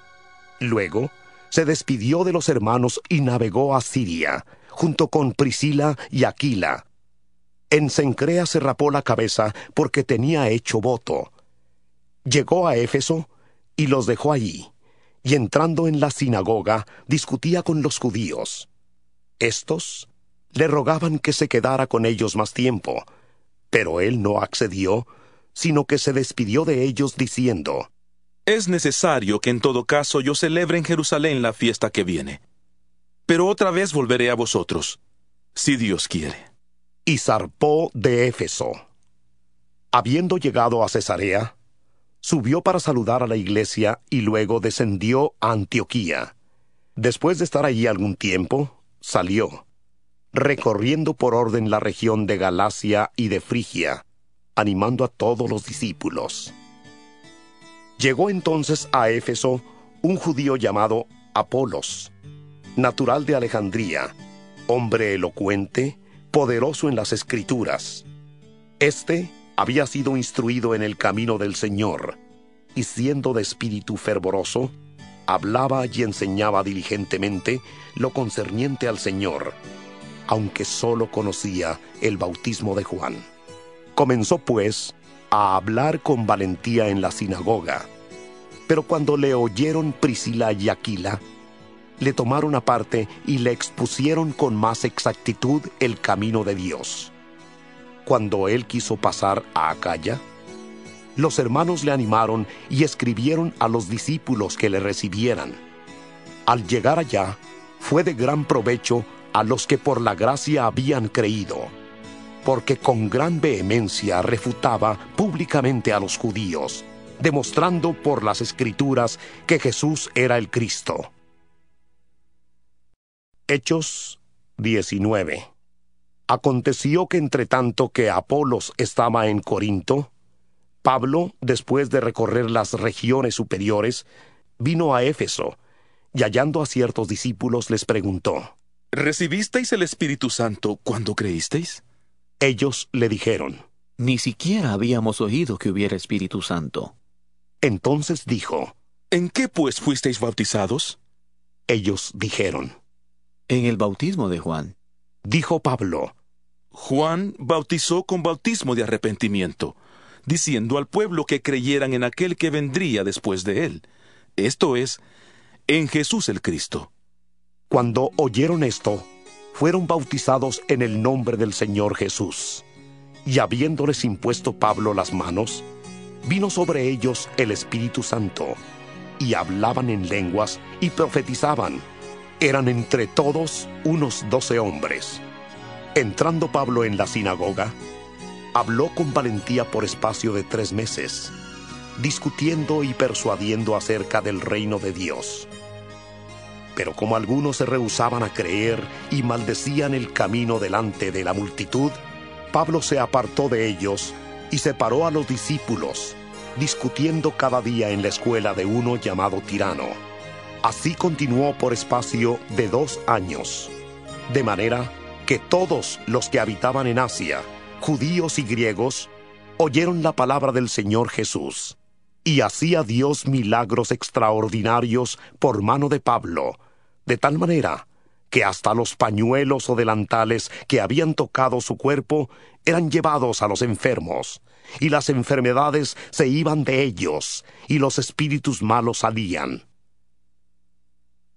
Luego se despidió de los hermanos y navegó a Siria, junto con Priscila y Aquila. En Cencrea se rapó la cabeza porque tenía hecho voto. Llegó a Éfeso y los dejó allí, y entrando en la sinagoga discutía con los judíos. Estos le rogaban que se quedara con ellos más tiempo, pero él no accedió, sino que se despidió de ellos diciendo,
Es necesario que en todo caso yo celebre en Jerusalén la fiesta que viene. Pero otra vez volveré a vosotros, si Dios quiere.
y zarpó de Éfeso. Habiendo llegado a Cesarea, subió para saludar a la iglesia y luego descendió a Antioquía. Después de estar allí algún tiempo, salió, recorriendo por orden la región de Galacia y de Frigia, animando a todos los discípulos. Llegó entonces a Éfeso un judío llamado Apolos, natural de Alejandría, hombre elocuente, poderoso en las escrituras. Este había sido instruido en el camino del Señor, y siendo de espíritu fervoroso, hablaba y enseñaba diligentemente lo concerniente al Señor, aunque sólo conocía el bautismo de Juan. Comenzó pues a hablar con valentía en la sinagoga, pero cuando le oyeron Priscila y Aquila, le tomaron aparte y le expusieron con más exactitud el camino de Dios. Cuando él quiso pasar a Acaya, los hermanos le animaron y escribieron a los discípulos que le recibieran. Al llegar allá, fue de gran provecho a los que por la gracia habían creído, porque con gran vehemencia refutaba públicamente a los judíos, demostrando por las escrituras que Jesús era el Cristo. Hechos 19 Aconteció que entre tanto que Apolos estaba en Corinto, Pablo, después de recorrer las regiones superiores, vino a Éfeso, y hallando a ciertos discípulos les preguntó,
¿Recibisteis el Espíritu Santo cuando creísteis?
Ellos le dijeron,
Ni siquiera habíamos oído que hubiera Espíritu Santo.
Entonces dijo,
¿En qué pues fuisteis bautizados?
Ellos dijeron,
En el bautismo de Juan.
Dijo Pablo,
Juan bautizó con bautismo de arrepentimiento diciendo al pueblo que creyeran en aquel que vendría después de él, esto es, en Jesús el Cristo.
Cuando oyeron esto, fueron bautizados en el nombre del Señor Jesús. Y habiéndoles impuesto Pablo las manos, vino sobre ellos el Espíritu Santo, y hablaban en lenguas y profetizaban. Eran entre todos unos doce hombres. Entrando Pablo en la sinagoga, habló con valentía por espacio de tres meses, discutiendo y persuadiendo acerca del reino de Dios. Pero como algunos se rehusaban a creer y maldecían el camino delante de la multitud, Pablo se apartó de ellos y separó a los discípulos, discutiendo cada día en la escuela de uno llamado Tirano. Así continuó por espacio de dos años, de manera que todos los que habitaban en Asia, judíos y griegos, oyeron la palabra del Señor Jesús, y hacía Dios milagros extraordinarios por mano de Pablo, de tal manera que hasta los pañuelos o delantales que habían tocado su cuerpo eran llevados a los enfermos, y las enfermedades se iban de ellos, y los espíritus malos salían.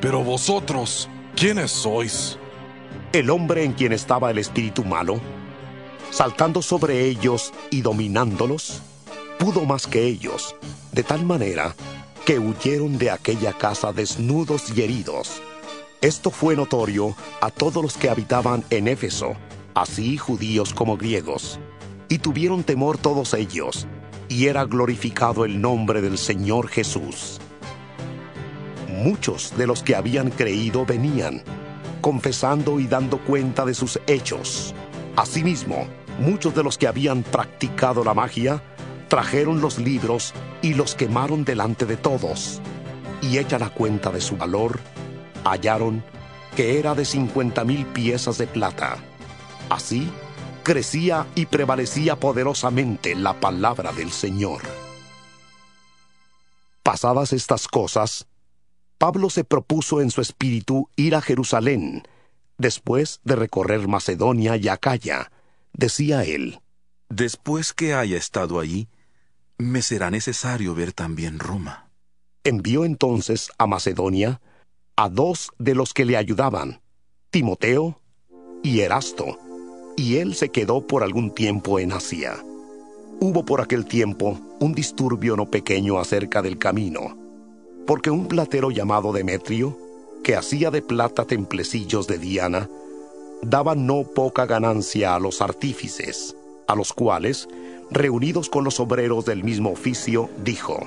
pero vosotros, ¿quiénes sois?
El hombre en quien estaba el espíritu malo saltando sobre ellos y dominándolos, pudo más que ellos, de tal manera que huyeron de aquella casa desnudos y heridos. Esto fue notorio a todos los que habitaban en Éfeso, así judíos como griegos, y tuvieron temor todos ellos, y era glorificado el nombre del Señor Jesús. Muchos de los que habían creído venían, confesando y dando cuenta de sus hechos. Asimismo, muchos de los que habían practicado la magia trajeron los libros y los quemaron delante de todos. Y hecha la cuenta de su valor, hallaron que era de cincuenta mil piezas de plata. Así, crecía y prevalecía poderosamente la palabra del Señor. Pasadas estas cosas, Pablo se propuso en su espíritu ir a Jerusalén, después de recorrer Macedonia y Acaya, decía él,
Después que haya estado allí, me será necesario ver también Roma.
Envió entonces a Macedonia a dos de los que le ayudaban, Timoteo y Erasto, y él se quedó por algún tiempo en Asia. Hubo por aquel tiempo un disturbio no pequeño acerca del camino, porque un platero llamado Demetrio, que hacía de plata templecillos de Diana, daba no poca ganancia a los artífices, a los cuales, reunidos con los obreros del mismo oficio, dijo,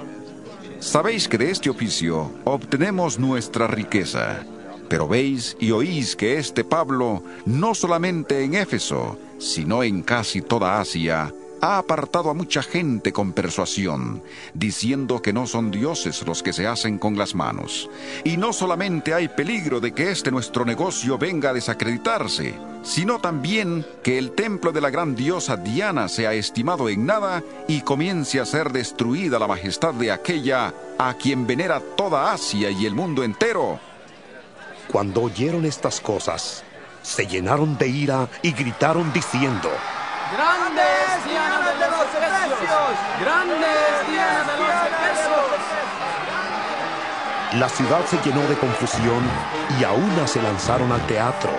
Sabéis que de este oficio obtenemos nuestra riqueza, pero veis y oís que este Pablo, no solamente en Éfeso, sino en casi toda Asia, ha apartado a mucha gente con persuasión, diciendo que no son dioses los que se hacen con las manos. Y no solamente hay peligro de que este nuestro negocio venga a desacreditarse, sino también que el templo de la gran diosa Diana sea estimado en nada y comience a ser destruida la majestad de aquella a quien venera toda Asia y el mundo entero.
Cuando oyeron estas cosas, se llenaron de ira y gritaron diciendo,
¡Grandes de los Efesios! ¡Grandes de los Efesios!
La ciudad se llenó de confusión y a una se lanzaron al teatro,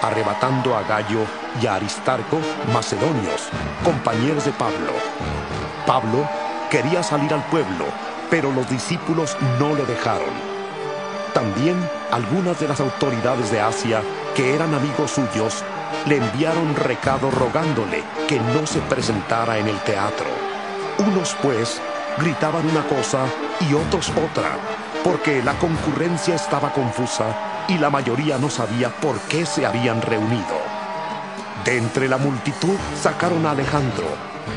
arrebatando a Gallo y a Aristarco, macedonios, compañeros de Pablo. Pablo quería salir al pueblo, pero los discípulos no le dejaron. También algunas de las autoridades de Asia, que eran amigos suyos, le enviaron recado rogándole que no se presentara en el teatro. Unos pues gritaban una cosa y otros otra, porque la concurrencia estaba confusa y la mayoría no sabía por qué se habían reunido. De entre la multitud sacaron a Alejandro,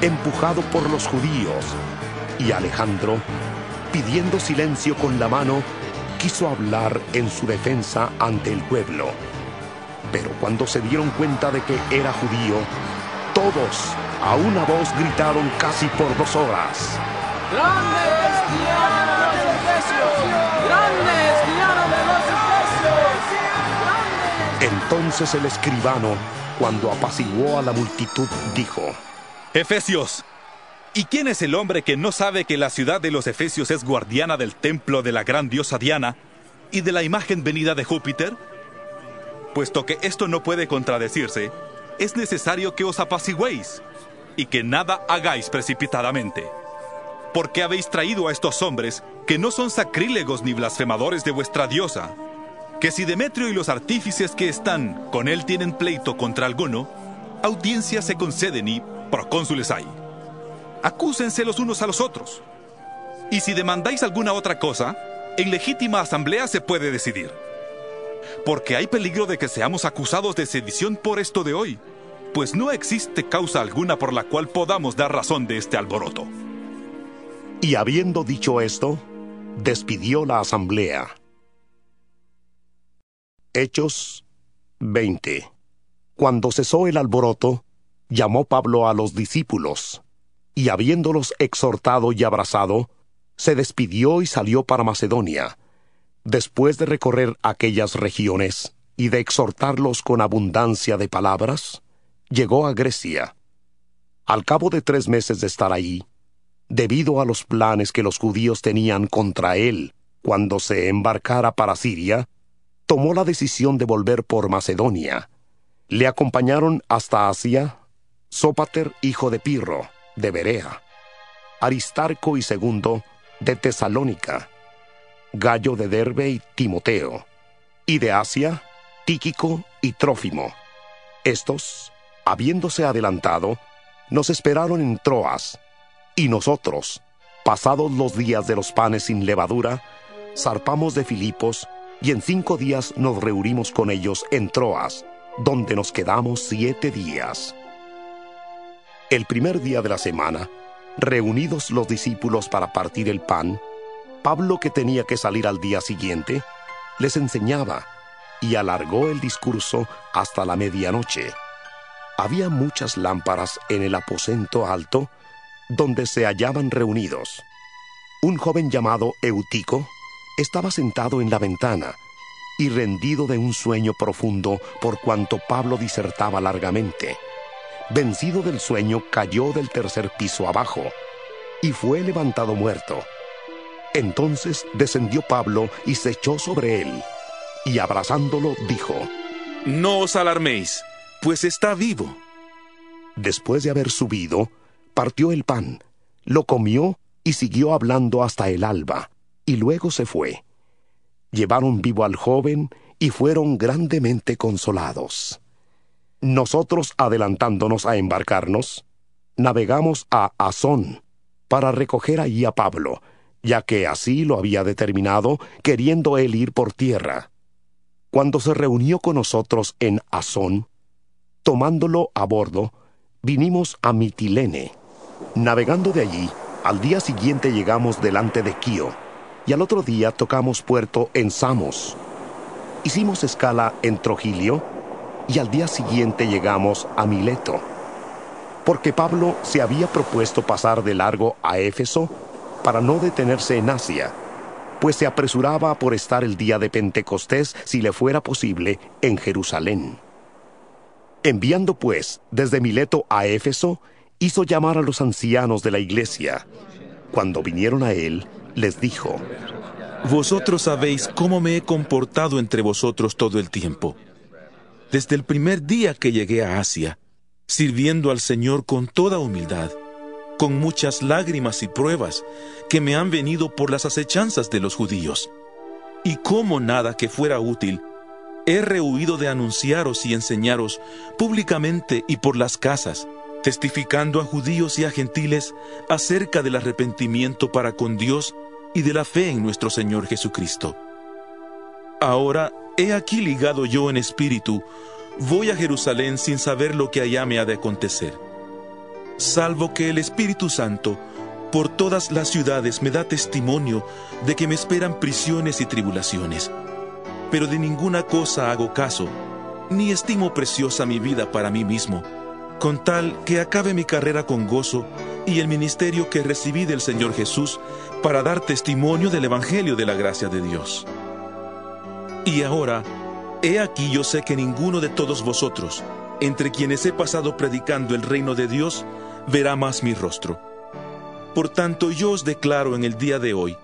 empujado por los judíos, y Alejandro, pidiendo silencio con la mano, quiso hablar en su defensa ante el pueblo. Pero cuando se dieron cuenta de que era judío, todos a una voz gritaron casi por dos horas.
¡Grandes Diana de los Efesios! ¡Grandes Diana de los Efesios!
Entonces el escribano, cuando apaciguó a la multitud, dijo,
Efesios, ¿y quién es el hombre que no sabe que la ciudad de los Efesios es guardiana del templo de la gran diosa Diana y de la imagen venida de Júpiter? Puesto que esto no puede contradecirse, es necesario que os apaciguéis y que nada hagáis precipitadamente. Porque habéis traído a estos hombres que no son sacrílegos ni blasfemadores de vuestra diosa, que si Demetrio y los artífices que están con él tienen pleito contra alguno, audiencias se conceden y procónsules hay. Acúsense los unos a los otros. Y si demandáis alguna otra cosa, en legítima asamblea se puede decidir. Porque hay peligro de que seamos acusados de sedición por esto de hoy, pues no existe causa alguna por la cual podamos dar razón de este alboroto.
Y habiendo dicho esto, despidió la asamblea. Hechos 20. Cuando cesó el alboroto, llamó Pablo a los discípulos, y habiéndolos exhortado y abrazado, se despidió y salió para Macedonia. Después de recorrer aquellas regiones y de exhortarlos con abundancia de palabras, llegó a Grecia. Al cabo de tres meses de estar ahí, debido a los planes que los judíos tenían contra él cuando se embarcara para Siria, tomó la decisión de volver por Macedonia. Le acompañaron hasta Asia Sópater, hijo de Pirro, de Berea, Aristarco y segundo, de Tesalónica, Gallo de Derbe y Timoteo, y de Asia, Tíquico y Trófimo. Estos, habiéndose adelantado, nos esperaron en Troas, y nosotros, pasados los días de los panes sin levadura, zarpamos de Filipos, y en cinco días nos reunimos con ellos en Troas, donde nos quedamos siete días. El primer día de la semana, reunidos los discípulos para partir el pan, Pablo, que tenía que salir al día siguiente, les enseñaba y alargó el discurso hasta la medianoche. Había muchas lámparas en el aposento alto donde se hallaban reunidos. Un joven llamado Eutico estaba sentado en la ventana y rendido de un sueño profundo por cuanto Pablo disertaba largamente. Vencido del sueño, cayó del tercer piso abajo y fue levantado muerto. Entonces descendió Pablo y se echó sobre él, y abrazándolo dijo,
No os alarméis, pues está vivo.
Después de haber subido, partió el pan, lo comió y siguió hablando hasta el alba, y luego se fue. llevaron vivo al joven y fueron grandemente consolados. Nosotros, adelantándonos a embarcarnos, navegamos a Azón para recoger allí a Pablo, ya que así lo había determinado, queriendo él ir por tierra. Cuando se reunió con nosotros en Azón, tomándolo a bordo, vinimos a Mitilene. Navegando de allí, al día siguiente llegamos delante de Quío, y al otro día tocamos puerto en Samos. Hicimos escala en Trogilio, y al día siguiente llegamos a Mileto, porque Pablo se había propuesto pasar de largo a Éfeso para no detenerse en Asia, pues se apresuraba por estar el día de Pentecostés, si le fuera posible, en Jerusalén. Enviando pues desde Mileto a Éfeso, hizo llamar a los ancianos de la iglesia. Cuando vinieron a él, les dijo,
Vosotros sabéis cómo me he comportado entre vosotros todo el tiempo, desde el primer día que llegué a Asia, sirviendo al Señor con toda humildad, con muchas lágrimas y pruebas que me han venido por las acechanzas de los judíos. Y como nada que fuera útil, he rehuido de anunciaros y enseñaros públicamente y por las casas, testificando a judíos y a gentiles acerca del arrepentimiento para con Dios y de la fe en nuestro Señor Jesucristo. Ahora he aquí ligado yo en espíritu, voy a Jerusalén sin saber lo que allá me ha de acontecer, salvo que el Espíritu Santo por todas las ciudades me da testimonio de que me esperan prisiones y tribulaciones. Pero de ninguna cosa hago caso, ni estimo preciosa mi vida para mí mismo, con tal que acabe mi carrera con gozo y el ministerio que recibí del Señor Jesús para dar testimonio del Evangelio de la gracia de Dios. Y ahora, he aquí yo sé que ninguno de todos vosotros, entre quienes he pasado predicando el reino de Dios, verá más mi rostro. Por tanto, yo os declaro en el día de hoy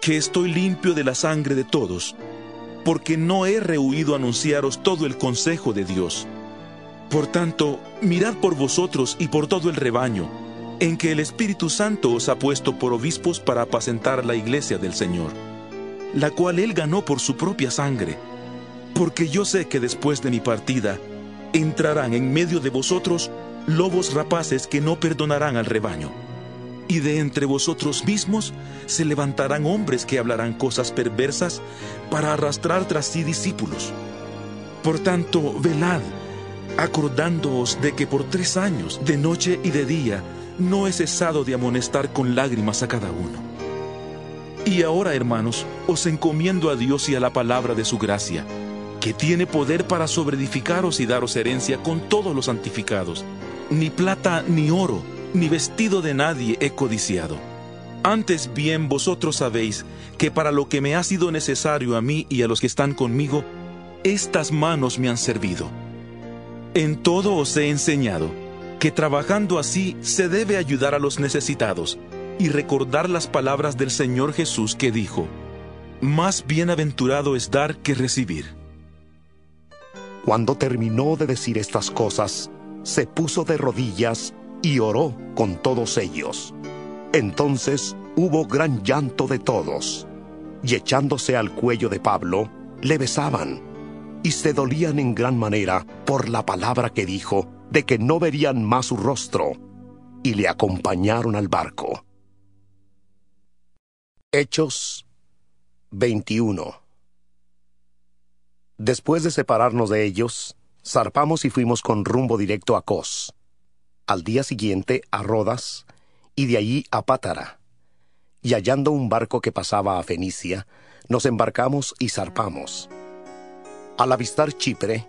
que estoy limpio de la sangre de todos, porque no he rehuido anunciaros todo el consejo de Dios. Por tanto, mirad por vosotros y por todo el rebaño, en que el Espíritu Santo os ha puesto por obispos para apacentar la iglesia del Señor, la cual él ganó por su propia sangre, porque yo sé que después de mi partida entrarán en medio de vosotros lobos rapaces que no perdonarán al rebaño. Y de entre vosotros mismos se levantarán hombres que hablarán cosas perversas para arrastrar tras sí discípulos. Por tanto, velad, acordándoos de que por tres años, de noche y de día, no he cesado de amonestar con lágrimas a cada uno. Y ahora, hermanos, os encomiendo a Dios y a la palabra de su gracia, que tiene poder para sobreedificaros y daros herencia con todos los santificados. Ni plata ni oro, ni vestido de nadie he codiciado. Antes bien vosotros sabéis que para lo que me ha sido necesario a mí y a los que están conmigo, estas manos me han servido. En todo os he enseñado que trabajando así se debe ayudar a los necesitados y recordar las palabras del Señor Jesús que dijo, Más bienaventurado es dar que recibir.
Cuando terminó de decir estas cosas, se puso de rodillas y oró con todos ellos. Entonces hubo gran llanto de todos, y echándose al cuello de Pablo, le besaban, y se dolían en gran manera por la palabra que dijo, de que no verían más su rostro, y le acompañaron al barco. Hechos 21 Después de separarnos de ellos, zarpamos y fuimos con rumbo directo a Cos. Al día siguiente a Rodas, y de allí a Pátara. Y hallando un barco que pasaba a Fenicia, nos embarcamos y zarpamos. Al avistar Chipre,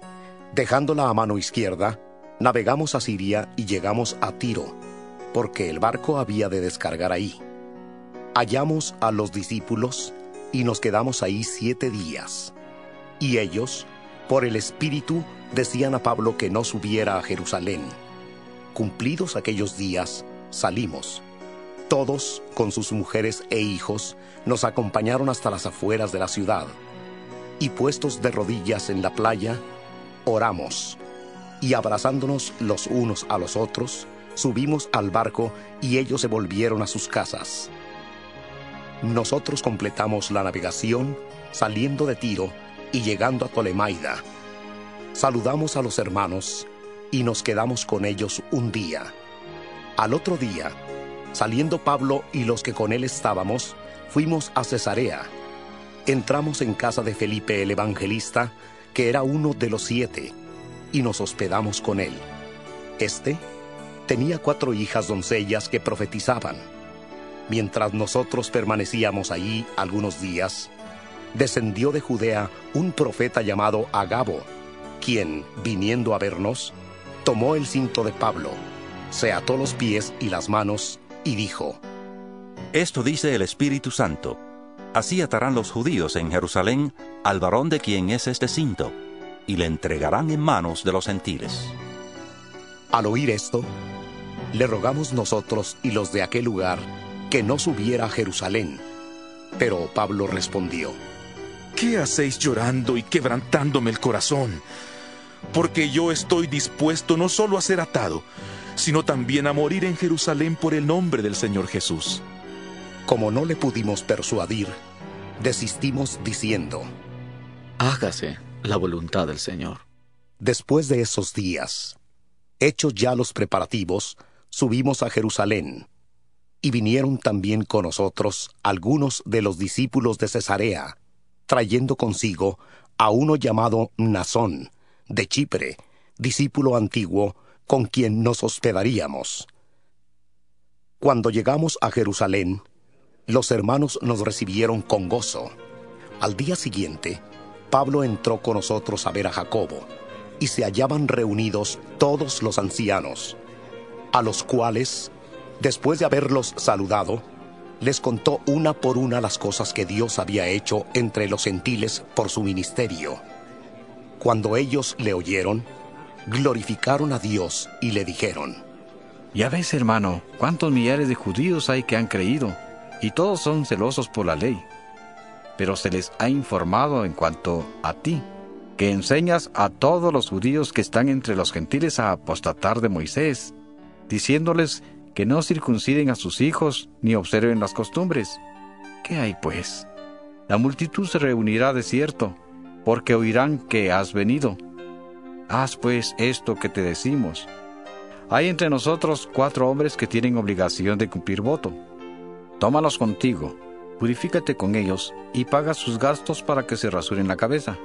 dejándola a mano izquierda, navegamos a Siria y llegamos a Tiro, porque el barco había de descargar ahí. Hallamos a los discípulos y nos quedamos ahí siete días. Y ellos, por el Espíritu, decían a Pablo que no subiera a Jerusalén. Cumplidos aquellos días, salimos. Todos, con sus mujeres e hijos, nos acompañaron hasta las afueras de la ciudad. Y puestos de rodillas en la playa, oramos. Y abrazándonos los unos a los otros, subimos al barco y ellos se volvieron a sus casas. Nosotros completamos la navegación saliendo de Tiro y llegando a Tolemaida. Saludamos a los hermanos y nos quedamos con ellos un día. Al otro día, saliendo Pablo y los que con él estábamos, fuimos a Cesarea. Entramos en casa de Felipe el evangelista, que era uno de los siete, y nos hospedamos con él. Este tenía cuatro hijas doncellas que profetizaban. Mientras nosotros permanecíamos allí algunos días, descendió de Judea un profeta llamado Agabo, quien, viniendo a vernos, tomó el cinto de Pablo, se ató los pies y las manos y dijo,
Esto dice el Espíritu Santo. Así atarán los judíos en Jerusalén al varón de quien es este cinto, y le entregarán en manos de los gentiles.
Al oír esto, le rogamos nosotros y los de aquel lugar que no subiera a Jerusalén. Pero Pablo respondió,
¿Qué hacéis llorando y quebrantándome el corazón? Porque yo estoy dispuesto no solo a ser atado, sino también a morir en Jerusalén por el nombre del Señor Jesús.
Como no le pudimos persuadir, desistimos diciendo,
Hágase la voluntad del Señor.
Después de esos días, hechos ya los preparativos, subimos a Jerusalén, y vinieron también con nosotros algunos de los discípulos de Cesarea, trayendo consigo a uno llamado Nazón, de Chipre, discípulo antiguo, con quien nos hospedaríamos. Cuando llegamos a Jerusalén, los hermanos nos recibieron con gozo. Al día siguiente, Pablo entró con nosotros a ver a Jacobo, y se hallaban reunidos todos los ancianos, a los cuales, después de haberlos saludado, les contó una por una las cosas que Dios había hecho entre los gentiles por su ministerio. Cuando ellos le oyeron, glorificaron a Dios y le dijeron,
Ya ves, hermano, cuántos millares de judíos hay que han creído, y todos son celosos por la ley. Pero se les ha informado en cuanto a ti, que enseñas a todos los judíos que están entre los gentiles a apostatar de Moisés, diciéndoles que no circunciden a sus hijos ni observen las costumbres. ¿Qué hay pues? La multitud se reunirá de cierto, porque oirán que has venido. Haz pues esto que te decimos. Hay entre nosotros cuatro hombres que tienen obligación de cumplir voto. Tómalos contigo, purifícate con ellos y paga sus gastos para que se rasuren la cabeza.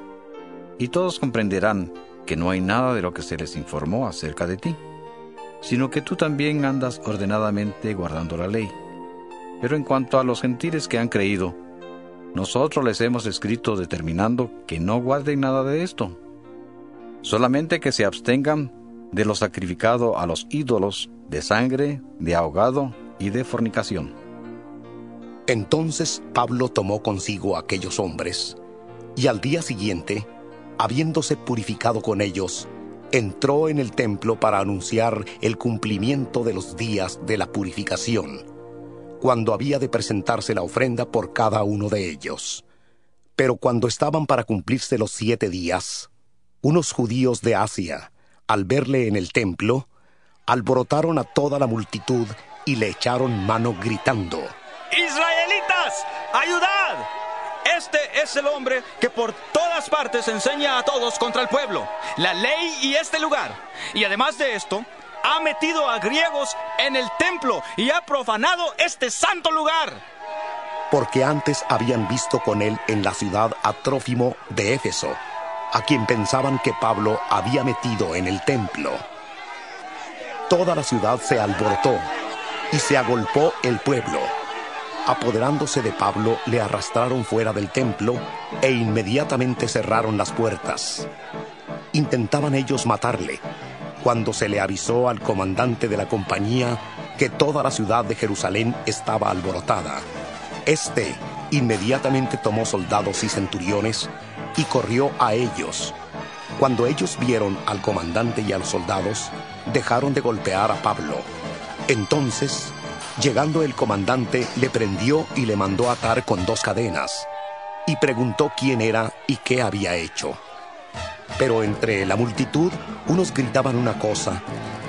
Y todos comprenderán que no hay nada de lo que se les informó acerca de ti sino que tú también andas ordenadamente guardando la ley. Pero en cuanto a los gentiles que han creído, nosotros les hemos escrito determinando que no guarden nada de esto, solamente que se abstengan de lo sacrificado a los ídolos, de sangre, de ahogado y de fornicación.
Entonces Pablo tomó consigo a aquellos hombres, y al día siguiente, habiéndose purificado con ellos, entró en el templo para anunciar el cumplimiento de los días de la purificación, cuando había de presentarse la ofrenda por cada uno de ellos. Pero cuando estaban para cumplirse los siete días, unos judíos de Asia, al verle en el templo, alborotaron a toda la multitud y le echaron mano gritando,
Israelitas, ayudad. Este es el hombre que por todas partes enseña a todos contra el pueblo, la ley y este lugar. Y además de esto, ha metido a griegos en el templo y ha profanado este santo lugar.
Porque antes habían visto con él en la ciudad a Trófimo de Éfeso, a quien pensaban que Pablo había metido en el templo. Toda la ciudad se alborotó y se agolpó el pueblo. Apoderándose de Pablo, le arrastraron fuera del templo e inmediatamente cerraron las puertas. Intentaban ellos matarle, cuando se le avisó al comandante de la compañía que toda la ciudad de Jerusalén estaba alborotada. Este inmediatamente tomó soldados y centuriones y corrió a ellos. Cuando ellos vieron al comandante y a los soldados, dejaron de golpear a Pablo. Entonces Llegando el comandante, le prendió y le mandó atar con dos cadenas, y preguntó quién era y qué había hecho. Pero entre la multitud, unos gritaban una cosa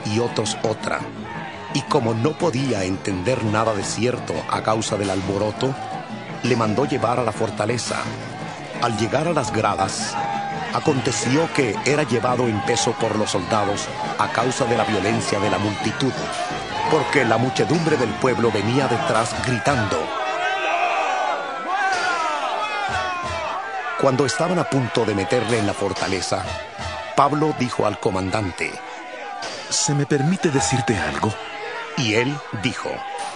y otros otra, y como no podía entender nada de cierto a causa del alboroto, le mandó llevar a la fortaleza, Al llegar a las gradas, aconteció que era llevado en peso por los soldados a causa de la violencia de la multitud, porque la muchedumbre del pueblo venía detrás gritando. Cuando estaban a punto de meterle en la fortaleza, Pablo dijo al comandante,
¿Se me permite decirte algo?
Y él dijo,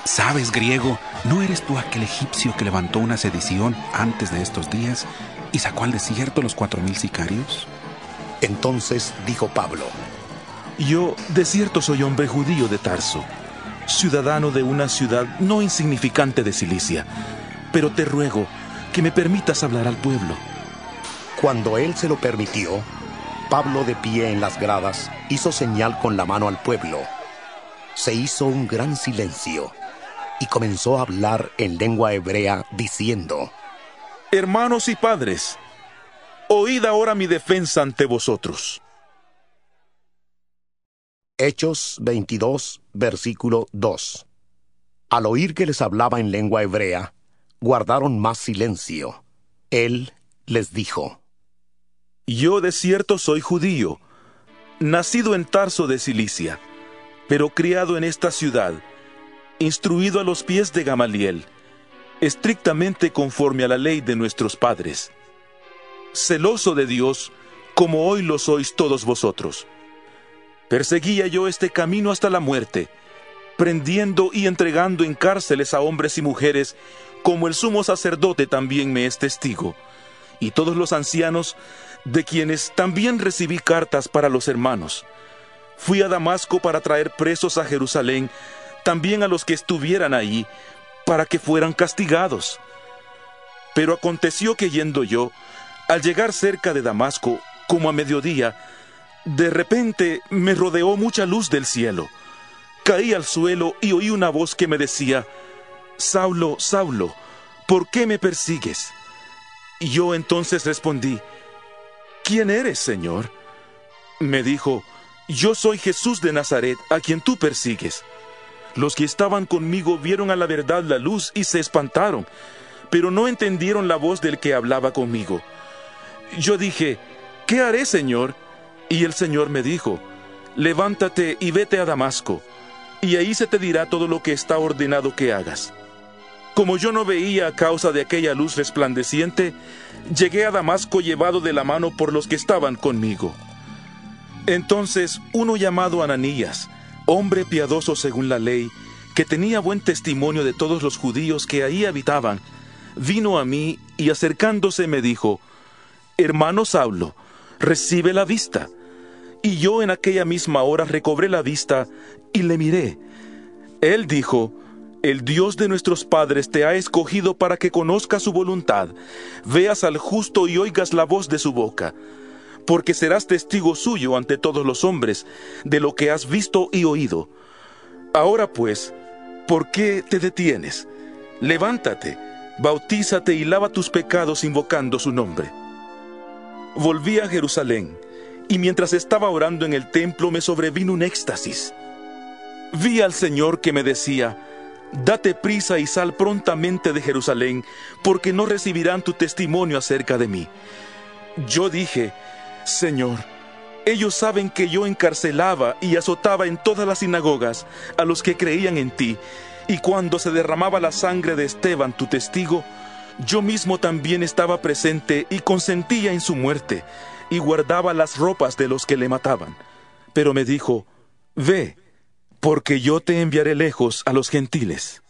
¿Sabes, griego? ¿No eres tú aquel egipcio que levantó una sedición antes de estos días y sacó al desierto los cuatro mil sicarios?
Entonces dijo Pablo,
Yo, de cierto, soy hombre judío de Tarso, ciudadano de una ciudad no insignificante de Cilicia, pero te ruego que me permitas hablar al pueblo.
Cuando él se lo permitió, Pablo de pie en las gradas hizo señal con la mano al pueblo. Se hizo un gran silencio y comenzó a hablar en lengua hebrea diciendo,
Hermanos y padres, oíd ahora mi defensa ante vosotros.
Hechos 22, versículo 2. Al oír que les hablaba en lengua hebrea, guardaron más silencio. Él les dijo,
Yo de cierto soy judío, nacido en Tarso de Cilicia, pero criado en esta ciudad, instruido a los pies de Gamaliel, estrictamente conforme a la ley de nuestros padres, celoso de Dios, como hoy lo sois todos vosotros. Perseguía yo este camino hasta la muerte, prendiendo y entregando en cárceles a hombres y mujeres, como el sumo sacerdote también me es testigo, y todos los ancianos, de quienes también recibí cartas para los hermanos. Fui a Damasco para traer presos a Jerusalén, también a los que estuvieran ahí, para que fueran castigados. Pero aconteció que yendo yo, al llegar cerca de Damasco, como a mediodía, de repente me rodeó mucha luz del cielo. Caí al suelo y oí una voz que me decía, Saulo, Saulo, ¿por qué me persigues? Y yo entonces respondí, ¿quién eres, Señor? Me dijo, yo soy Jesús de Nazaret, a quien tú persigues. Los que estaban conmigo vieron a la verdad la luz y se espantaron, pero no entendieron la voz del que hablaba conmigo. Yo dije, ¿qué haré, Señor? Y el Señor me dijo, levántate y vete a Damasco, y ahí se te dirá todo lo que está ordenado que hagas. Como yo no veía a causa de aquella luz resplandeciente, llegué a Damasco llevado de la mano por los que estaban conmigo. Entonces uno llamado Ananías, hombre piadoso según la ley, que tenía buen testimonio de todos los judíos que ahí habitaban, vino a mí y acercándose me dijo, Hermano Saulo, recibe la vista. Y yo en aquella misma hora recobré la vista y le miré. Él dijo, El Dios de nuestros padres te ha escogido para que conozcas su voluntad, veas al justo y oigas la voz de su boca, porque serás testigo suyo ante todos los hombres de lo que has visto y oído. Ahora pues, ¿por qué te detienes? Levántate, bautízate y lava tus pecados invocando su nombre. Volví a Jerusalén, y mientras estaba orando en el templo me sobrevino un éxtasis. Vi al Señor que me decía, Date prisa y sal prontamente de Jerusalén, porque no recibirán tu testimonio acerca de mí. Yo dije, Señor, ellos saben que yo encarcelaba y azotaba en todas las sinagogas a los que creían en ti, y cuando se derramaba la sangre de Esteban, tu testigo, yo mismo también estaba presente y consentía en su muerte, y guardaba las ropas de los que le mataban. Pero me dijo, Ve, porque yo te enviaré lejos a los gentiles.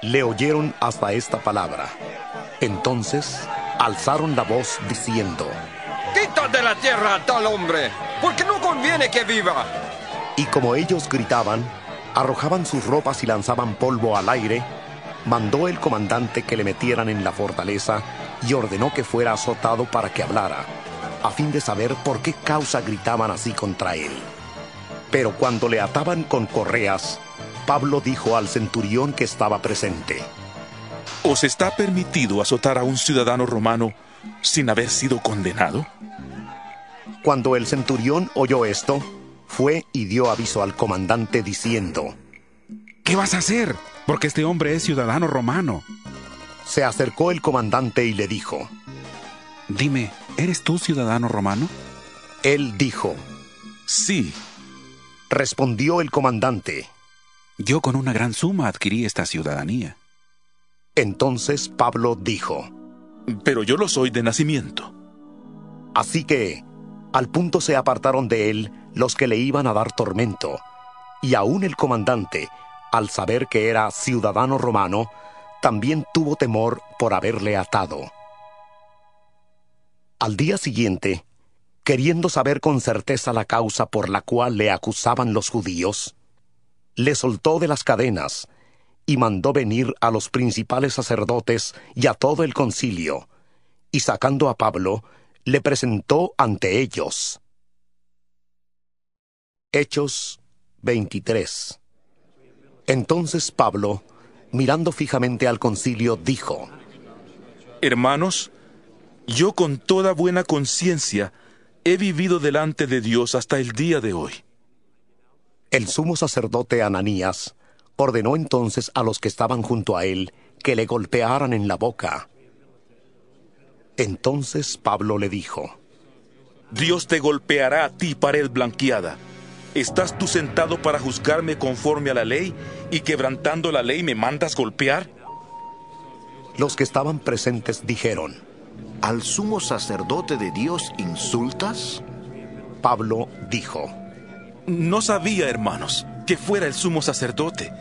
Le oyeron hasta esta palabra. Entonces alzaron la voz diciendo,
Quita de la tierra a tal hombre, porque no conviene que viva.
Y como ellos gritaban, arrojaban sus ropas y lanzaban polvo al aire, mandó el comandante que le metieran en la fortaleza y ordenó que fuera azotado para que hablara, a fin de saber por qué causa gritaban así contra él. Pero cuando le ataban con correas, Pablo dijo al centurión que estaba presente,
¿Os está permitido azotar a un ciudadano romano sin haber sido condenado?
Cuando el centurión oyó esto, fue y dio aviso al comandante diciendo,
¿Qué vas a hacer? Porque este hombre es ciudadano romano.
Se acercó el comandante y le dijo,
Dime, ¿eres tú ciudadano romano?
Él dijo,
Sí.
Respondió el comandante,
Yo con una gran suma adquirí esta ciudadanía.
Entonces Pablo dijo,
Pero yo lo soy de nacimiento.
Así que, al punto se apartaron de él los que le iban a dar tormento, y aún el comandante, al saber que era ciudadano romano, también tuvo temor por haberle atado. Al día siguiente, queriendo saber con certeza la causa por la cual le acusaban los judíos, le soltó de las cadenas y mandó venir a los principales sacerdotes y a todo el concilio, y sacando a Pablo, le presentó ante ellos. Hechos 23 Entonces Pablo, mirando fijamente al concilio, dijo,
Hermanos, yo con toda buena conciencia he vivido delante de Dios hasta el día de hoy.
El sumo sacerdote Ananías ordenó entonces a los que estaban junto a él que le golpearan en la boca. Entonces Pablo le dijo,
Dios te golpeará a ti, pared blanqueada. ¿Estás tú sentado para juzgarme conforme a la ley y quebrantando la ley me mandas golpear?
Los que estaban presentes dijeron,
¿Al sumo sacerdote de Dios insultas?
Pablo dijo,
No sabía, hermanos, que fuera el sumo sacerdote,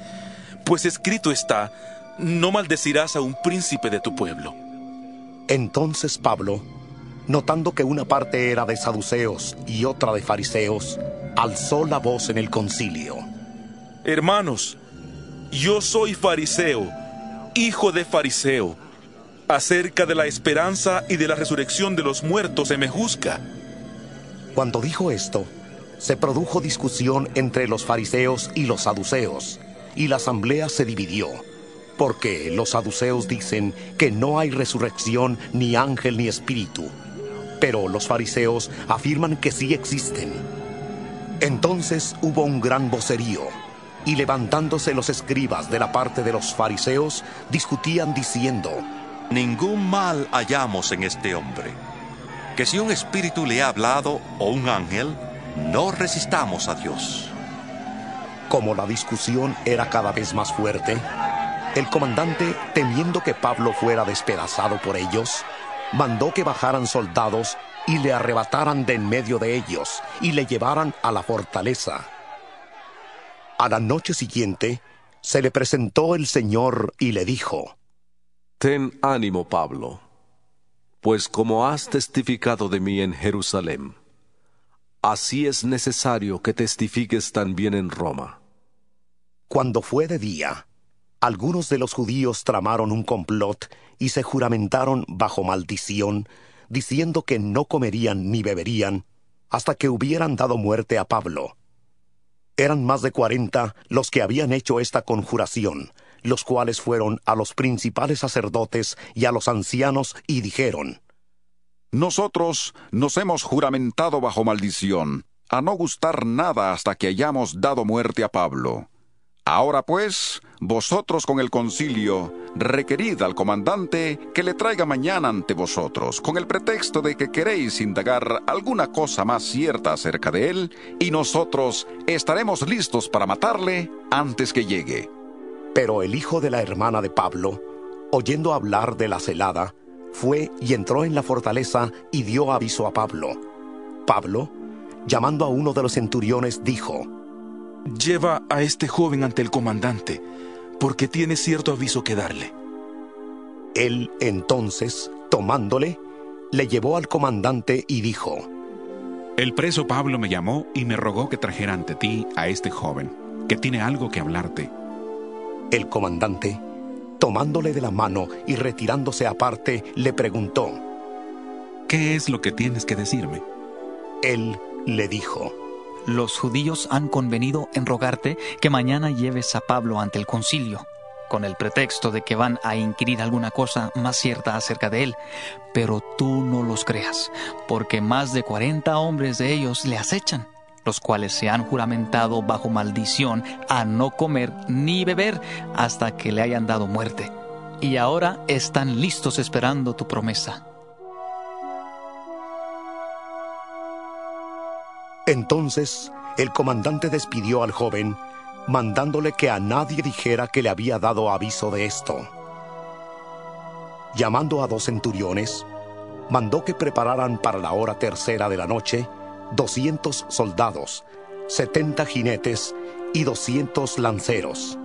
pues escrito está, no maldecirás a un príncipe de tu pueblo.
Entonces Pablo, notando que una parte era de saduceos y otra de fariseos, alzó la voz en el concilio.
Hermanos, yo soy fariseo, hijo de fariseo. Acerca de la esperanza y de la resurrección de los muertos se me juzga.
Cuando dijo esto, se produjo discusión entre los fariseos y los saduceos, y la asamblea se dividió, porque los saduceos dicen que no hay resurrección, ni ángel, ni espíritu, pero los fariseos afirman que sí existen. Entonces hubo un gran vocerío, y levantándose los escribas de la parte de los fariseos, discutían diciendo,
Ningún mal hallamos en este hombre. Que si un espíritu le ha hablado o un ángel, no resistamos a Dios.
Como la discusión era cada vez más fuerte, el comandante, temiendo que Pablo fuera despedazado por ellos, mandó que bajaran soldados y le arrebataran de en medio de ellos y le llevaran a la fortaleza. A la noche siguiente, se le presentó el Señor y le dijo,
Ten ánimo, Pablo, pues como has testificado de mí en Jerusalén, así es necesario que testifiques también en Roma.
Cuando fue de día, algunos de los judíos tramaron un complot y se juramentaron bajo maldición, diciendo que no comerían ni beberían hasta que hubieran dado muerte a Pablo. Eran más de cuarenta los que habían hecho esta conjuración, los cuales fueron a los principales sacerdotes y a los ancianos y dijeron,
Nosotros nos hemos juramentado bajo maldición, a no gustar nada hasta que hayamos dado muerte a Pablo. Ahora pues, vosotros con el concilio, requerid al comandante que le traiga mañana ante vosotros, con el pretexto de que queréis indagar alguna cosa más cierta acerca de él, y nosotros estaremos listos para matarle antes que llegue.
Pero el hijo de la hermana de Pablo, oyendo hablar de la celada, fue y entró en la fortaleza y dio aviso a Pablo. Pablo, llamando a uno de los centuriones, dijo,
Lleva a este joven ante el comandante, porque tiene cierto aviso que darle.
Él entonces, tomándole, le llevó al comandante y dijo,
El preso Pablo me llamó y me rogó que trajera ante ti a este joven, que tiene algo que hablarte.
El comandante, tomándole de la mano y retirándose aparte, le preguntó,
¿Qué es lo que tienes que decirme?
Él le dijo,
Los judíos han convenido en rogarte que mañana lleves a Pablo ante el concilio, con el pretexto de que van a inquirir alguna cosa más cierta acerca de él. Pero tú no los creas, porque más de cuarenta hombres de ellos le acechan, los cuales se han juramentado bajo maldición a no comer ni beber hasta que le hayan dado muerte. y ahora están listos esperando tu promesa.
Entonces el comandante despidió al joven, mandándole que a nadie dijera que le había dado aviso de esto. Llamando a dos centuriones, mandó que prepararan para la hora tercera de la noche doscientos soldados, setenta jinetes y doscientos lanceros,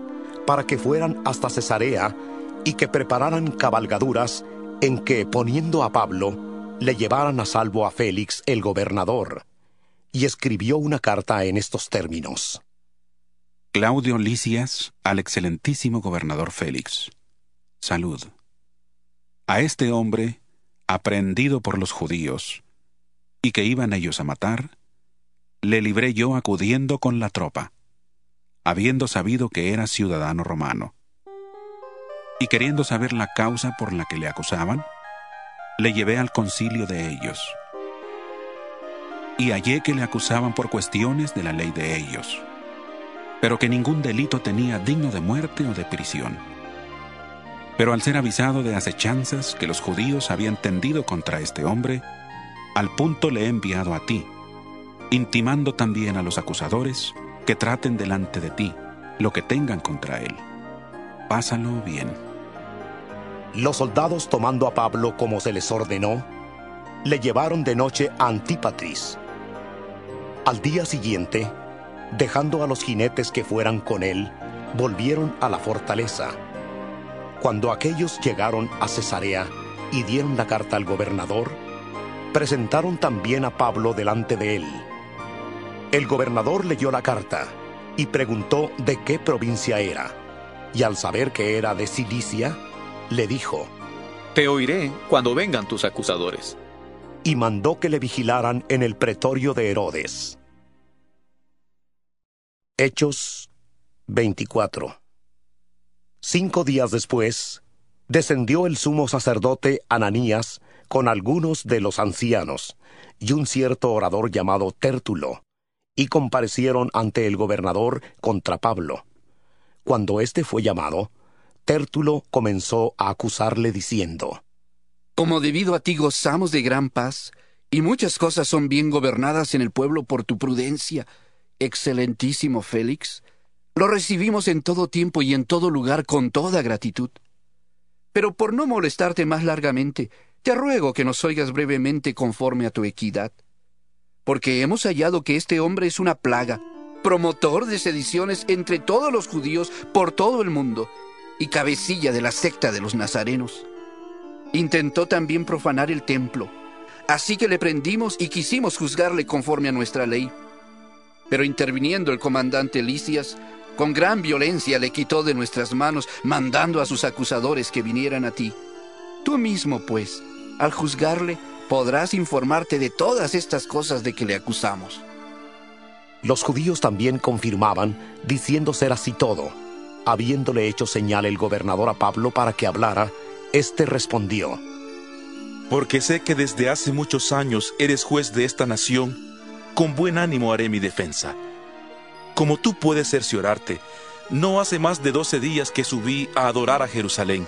para que fueran hasta Cesarea y que prepararan cabalgaduras en que, poniendo a Pablo, le llevaran a salvo a Félix el gobernador y escribió una carta en estos términos.
Claudio Licias al excelentísimo gobernador Félix. Salud. A este hombre, aprendido por los judíos, y que iban ellos a matar, le libré yo acudiendo con la tropa, habiendo sabido que era ciudadano romano. Y queriendo saber la causa por la que le acusaban, le llevé al concilio de ellos y hallé que le acusaban por cuestiones de la ley de ellos, pero que ningún delito tenía digno de muerte o de prisión. Pero al ser avisado de acechanzas que los judíos habían tendido contra este hombre, al punto le he enviado a ti, intimando también a los acusadores que traten delante de ti lo que tengan contra él. Pásalo bien.
Los soldados tomando a Pablo como se les ordenó, le llevaron de noche a Antípatris, al día siguiente, dejando a los jinetes que fueran con él, volvieron a la fortaleza. Cuando aquellos llegaron a Cesarea y dieron la carta al gobernador, presentaron también a Pablo delante de él. El gobernador leyó la carta y preguntó de qué provincia era, y al saber que era de Cilicia, le dijo,
Te oiré cuando vengan tus acusadores
y mandó que le vigilaran en el pretorio de Herodes. Hechos 24 Cinco días después, descendió el sumo sacerdote Ananías con algunos de los ancianos y un cierto orador llamado Tértulo, y comparecieron ante el gobernador contra Pablo. Cuando éste fue llamado, Tértulo comenzó a acusarle diciendo,
como debido a ti gozamos de gran paz, y muchas cosas son bien gobernadas en el pueblo por tu prudencia, excelentísimo Félix, lo recibimos en todo tiempo y en todo lugar con toda gratitud. Pero por no molestarte más largamente, te ruego que nos oigas brevemente conforme a tu equidad, porque hemos hallado que este hombre es una plaga, promotor de sediciones entre todos los judíos por todo el mundo, y cabecilla de la secta de los nazarenos Intentó también profanar el templo, así que le prendimos y quisimos juzgarle conforme a nuestra ley. Pero interviniendo el comandante Licias, con gran violencia le quitó de nuestras manos, mandando a sus acusadores que vinieran a ti. Tú mismo, pues, al juzgarle, podrás informarte de todas estas cosas de que le acusamos.
Los judíos también confirmaban, diciendo ser así todo. Habiéndole hecho señal el gobernador a Pablo para que hablara, este respondió,
Porque sé que desde hace muchos años eres juez de esta nación, con buen ánimo haré mi defensa. Como tú puedes cerciorarte, no hace más de doce días que subí a adorar a Jerusalén,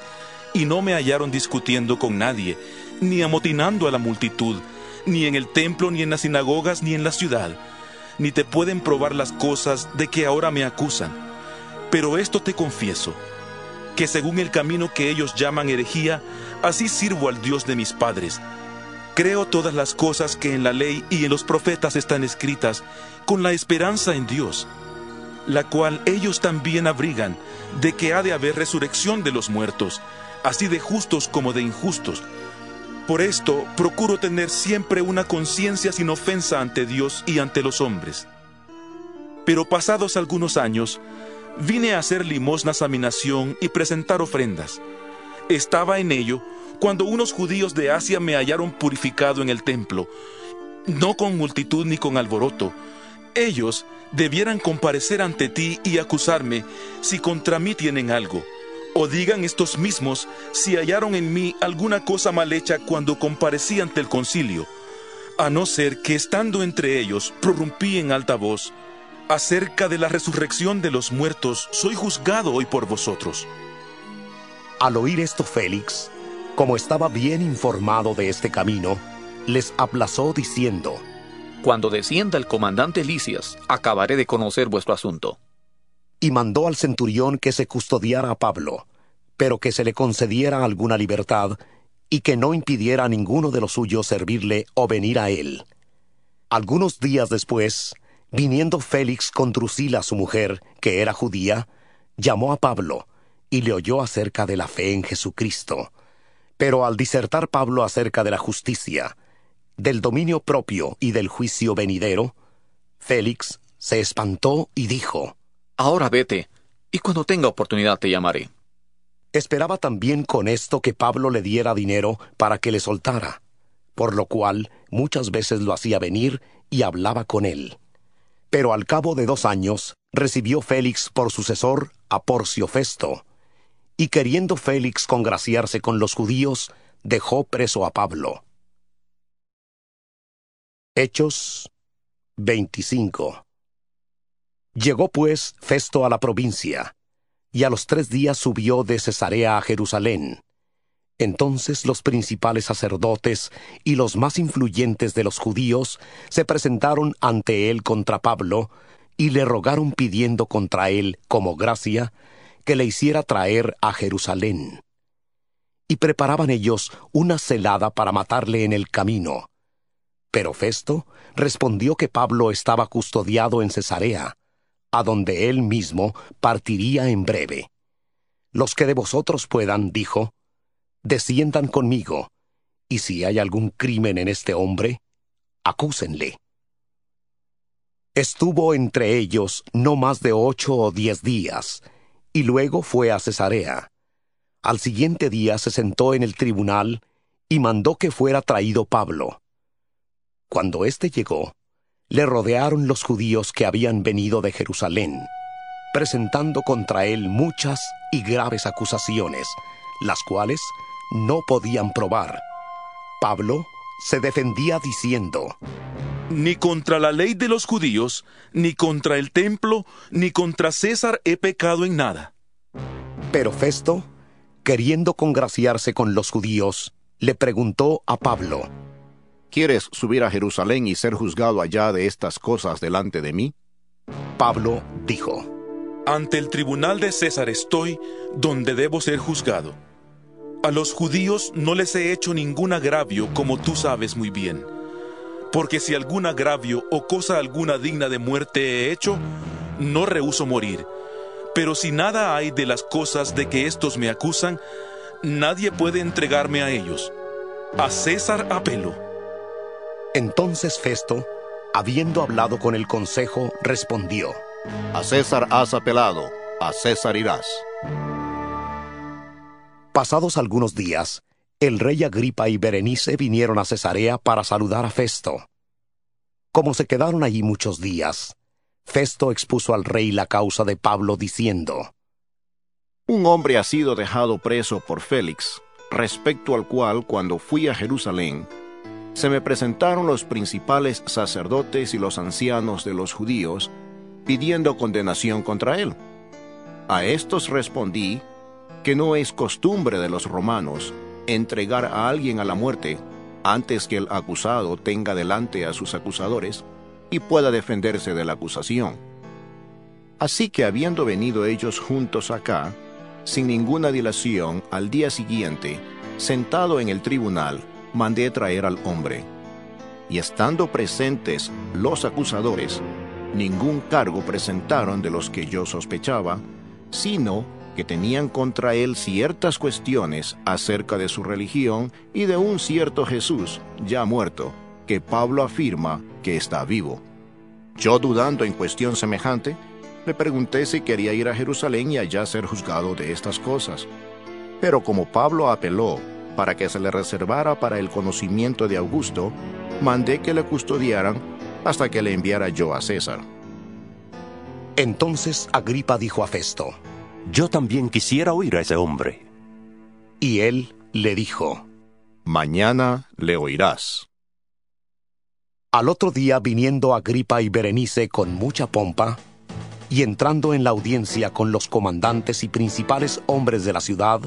y no me hallaron discutiendo con nadie, ni amotinando a la multitud, ni en el templo, ni en las sinagogas, ni en la ciudad, ni te pueden probar las cosas de que ahora me acusan. Pero esto te confieso, que según el camino que ellos llaman herejía, así sirvo al Dios de mis padres. Creo todas las cosas que en la ley y en los profetas están escritas, con la esperanza en Dios, la cual ellos también abrigan, de que ha de haber resurrección de los muertos, así de justos como de injustos. Por esto procuro tener siempre una conciencia sin ofensa ante Dios y ante los hombres. Pero pasados algunos años, Vine a hacer limosnas a mi nación y presentar ofrendas. Estaba en ello cuando unos judíos de Asia me hallaron purificado en el templo, no con multitud ni con alboroto. Ellos debieran comparecer ante ti y acusarme si contra mí tienen algo. O digan estos mismos si hallaron en mí alguna cosa mal hecha cuando comparecí ante el concilio, a no ser que estando entre ellos prorrumpí en alta voz acerca de la resurrección de los muertos, soy juzgado hoy por vosotros.
Al oír esto Félix, como estaba bien informado de este camino, les aplazó diciendo,
Cuando descienda el comandante Licias, acabaré de conocer vuestro asunto.
Y mandó al centurión que se custodiara a Pablo, pero que se le concediera alguna libertad, y que no impidiera a ninguno de los suyos servirle o venir a él. Algunos días después, viniendo Félix con Drusila su mujer, que era judía, llamó a Pablo, y le oyó acerca de la fe en Jesucristo. Pero al disertar Pablo acerca de la justicia, del dominio propio y del juicio venidero, Félix se espantó y dijo,
Ahora vete, y cuando tenga oportunidad te llamaré.
Esperaba también con esto que Pablo le diera dinero para que le soltara, por lo cual muchas veces lo hacía venir y hablaba con él. Pero al cabo de dos años recibió Félix por sucesor a Porcio Festo, y queriendo Félix congraciarse con los judíos, dejó preso a Pablo. Hechos 25 Llegó pues Festo a la provincia, y a los tres días subió de Cesarea a Jerusalén. Entonces los principales sacerdotes y los más influyentes de los judíos se presentaron ante él contra Pablo, y le rogaron pidiendo contra él, como gracia, que le hiciera traer a Jerusalén. Y preparaban ellos una celada para matarle en el camino. Pero Festo respondió que Pablo estaba custodiado en Cesarea, a donde él mismo partiría en breve. Los que de vosotros puedan, dijo, desciendan conmigo, y si hay algún crimen en este hombre, acúsenle. Estuvo entre ellos no más de ocho o diez días, y luego fue a Cesarea. Al siguiente día se sentó en el tribunal y mandó que fuera traído Pablo. Cuando éste llegó, le rodearon los judíos que habían venido de Jerusalén, presentando contra él muchas y graves acusaciones, las cuales no podían probar. Pablo se defendía diciendo,
Ni contra la ley de los judíos, ni contra el templo, ni contra César he pecado en nada.
Pero Festo, queriendo congraciarse con los judíos, le preguntó a Pablo,
¿Quieres subir a Jerusalén y ser juzgado allá de estas cosas delante de mí?
Pablo dijo,
Ante el tribunal de César estoy donde debo ser juzgado. A los judíos no les he hecho ningún agravio, como tú sabes muy bien. Porque si algún agravio o cosa alguna digna de muerte he hecho, no rehuso morir. Pero si nada hay de las cosas de que éstos me acusan, nadie puede entregarme a ellos. A César apelo.
Entonces Festo, habiendo hablado con el consejo, respondió,
A César has apelado, a César irás.
Pasados algunos días, el rey Agripa y Berenice vinieron a Cesarea para saludar a Festo. Como se quedaron allí muchos días, Festo expuso al rey la causa de Pablo diciendo,
Un hombre ha sido dejado preso por Félix, respecto al cual cuando fui a Jerusalén, se me presentaron los principales sacerdotes y los ancianos de los judíos, pidiendo condenación contra él. A estos respondí que no es costumbre de los romanos entregar a alguien a la muerte antes que el acusado tenga delante a sus acusadores y pueda defenderse de la acusación. Así que habiendo venido ellos juntos acá, sin ninguna dilación, al día siguiente, sentado en el tribunal, mandé traer al hombre. Y estando presentes los acusadores, ningún cargo presentaron de los que yo sospechaba, sino que tenían contra él ciertas cuestiones acerca de su religión y de un cierto Jesús, ya muerto, que Pablo afirma que está vivo. Yo dudando en cuestión semejante, le pregunté si quería ir a Jerusalén y allá ser juzgado de estas cosas. Pero como Pablo apeló para que se le reservara para el conocimiento de Augusto, mandé que le custodiaran hasta que le enviara yo a César.
Entonces Agripa dijo a Festo,
Yo también quisiera oír a ese hombre.
Y él le dijo,
Mañana le oirás.
Al otro día viniendo Agripa y Berenice con mucha pompa, y entrando en la audiencia con los comandantes y principales hombres de la ciudad,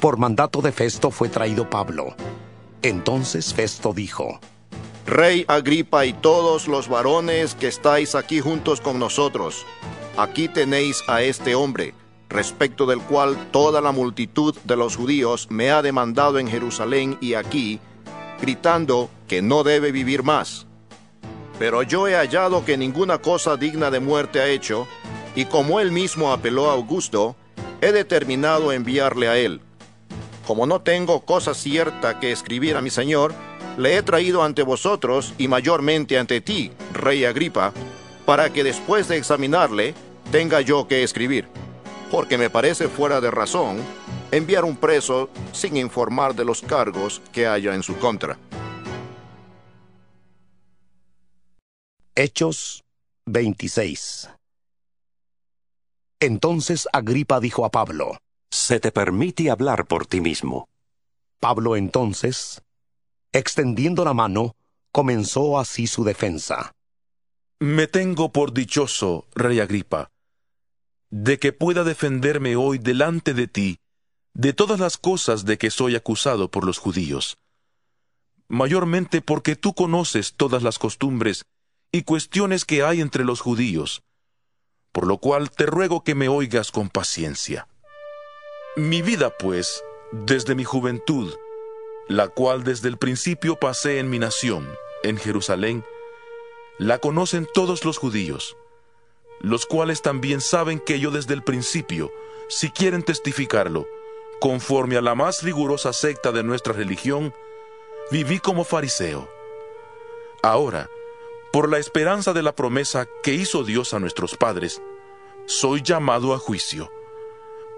Por mandato de Festo fue traído Pablo. Entonces Festo dijo,
Rey Agripa y todos los varones que estáis aquí juntos con nosotros, aquí tenéis a este hombre, respecto del cual toda la multitud de los judíos me ha demandado en Jerusalén y aquí, gritando que no debe vivir más. Pero yo he hallado que ninguna cosa digna de muerte ha hecho, y como él mismo apeló a Augusto, he determinado enviarle a él. Como no tengo cosa cierta que escribir a mi señor, le he traído ante vosotros y mayormente ante ti, rey Agripa, para que después de examinarle tenga yo que escribir, porque me parece fuera de razón enviar un preso sin informar de los cargos que haya en su contra.
Hechos 26 Entonces Agripa dijo a Pablo,
Se te permite hablar por ti mismo.
Pablo entonces, extendiendo la mano, comenzó así su defensa.
Me tengo por dichoso, rey Agripa, de que pueda defenderme hoy delante de ti de todas las cosas de que soy acusado por los judíos, mayormente porque tú conoces todas las costumbres y cuestiones que hay entre los judíos, por lo cual te ruego que me oigas con paciencia. Mi vida, pues, desde mi juventud, la cual desde el principio pasé en mi nación, en Jerusalén, la conocen todos los judíos, los cuales también saben que yo desde el principio, si quieren testificarlo, conforme a la más rigurosa secta de nuestra religión, viví como fariseo. Ahora, por la esperanza de la promesa que hizo Dios a nuestros padres, soy llamado a juicio,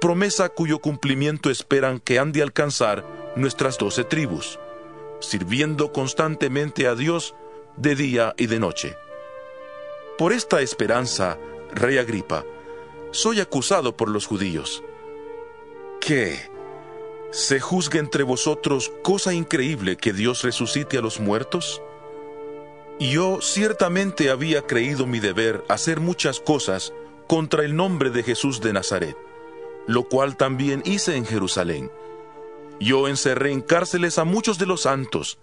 promesa cuyo cumplimiento esperan que han de alcanzar nuestras doce tribus, sirviendo constantemente a Dios de día y de noche. Por esta esperanza, Rey Agripa, soy acusado por los judíos. ¿Qué? ¿Se juzga entre vosotros cosa increíble que Dios resucite a los muertos? Yo ciertamente había creído mi deber hacer muchas cosas contra el nombre de Jesús de Nazaret, lo cual también hice en Jerusalén. Yo encerré en cárceles a muchos de los santos,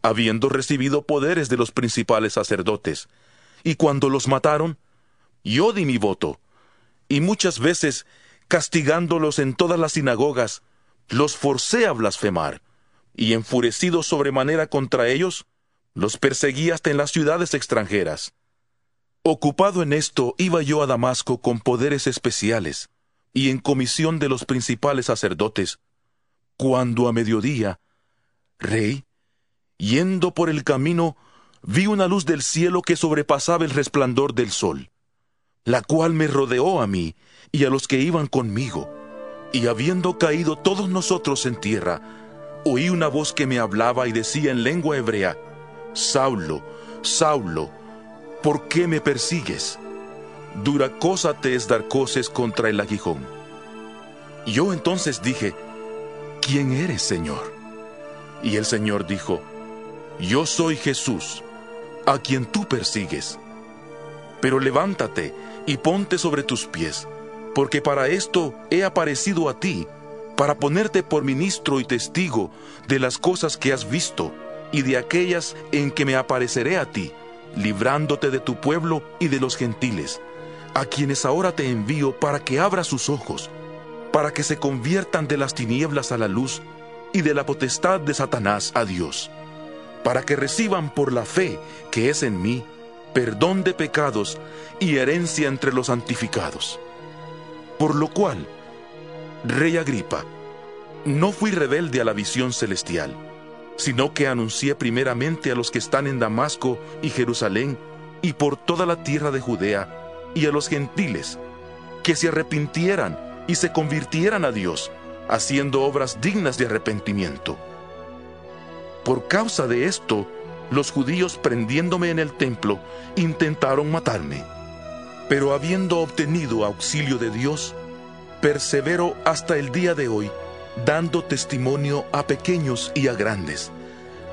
habiendo recibido poderes de los principales sacerdotes, y cuando los mataron, yo di mi voto, y muchas veces, castigándolos en todas las sinagogas, los forcé a blasfemar, y enfurecido sobremanera contra ellos, los perseguí hasta en las ciudades extranjeras. Ocupado en esto, iba yo a Damasco con poderes especiales, y en comisión de los principales sacerdotes, cuando a mediodía, rey, yendo por el camino, vi una luz del cielo que sobrepasaba el resplandor del sol, la cual me rodeó a mí y a los que iban conmigo, y habiendo caído todos nosotros en tierra, oí una voz que me hablaba y decía en lengua hebrea, Saulo, Saulo, ¿por qué me persigues? Dura cosa te es dar coces contra el aguijón. Yo entonces dije, ¿quién eres, Señor? Y el Señor dijo, yo soy Jesús, a quien tú persigues. Pero levántate y ponte sobre tus pies, porque para esto he aparecido a ti, para ponerte por ministro y testigo de las cosas que has visto y de aquellas en que me apareceré a ti, librándote de tu pueblo y de los gentiles, a quienes ahora te envío para que abras sus ojos, para que se conviertan de las tinieblas a la luz y de la potestad de Satanás a Dios para que reciban por la fe que es en mí perdón de pecados y herencia entre los santificados. Por lo cual, Rey Agripa, no fui rebelde a la visión celestial, sino que anuncié primeramente a los que están en Damasco y Jerusalén y por toda la tierra de Judea y a los gentiles, que se arrepintieran y se convirtieran a Dios, haciendo obras dignas de arrepentimiento. Por causa de esto, los judíos prendiéndome en el templo intentaron matarme. Pero habiendo obtenido auxilio de Dios, persevero hasta el día de hoy, dando testimonio a pequeños y a grandes,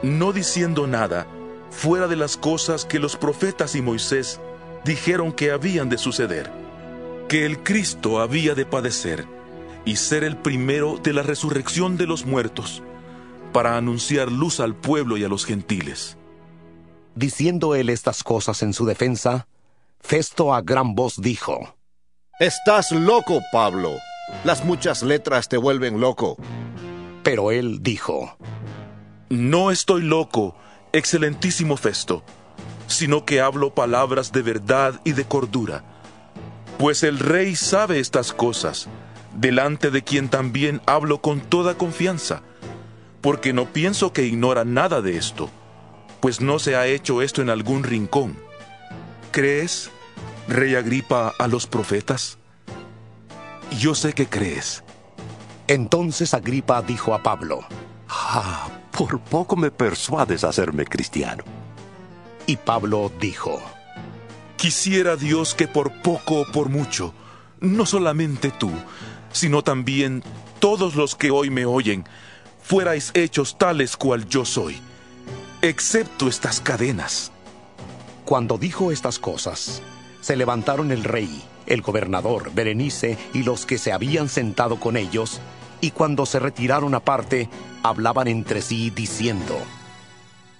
no diciendo nada fuera de las cosas que los profetas y Moisés dijeron que habían de suceder, que el Cristo había de padecer, y ser el primero de la resurrección de los muertos, para anunciar luz al pueblo y a los gentiles.
Diciendo él estas cosas en su defensa, Festo a gran voz dijo,
Estás loco, Pablo. Las muchas letras te vuelven loco.
Pero él dijo,
No estoy loco, excelentísimo Festo, sino que hablo palabras de verdad y de cordura. Pues el rey sabe estas cosas, delante de quien también hablo con toda confianza, porque no pienso que ignora nada de esto, pues no se ha hecho esto en algún rincón. ¿Crees, rey Agripa, a los profetas? Yo sé que crees.
Entonces Agripa dijo a Pablo,
Ah, por poco me persuades a hacerme cristiano.
Y Pablo dijo,
Quisiera Dios que por poco o por mucho, no solamente tú, sino también todos los que hoy me oyen, fuerais hechos tales cual yo soy, excepto estas cadenas.
Cuando dijo estas cosas, se levantaron el rey, el gobernador, Berenice y los que se habían sentado con ellos, y cuando se retiraron aparte, hablaban entre sí diciendo,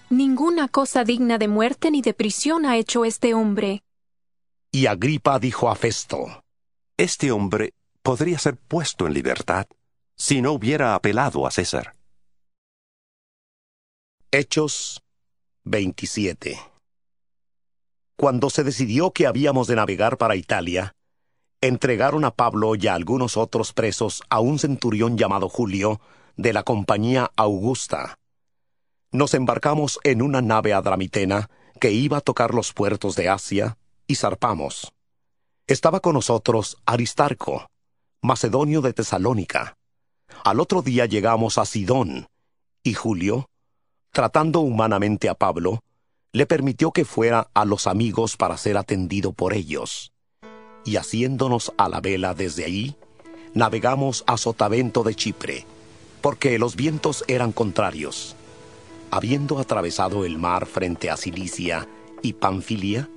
Ninguna cosa digna de muerte ni de prisión ha hecho este hombre.
Y Agripa dijo a Festo,
Este hombre podría ser puesto en libertad si no hubiera apelado a César.
Hechos 27 Cuando se decidió que habíamos de navegar para Italia, entregaron a Pablo y a algunos otros presos a un centurión llamado Julio, de la compañía Augusta. Nos embarcamos en una nave adramitena que iba a tocar los puertos de Asia, y zarpamos. Estaba con nosotros Aristarco, macedonio de Tesalónica. Al otro día llegamos a Sidón, y Julio, tratando humanamente a Pablo, le permitió que fuera a los amigos para ser atendido por ellos. Y haciéndonos a la vela desde ahí, navegamos a Sotavento de Chipre, porque los vientos eran contrarios. Habiendo atravesado el mar frente a Cilicia y Panfilia,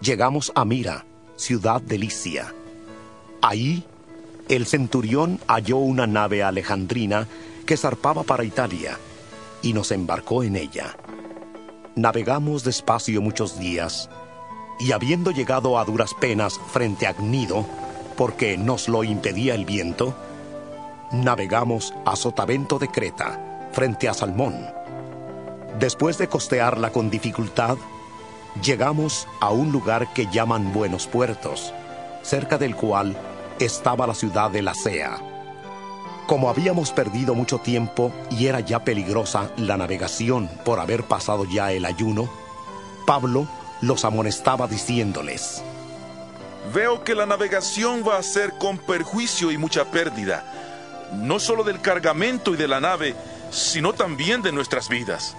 llegamos a Mira, ciudad de Licia. Ahí, el centurión halló una nave alejandrina que zarpaba para Italia, y nos embarcó en ella. Navegamos despacio muchos días, y habiendo llegado a duras penas frente a Gnido, porque nos lo impedía el viento, navegamos a Sotavento de Creta, frente a Salmón. Después de costearla con dificultad, llegamos a un lugar que llaman Buenos Puertos, cerca del cual estaba la ciudad de Lacea. Como habíamos perdido mucho tiempo y era ya peligrosa la navegación por haber pasado ya el ayuno, Pablo los amonestaba diciéndoles,
Veo que la navegación va a ser con perjuicio y mucha pérdida, no solo del cargamento y de la nave, sino también de nuestras vidas.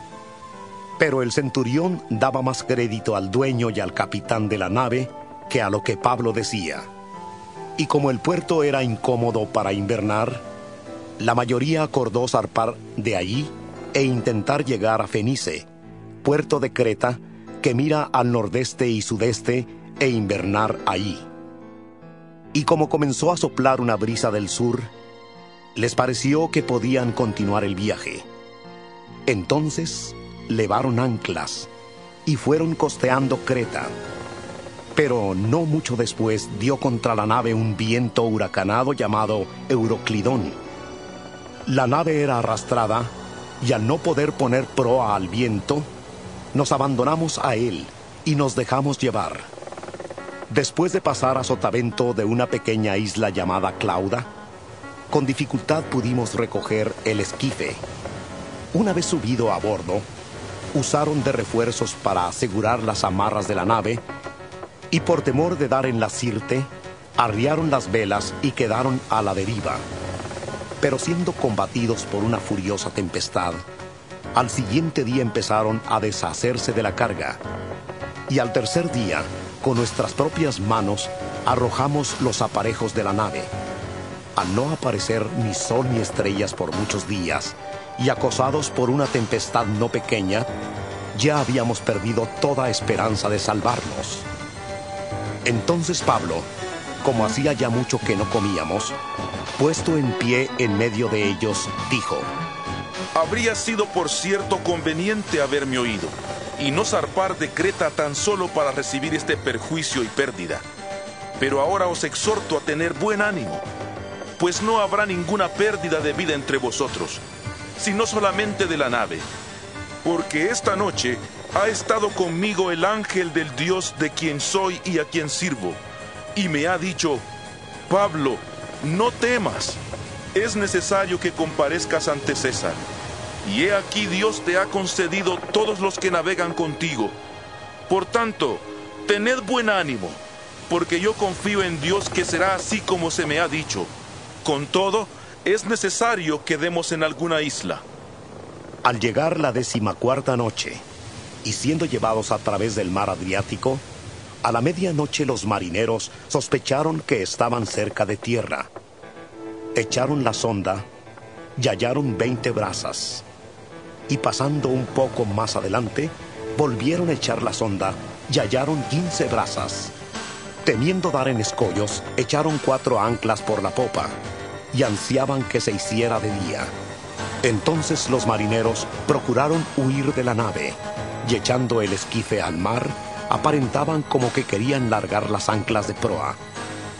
Pero el centurión daba más crédito al dueño y al capitán de la nave que a lo que Pablo decía. Y como el puerto era incómodo para invernar, la mayoría acordó zarpar de allí e intentar llegar a Fenice, puerto de Creta, que mira al nordeste y sudeste, e invernar allí. Y como comenzó a soplar una brisa del sur, les pareció que podían continuar el viaje. Entonces levaron anclas y fueron costeando Creta. Pero no mucho después dio contra la nave un viento huracanado llamado Euroclidón. La nave era arrastrada y al no poder poner proa al viento, nos abandonamos a él y nos dejamos llevar. Después de pasar a sotavento de una pequeña isla llamada Clauda, con dificultad pudimos recoger el esquife. Una vez subido a bordo, usaron de refuerzos para asegurar las amarras de la nave y por temor de dar en la sirte, arriaron las velas y quedaron a la deriva. Pero siendo combatidos por una furiosa tempestad, al siguiente día empezaron a deshacerse de la carga. Y al tercer día, con nuestras propias manos, arrojamos los aparejos de la nave. Al no aparecer ni sol ni estrellas por muchos días, y acosados por una tempestad no pequeña, ya habíamos perdido toda esperanza de salvarnos. Entonces Pablo, como hacía ya mucho que no comíamos, puesto en pie en medio de ellos, dijo,
Habría sido por cierto conveniente haberme oído, y no zarpar de Creta tan solo para recibir este perjuicio y pérdida. Pero ahora os exhorto a tener buen ánimo, pues no habrá ninguna pérdida de vida entre vosotros, sino solamente de la nave. Porque esta noche ha estado conmigo el ángel del Dios de quien soy y a quien sirvo, y me ha dicho, Pablo, no temas, es necesario que comparezcas ante César. Y he aquí Dios te ha concedido todos los que navegan contigo. Por tanto, tened buen ánimo, porque yo confío en Dios que será así como se me ha dicho. Con todo, es necesario que demos en alguna isla.
Al llegar la decimacuarta noche, y siendo llevados a través del mar Adriático, a la medianoche los marineros sospecharon que estaban cerca de tierra. Echaron la sonda y hallaron veinte brazas. Y pasando un poco más adelante, volvieron a echar la sonda y hallaron quince brazas. Temiendo dar en escollos, echaron cuatro anclas por la popa y ansiaban que se hiciera de día. Entonces los marineros procuraron huir de la nave y echando el esquife al mar, aparentaban como que querían largar las anclas de proa.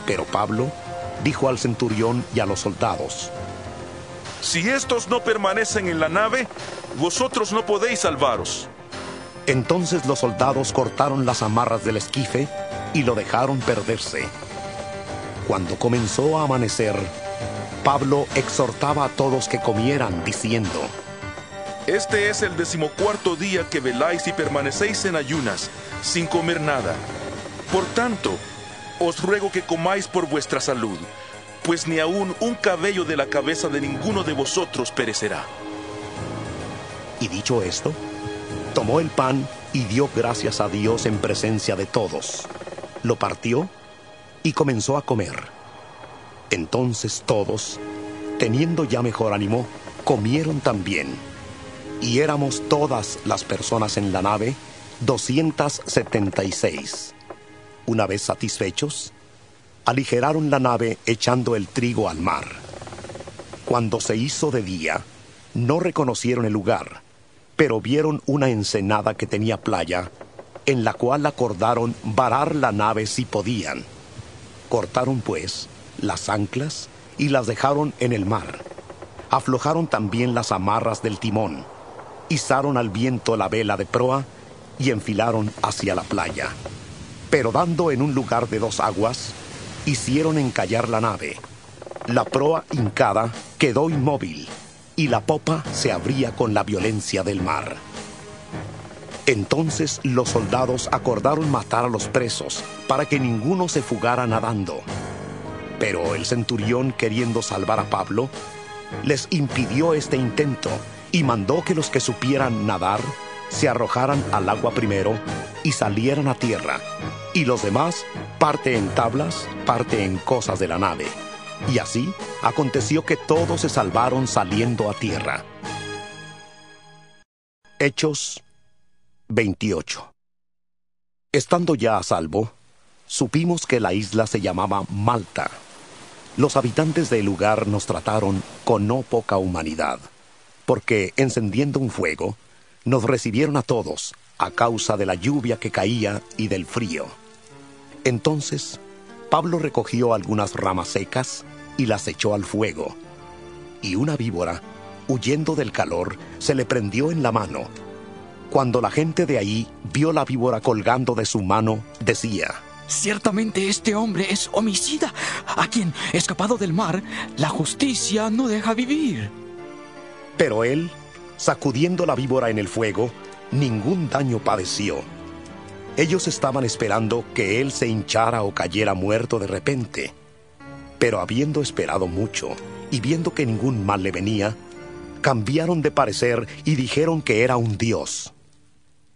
Pero Pablo dijo al centurión y a los soldados,
Si estos no permanecen en la nave, vosotros no podéis salvaros.
Entonces los soldados cortaron las amarras del esquife y lo dejaron perderse. Cuando comenzó a amanecer, Pablo exhortaba a todos que comieran, diciendo,
Este es el decimocuarto día que veláis y permanecéis en ayunas, sin comer nada. Por tanto, os ruego que comáis por vuestra salud, pues ni aun un cabello de la cabeza de ninguno de vosotros perecerá.
Y dicho esto, tomó el pan y dio gracias a Dios en presencia de todos. Lo partió y comenzó a comer. Entonces todos, teniendo ya mejor ánimo, comieron también. Y éramos todas las personas en la nave, 276. Una vez satisfechos, aligeraron la nave echando el trigo al mar. Cuando se hizo de día, no reconocieron el lugar, pero vieron una ensenada que tenía playa, en la cual acordaron varar la nave si podían. Cortaron pues las anclas y las dejaron en el mar. Aflojaron también las amarras del timón, izaron al viento la vela de proa y enfilaron hacia la playa. Pero dando en un lugar de dos aguas, hicieron encallar la nave. La proa hincada quedó inmóvil y la popa se abría con la violencia del mar. Entonces los soldados acordaron matar a los presos para que ninguno se fugara nadando. Pero el centurión, queriendo salvar a Pablo, les impidió este intento y mandó que los que supieran nadar se arrojaran al agua primero y salieran a tierra, y los demás parte en tablas, parte en cosas de la nave. Y así aconteció que todos se salvaron saliendo a tierra. Hechos 28 Estando ya a salvo, supimos que la isla se llamaba Malta. Los habitantes del lugar nos trataron con no poca humanidad, porque encendiendo un fuego, nos recibieron a todos a causa de la lluvia que caía y del frío. Entonces, Pablo recogió algunas ramas secas y las echó al fuego, y una víbora, huyendo del calor, se le prendió en la mano. Cuando la gente de ahí vio la víbora colgando de su mano, decía,
Ciertamente este hombre es homicida, a quien, escapado del mar, la justicia no deja vivir.
Pero él, sacudiendo la víbora en el fuego, ningún daño padeció. Ellos estaban esperando que él se hinchara o cayera muerto de repente. Pero habiendo esperado mucho y viendo que ningún mal le venía, cambiaron de parecer y dijeron que era un dios.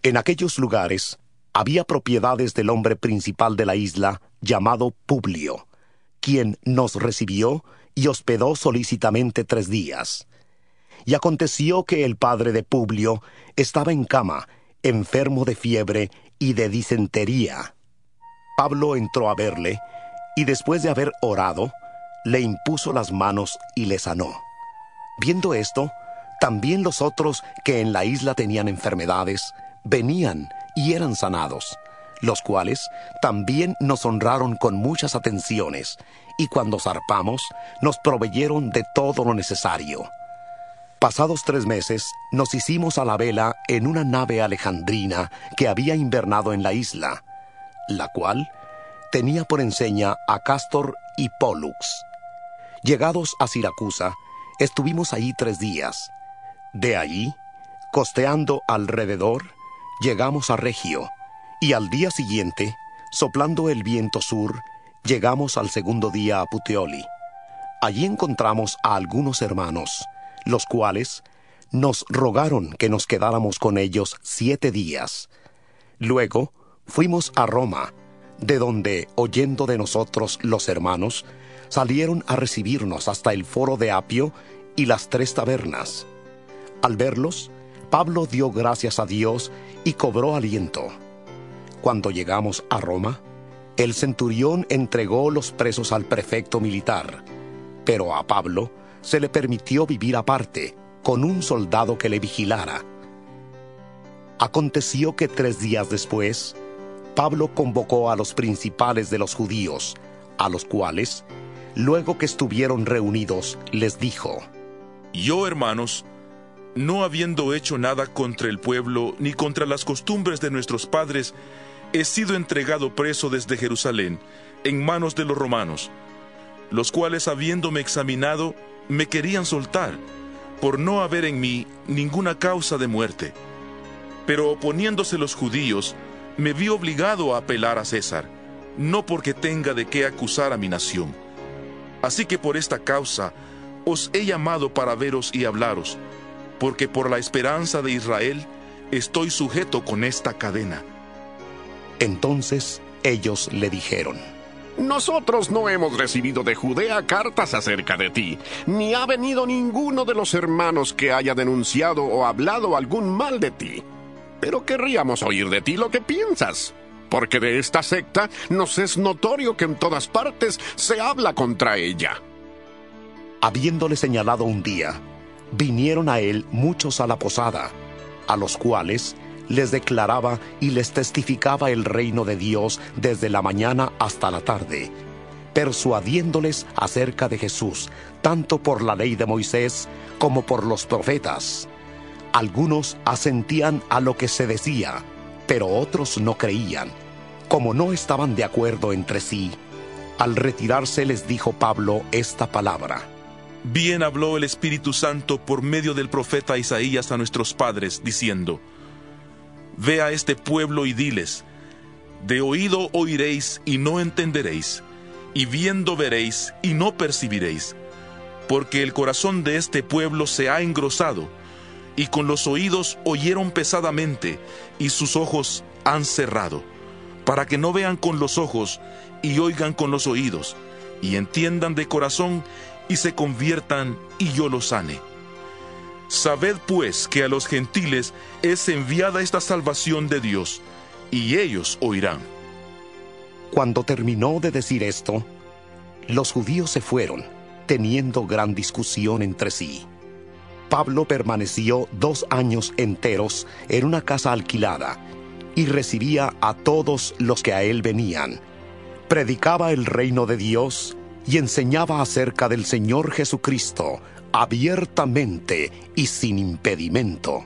En aquellos lugares había propiedades del hombre principal de la isla, llamado Publio, quien nos recibió y hospedó solícitamente tres días. Y aconteció que el padre de Publio estaba en cama, enfermo de fiebre y de disentería. Pablo entró a verle y después de haber orado, le impuso las manos y le sanó. Viendo esto, también los otros que en la isla tenían enfermedades, venían y eran sanados, los cuales también nos honraron con muchas atenciones, y cuando zarpamos, nos proveyeron de todo lo necesario. Pasados tres meses, nos hicimos a la vela en una nave alejandrina que había invernado en la isla, la cual tenía por enseña a Castor y Pollux. Llegados a Siracusa, estuvimos allí tres días. De allí, costeando alrededor, llegamos a Regio, y al día siguiente, soplando el viento sur, llegamos al segundo día a Puteoli. Allí encontramos a algunos hermanos, los cuales nos rogaron que nos quedáramos con ellos siete días. Luego fuimos a Roma, de donde, oyendo de nosotros los hermanos, salieron a recibirnos hasta el foro de Apio y las tres tabernas. Al verlos, Pablo dio gracias a Dios y cobró aliento. Cuando llegamos a Roma, el centurión entregó los presos al prefecto militar, pero a Pablo se le permitió vivir aparte, con un soldado que le vigilara. Aconteció que tres días después, Pablo convocó a los principales de los judíos, a los cuales, luego que estuvieron reunidos, les dijo,
Yo, hermanos, no habiendo hecho nada contra el pueblo ni contra las costumbres de nuestros padres, he sido entregado preso desde Jerusalén, en manos de los romanos, los cuales habiéndome examinado, me querían soltar, por no haber en mí ninguna causa de muerte. Pero oponiéndose los judíos, me vi obligado a apelar a César, no porque tenga de qué acusar a mi nación. Así que por esta causa os he llamado para veros y hablaros, porque por la esperanza de Israel estoy sujeto con esta cadena.
Entonces ellos le dijeron,
Nosotros no hemos recibido de Judea cartas acerca de ti, ni ha venido ninguno de los hermanos que haya denunciado o hablado algún mal de ti. Pero querríamos oír de ti lo que piensas, porque de esta secta nos es notorio que en todas partes se habla contra ella.
Habiéndole señalado un día, vinieron a él muchos a la posada, a los cuales les declaraba y les testificaba el reino de Dios desde la mañana hasta la tarde, persuadiéndoles acerca de Jesús, tanto por la ley de Moisés como por los profetas. Algunos asentían a lo que se decía, pero otros no creían. Como no estaban de acuerdo entre sí, al retirarse les dijo Pablo esta palabra.
Bien habló el Espíritu Santo por medio del profeta Isaías a nuestros padres, diciendo, Ve a este pueblo y diles, de oído oiréis y no entenderéis, y viendo veréis y no percibiréis, porque el corazón de este pueblo se ha engrosado, y con los oídos oyeron pesadamente, y sus ojos han cerrado, para que no vean con los ojos y oigan con los oídos, y entiendan de corazón y se conviertan y yo los sane. Sabed pues que a los gentiles es enviada esta salvación de Dios, y ellos oirán.
Cuando terminó de decir esto, los judíos se fueron, teniendo gran discusión entre sí. Pablo permaneció dos años enteros en una casa alquilada y recibía a todos los que a él venían. Predicaba el reino de Dios y enseñaba acerca del Señor Jesucristo abiertamente y sin impedimento.